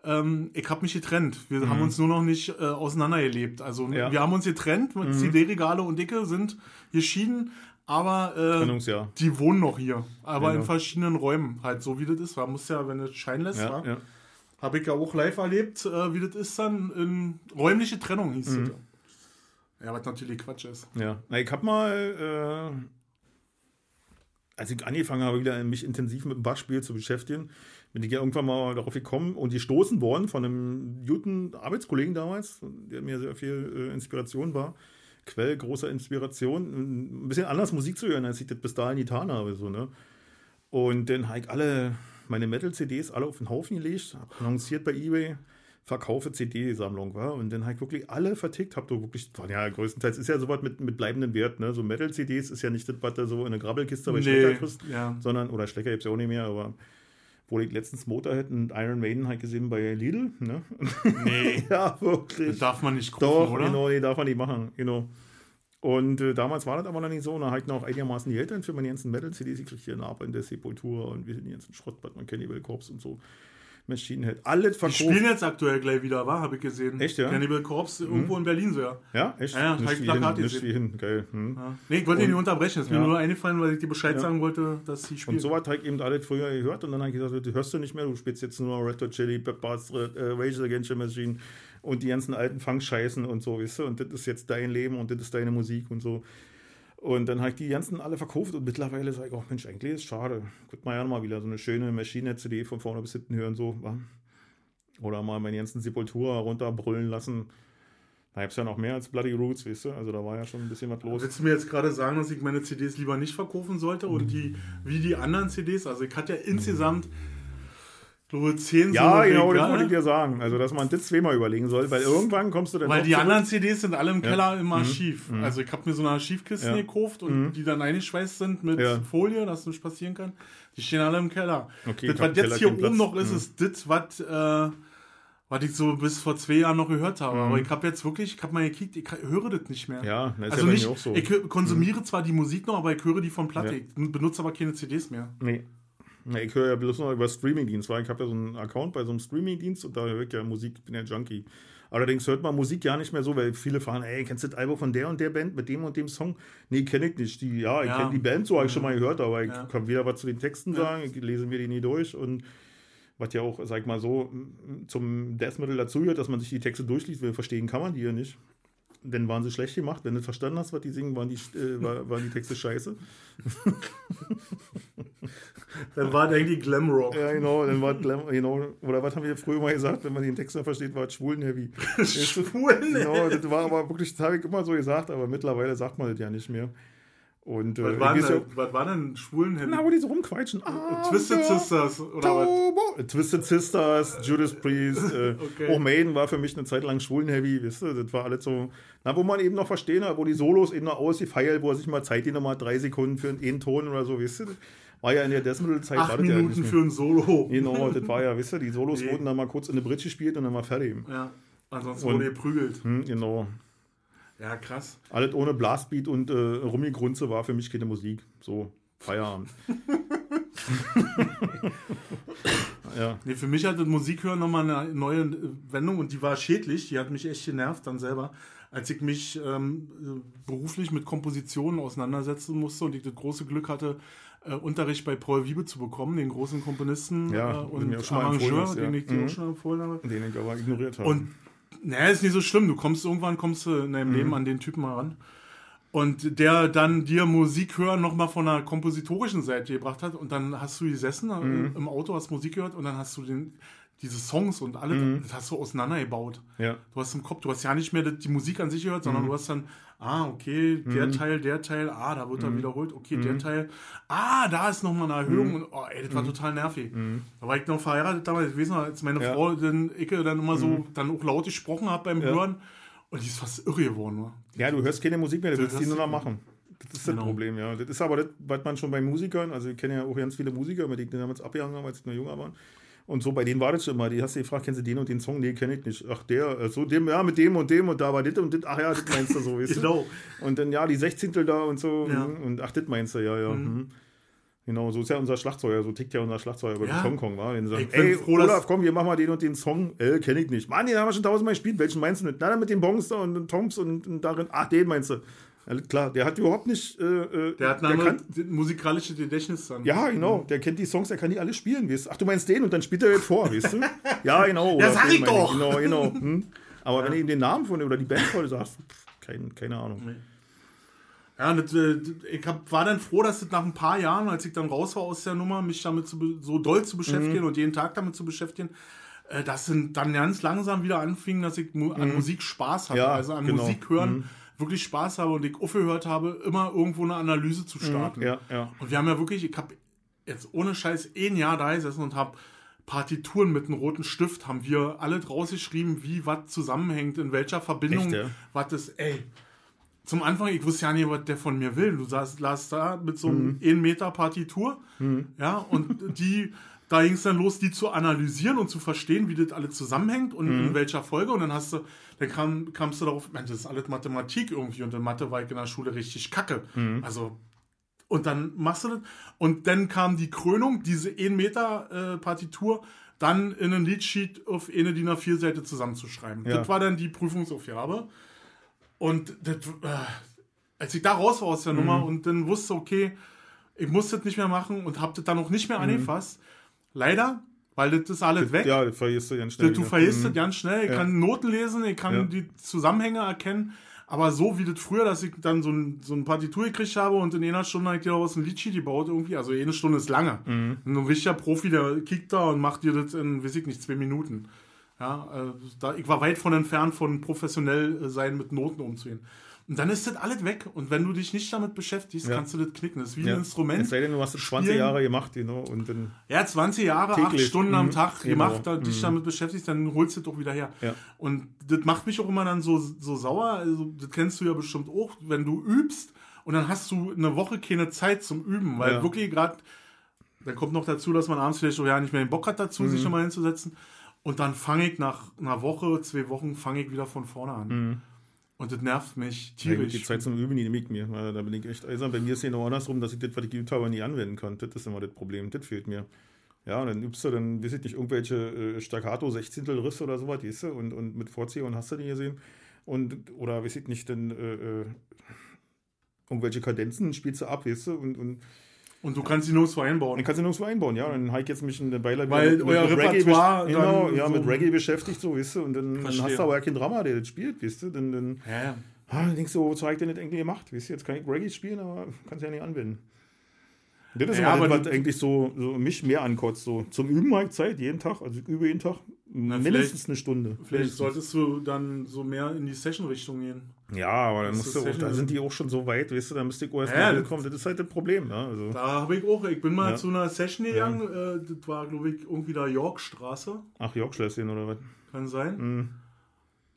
ähm, ich habe mich getrennt. Wir haben uns nur noch nicht äh, auseinandergelebt. Also, Mhm. Ja. Mhm. wir haben uns getrennt. Mit CD-Regale und Dicke sind geschieden, aber äh, die wohnen noch hier. Aber Genau. in verschiedenen Räumen. Halt so, wie das ist. Man muss ja, wenn es scheinen lässt, Ja, ja. habe ich ja auch live erlebt, äh, wie das ist dann in räumliche Trennung hieß Mhm. das. Ja, was natürlich Quatsch ist. Ja, na, ich habe mal, äh, als ich angefangen habe, wieder mich intensiv mit dem Bassspiel zu beschäftigen, bin ich ja irgendwann mal darauf gekommen und gestoßen worden von einem guten Arbeitskollegen damals, der mir sehr viel äh, Inspiration war. Quell großer Inspiration, ein bisschen anders Musik zu hören, als ich das bis dahin getan habe. So, ne? Und dann habe ich alle meine Metal-CDs alle auf den Haufen gelegt, hab annonciert bei Ebay, verkaufe CD-Sammlung, war. Und dann habe ich wirklich alle vertickt, hab du wirklich, ja, größtenteils ist ja sowas mit, mit bleibendem Wert, ne? So Metal-CDs ist ja nicht das, was du so in eine Grabbelkiste bei Schlecker kriegst, ja. sondern, oder Schlecker gibt es ja auch nicht mehr, aber wo ich letztens Motorhead und Iron Maiden halt gesehen bei Lidl, ne? Nee. ja, Das wirklich. darf man nicht kaufen, Doch, oder? genau, nee, darf man nicht machen, genau. Und äh, damals war das aber noch nicht so. Und da hatten auch einigermaßen die Eltern für meine ganzen Metal-CDs. Ich kriegte hier in der Sepultur und wir sind jetzt ein Schrottbad, man Cannibal Corpse und so. Machine Head. Alles Die verkauft. spielen jetzt aktuell gleich wieder, war, habe ich gesehen. Echt, ja? Cannibal Corpse irgendwo in Berlin so, ja. Ja, echt? Ja, ja, nicht ich wie hin, nicht wie hin. Geil. Hm. ja. Nee, ich wollte dich nicht unterbrechen, ist mir Ja. nur eingefallen, weil ich dir Bescheid Ja. sagen wollte, dass sie spielen. Und so hat halt eben alles früher gehört und dann habe ich gesagt, du hörst du nicht mehr, du spielst jetzt nur Red Hot Chili Peppers, äh, Rage Against the Machine und die ganzen alten Funk-Scheißen und so, weißt du, und das ist jetzt dein Leben und das ist deine Musik und so. Und dann habe ich die ganzen alle verkauft und mittlerweile sage ich, oh Mensch, eigentlich ist es schade. Guck mal ja mal wieder so eine schöne Machine-CD von vorne bis hinten hören, so. Oder mal meine ganzen Sepultura runterbrüllen lassen. Da gibt es ja noch mehr als Bloody Roots, weißt du, also da war ja schon ein bisschen was los. Willst du mir jetzt gerade sagen, dass ich meine CDs lieber nicht verkaufen sollte und die, wie die anderen CDs, also ich hatte ja insgesamt, glaube zehn Ja, so genau, das wollte ich dir sagen. Also, dass man das zweimal überlegen soll, weil irgendwann kommst du dann Weil die zurück. anderen CDs sind alle im Keller im Archiv. Mhm. Also ich habe mir so eine Archivkiste Ja. gekauft und die dann eingeschweißt sind mit Ja. Folie, dass nichts passieren kann. Die stehen alle im Keller. Okay, das, was jetzt Keller hier oben Platz. noch ist, ist das, was, äh, was ich so bis vor zwei Jahren noch gehört habe. Aber ich habe jetzt wirklich, ich habe mal gekickt, ich höre das nicht mehr. Mhm. Ja, das ist also ja nicht, auch so. ich konsumiere zwar die Musik noch, aber ich höre die von Platte. Ja. Ich benutze aber keine CDs mehr. Nee. Nee, ich höre ja bloß noch über Streamingdienst, weil ich habe ja so einen Account bei so einem Streamingdienst und da höre ich ja Musik, ich bin ja Junkie. Allerdings hört man Musik ja nicht mehr so, weil viele fragen, ey, kennst du das Album von der und der Band mit dem und dem Song? Nee, kenne ich nicht. Die, ja, ich Ja. kenne die Band so, habe ich schon mal gehört, aber ich Ja. kann weder was zu den Texten sagen, ich lese mir die nie durch und was ja auch, sag ich mal so, zum Death Metal dazugehört, dass man sich die Texte durchliest, weil verstehen kann man die ja nicht. Denn waren sie schlecht gemacht. Wenn du verstanden hast, was die singen, waren die, äh, war, waren die Texte scheiße. Dann war eigentlich Glamrock. Ja, genau, dann war Glam, genau, oder was haben wir früher mal gesagt, wenn man den Text noch versteht, war es schwulen-heavy. Schwulen, Genau, das war aber wirklich, das habe ich immer so gesagt, aber mittlerweile sagt man das ja nicht mehr. Und äh, Was war, ich weiß denn, ja, was war denn schwulen na, wo die so rumquatschen. Ah, Twisted ja, Sisters oder was? Turbo. Twisted Sisters, Judas Priest, äh, Okay. auch Maiden war für mich eine Zeit lang schwulen-heavy, wisst ihr, das war alles so, na, wo man eben noch verstehen hat, wo die Solos eben noch ausgefeilt, wo er sich mal Zeit die nochmal drei Sekunden für einen Ton oder so, wisst ihr, war ja in der war Acht ja Minuten mehr. für ein Solo. Genau, das war ja, wisst ihr, die Solos Nee. wurden dann mal kurz in eine Bridge gespielt und dann mal fertig. Ja, ansonsten Und- wurde geprügelt. Hm, genau. Ja, krass. Alles ohne Blastbeat und äh, Rummigrunze war für mich keine Musik. So, Feierabend. ja. Nee, für mich hat das Musikhören nochmal eine neue Wendung und die war schädlich. Die hat mich echt genervt dann selber, als ich mich ähm, äh, beruflich mit Kompositionen auseinandersetzen musste und ich das große Glück hatte, äh, Unterricht bei Paul Wiebe zu bekommen, den großen Komponisten Ja, äh, und Arrangeur, hast, ja. den ich dir Mhm. auch schon empfohlen habe. Den ich aber ignoriert habe. Und naja, ist nicht so schlimm. Du kommst irgendwann kommst du in Mhm. deinem Leben an den Typen heran. Und der dann dir Musik hören nochmal von der kompositorischen Seite gebracht hat. Und dann hast du gesessen äh, Mhm. im Auto, hast Musik gehört und dann hast du den, diese Songs und alle, das hast du auseinandergebaut. Mhm. ja. Du hast im Kopf, du hast ja nicht mehr die Musik an sich gehört, sondern Mhm. du hast dann, ah, okay, der Teil, der Teil, ah, da wird er Mhm. wiederholt, okay, der Teil, ah, da ist nochmal eine Erhöhung und, oh, ey, das Mhm. war total nervig. Da war ich noch verheiratet damals, noch, als meine Ja. Frau dann, ich dann immer so, dann auch laut gesprochen hat beim Ja. Hören und die ist fast irre geworden, wa? ja, du hörst keine Musik mehr, du Du willst die nur noch machen. Das ist das Genau. Problem, ja. Das ist aber das, was man schon bei Musikern, also ich kenne ja auch ganz viele Musiker, mit denen ich damals abgehangen habe, als ich noch jünger war. Und so, bei denen war das schon immer. Die hast du gefragt, kennst du den und den Song? Nee, kenne ich nicht. Ach, der, äh, so dem, ja, mit dem und dem und da war das und das. Ach ja, das meinst du so, weißt du? Genau. Und dann, ja, die Sechzehntel da und so. Ja. hm, Und ach, das meinst du, ja, ja. hm. Genau, so ist ja unser Schlagzeuger, so tickt ja unser Schlagzeuger bei Ja. Hong Kong, war. Den sagen, Ich bin ey, froh, Olaf, komm, wir machen mal den und den Song. Äh, kenne ich nicht. Mann, den haben wir schon tausendmal gespielt. Welchen meinst du nicht? Na, dann mit den Bongs da und den Toms und, und darin. Ach, den meinst du. Ja, klar, der hat überhaupt nicht. Äh, äh, Der hat der eine kann, andere musikalische Gedächtnis dann. ja, genau. Der kennt die Songs, der kann die alle spielen. Weißt? Ach, du meinst den und dann spielt er jetzt vor, weißt du? Ja, genau. Olaf, sag ich doch. Genau, genau. Hm? Aber wenn du ihm den Namen von oder die Band voll sagst, pff, kein, keine Ahnung. Ja, und das, äh, ich hab, war dann froh, dass das nach ein paar Jahren, als ich dann raus war aus der Nummer, mich damit zu, so doll zu beschäftigen Mhm. und jeden Tag damit zu beschäftigen, äh, dass dann ganz langsam wieder anfing, dass ich an Musik Spaß hatte. Mhm. Ja, also an genau. Musik hören wirklich Spaß habe und ich aufgehört habe, immer irgendwo eine Analyse zu starten. Mhm. Ja, ja. Und wir haben ja wirklich, ich habe jetzt ohne Scheiß ein Jahr da gesessen und habe Partituren mit einem roten Stift, haben wir alle draus geschrieben, wie was zusammenhängt, in welcher Verbindung, ja? was ist, ey. Zum Anfang, ich wusste ja nicht, was der von mir will. Du saß, las da mit so einem Mhm. 1 Meter Partitur, ja, und die da ging es dann los, die zu analysieren und zu verstehen, wie das alles zusammenhängt und Mhm. in welcher Folge. Und dann hast du, dann kam, kamst du darauf, Mensch, das ist alles Mathematik irgendwie und in Mathe war ich in der Schule richtig kacke. Mhm. Also, und dann machst du das. Und dann kam die Krönung, diese 1 Meter äh, Partitur, dann in ein Leadsheet auf eine DIN A4-Seite zusammenzuschreiben. Ja. Das war dann die Prüfungsaufgabe. Und das, äh, als ich da raus war aus der Nummer und dann wusste, okay, ich muss das nicht mehr machen und hab das dann auch nicht mehr angefasst. Leider, weil das ist alles weg. Ja, das vergisst du ganz schnell. du vergisst Mhm. das ganz schnell. Ich Ja. kann Noten lesen, ich kann Ja. die Zusammenhänge erkennen. Aber so wie das früher, dass ich dann so ein, so ein Partitur gekriegt habe und in einer Stunde habe ich dir daraus ein Liedsheet gebaut irgendwie. Also eine Stunde ist lange. Mhm. Ein richtiger Profi, der kickt da und macht dir das in, weiß ich nicht, zwei Minuten. Ja, äh, da, ich war weit von entfernt von professionell äh, sein, mit Noten umzugehen. Und dann ist das alles weg. Und wenn du dich nicht damit beschäftigst, Ja. kannst du das knicken. Das ist wie Ja. ein Instrument. Es sei denn, du hast es 20 Spielen. Jahre gemacht, genau, und dann. Ja, 20 Jahre, Täglich. 8 Stunden am Mhm. Tag Genau. gemacht, da dich damit beschäftigst, dann holst du das doch wieder her. Ja. Und das macht mich auch immer dann so, so sauer. Also, das kennst du ja bestimmt auch, wenn du übst und dann hast du eine Woche keine Zeit zum Üben, weil wirklich gerade, dann kommt noch dazu, dass man abends vielleicht auch ja nicht mehr den Bock hat dazu, Mhm. sich nochmal hinzusetzen. Und dann fange ich nach einer Woche, zwei Wochen, fange ich wieder von vorne an. Und das nervt mich Mhm. Ja, tierisch. die Zeit zum Üben, die ich mir. Da bin ich echt eisern. Bei mir ist es genau andersrum, dass ich das, was ich geübt habe, nie anwenden kann. Das ist immer das Problem. Das fehlt mir. Ja, und dann übst du dann, weiß ich nicht, irgendwelche äh, Staccato, Sechzehntel Risse oder sowas, weißt du, und, und mit Vorzieher und hast du die gesehen. Und, oder weiß ich nicht, dann äh, äh, irgendwelche Kadenzen spielst du ab, weißt du, und, und Und du kannst die Notes einbauen. dann kannst du nirgendwo einbauen, ja. Dann habe ich jetzt mich eine Weile Weil euer Reggae Repertoire genau, ja, so- mit Reggae beschäftigt, so, weißt du, und dann, dann hast du aber ja kein Drama, der das spielt, weißt du, dann, dann Ja, ja. Ah, dann denkst du, wozu habe ich denn das eigentlich gemacht? Weißt du, jetzt kann ich Reggae spielen, aber kann es ja nicht anwenden. Das ist Ja, aber, aber das, was eigentlich so, so mich mehr ankotzt. So. Zum Üben habe ich Zeit, jeden Tag, also ich übe jeden Tag mindestens eine Stunde. Vielleicht Mindestens. solltest du dann so mehr in die Session-Richtung gehen. Ja, aber dann musst du auch, da sind die auch schon so weit, weißt du, da müsste ich auch erst Ja, mal das- hinkommen. Das ist halt das Problem. Ja, also. Da habe ich auch, ich bin mal Ja. zu einer Session gegangen, äh, das war, glaube ich, irgendwie da Yorkstraße, Ach, Yorkschlösschen oder was? kann sein. Mhm.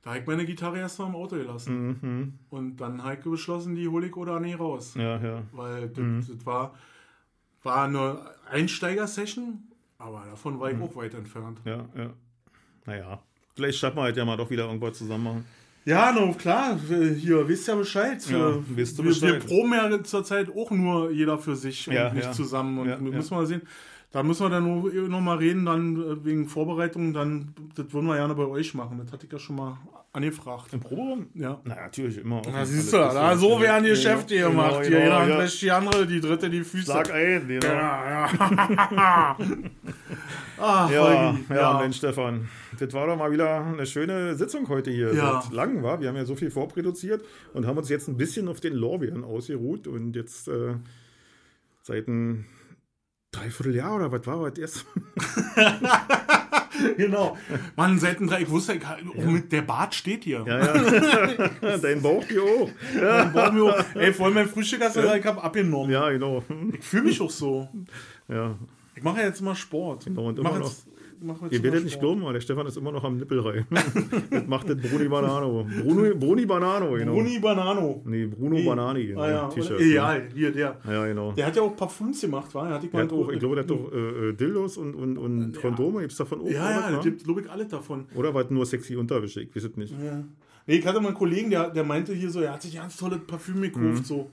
Da habe ich meine Gitarre erst mal im Auto gelassen. Mhm. Und dann habe ich beschlossen, die hole ich oder nicht raus. Ja, ja. Weil das, Mhm. das war, war eine Einsteiger-Session, aber davon war ich Mhm. auch weit entfernt. Ja, ja. Naja. Vielleicht schaffen wir halt ja mal doch wieder irgendwas zusammen machen. Ja, no, klar, hier, wisst ja Bescheid. Ja, Äh, wisst ihr wir, wir Bescheid. proben ja zurzeit auch nur jeder für sich und Ja, nicht ja. zusammen. Und Ja, wir müssen mal sehen. Da müssen wir dann nur noch mal reden, dann äh, wegen Vorbereitung, dann, das würden wir gerne bei euch machen. Das hatte ich ja schon mal angefragt. Im Proberaum? Ja. Na, natürlich, immer. Na, siehst du, da, so werden Geschäfte Genau, gemacht. Hier, genau, jeder ja. die andere, die dritte die Füße. Sag ein, genau. Ja, ja. ah, Ja, Holgi, ja, Mensch, Stefan. Das war doch mal wieder eine schöne Sitzung heute hier. Ja. Seit lang war. Wir haben ja so viel vorproduziert und haben uns jetzt ein bisschen auf den Lorbeeren ausgeruht und jetzt äh, seit ein Dreivierteljahr oder was war das erst? Genau. Mann, seit ein drei, ich wusste, ich, oh, mit der Bart steht hier. Ja, ja. Dein Bauch hier hoch. Dann bauen wir auch- Ey, vor allem mein Frühstück hast du gesagt, ich hab abgenommen. Ja, genau. Ich fühle mich auch so. Ja. Ich mache ja jetzt mal Sport. Genau, und ich immer jetzt, ich mach jetzt Ihr werdet nicht glauben, aber der Stefan ist immer noch am Nippelrein. das macht das Bruni Banano. Bruno, Bruni Banano, genau. Bruni Banano. Nee, Bruno Nee. Banani. Ah, ja. T-Shirt. Egal, hier, der. Ja, genau. Der hat ja auch Parfüms gemacht, war? Hat ich mal auch, ich glaube, der hat doch äh, äh, Dildos und, und, und Kondome. Gibt es davon auch? Ja, ja, ne? gibt, glaube ich, alles davon. Oder war es nur sexy Unterwäsche? Ich weiß es nicht. Ja. Nee, ich hatte mal einen Kollegen, der, der meinte hier so, er hat sich ganz tolles Parfüm Mhm. gekauft, so.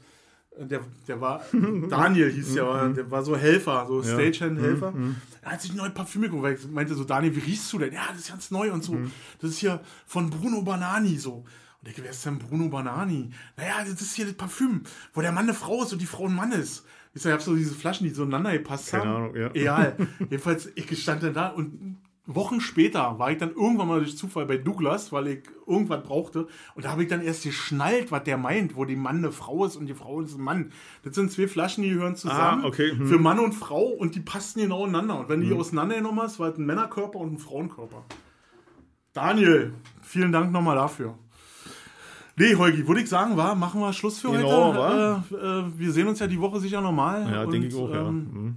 Der, der war, Daniel hieß ja, der war so Helfer, so Mhm. Stagehand-Helfer. Er hat sich ein neues Parfüm meinte so, Daniel, wie riechst du denn? Ja, das ist ganz neu und so. Mhm. Das ist hier von Bruno Banani, so. Und ich, wer ist denn Bruno Banani? Naja, das ist hier das Parfüm, wo der Mann eine Frau ist und die Frau ein Mann ist. Ich sag, ich hab so diese Flaschen, die so ineinander gepasst Keine haben. Ahnung, ja. Egal. Jedenfalls, ich stand dann da und Wochen später war ich dann irgendwann mal durch Zufall bei Douglas, weil ich irgendwas brauchte. Und da habe ich dann erst geschnallt, was der meint, wo die Mann eine Frau ist und die Frau ist ein Mann. Das sind zwei Flaschen, die gehören zusammen. Ah, okay, hm. Für Mann und Frau und die passten genau ineinander. Und wenn du die auseinandergenommen hast, war es ein Männerkörper und ein Frauenkörper. Daniel, vielen Dank nochmal dafür. Nee, Holgi, würde ich sagen, war, machen wir Schluss für Genau, heute. Äh, äh, wir sehen uns ja die Woche sicher nochmal. Ja, Und, denke ich auch, ja. ähm, Mhm.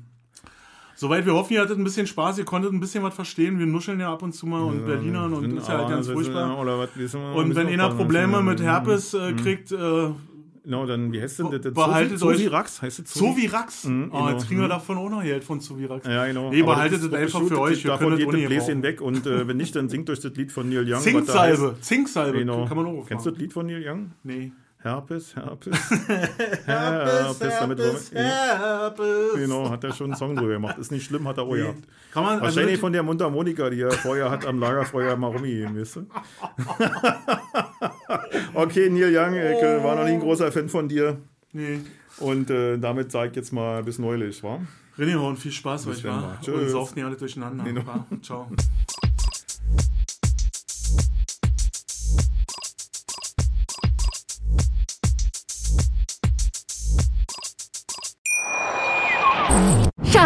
Soweit wir hoffen, ihr hattet ein bisschen Spaß, ihr konntet ein bisschen was verstehen. Wir nuscheln ja ab und zu mal und Berlinern und ist ja halt ganz furchtbar. Und wenn einer Probleme mit Herpes äh, kriegt, äh, Genau, dann, wie heißt denn das? behaltet Zovi euch-? Heißt das So wie Rax. Mhm, oh, genau. jetzt kriegen wir Mhm. davon auch noch Geld von Zuvirax. Ja, genau. Nee, behaltet es einfach für euch. Wir Davon geht das Bläschen weg und äh, wenn nicht, dann singt euch das Lied von Neil Young. Zinksalbe. Zinksalbe. Genau. Kann man auch Kennst du das Lied von Neil Young? Nee. Herpes, Herpes. Herpes, Herpes, ja, Herpes. Genau, hat er schon einen Song drüber gemacht. Ist nicht schlimm, hat er auch gehabt. Kann man, also Wahrscheinlich das- von der Mundharmonika, die er vorher hat am Lagerfeuer mal rumgegeben, weißt du? okay, Neil Young, ich äh, war noch nie ein großer Fan von dir. Nee. Und äh, damit sage ich jetzt mal bis neulich, wa? René und viel Spaß euch, dann wa? mal. Und Tschüss. sauft nicht alle durcheinander. Genau. wa? Ciao.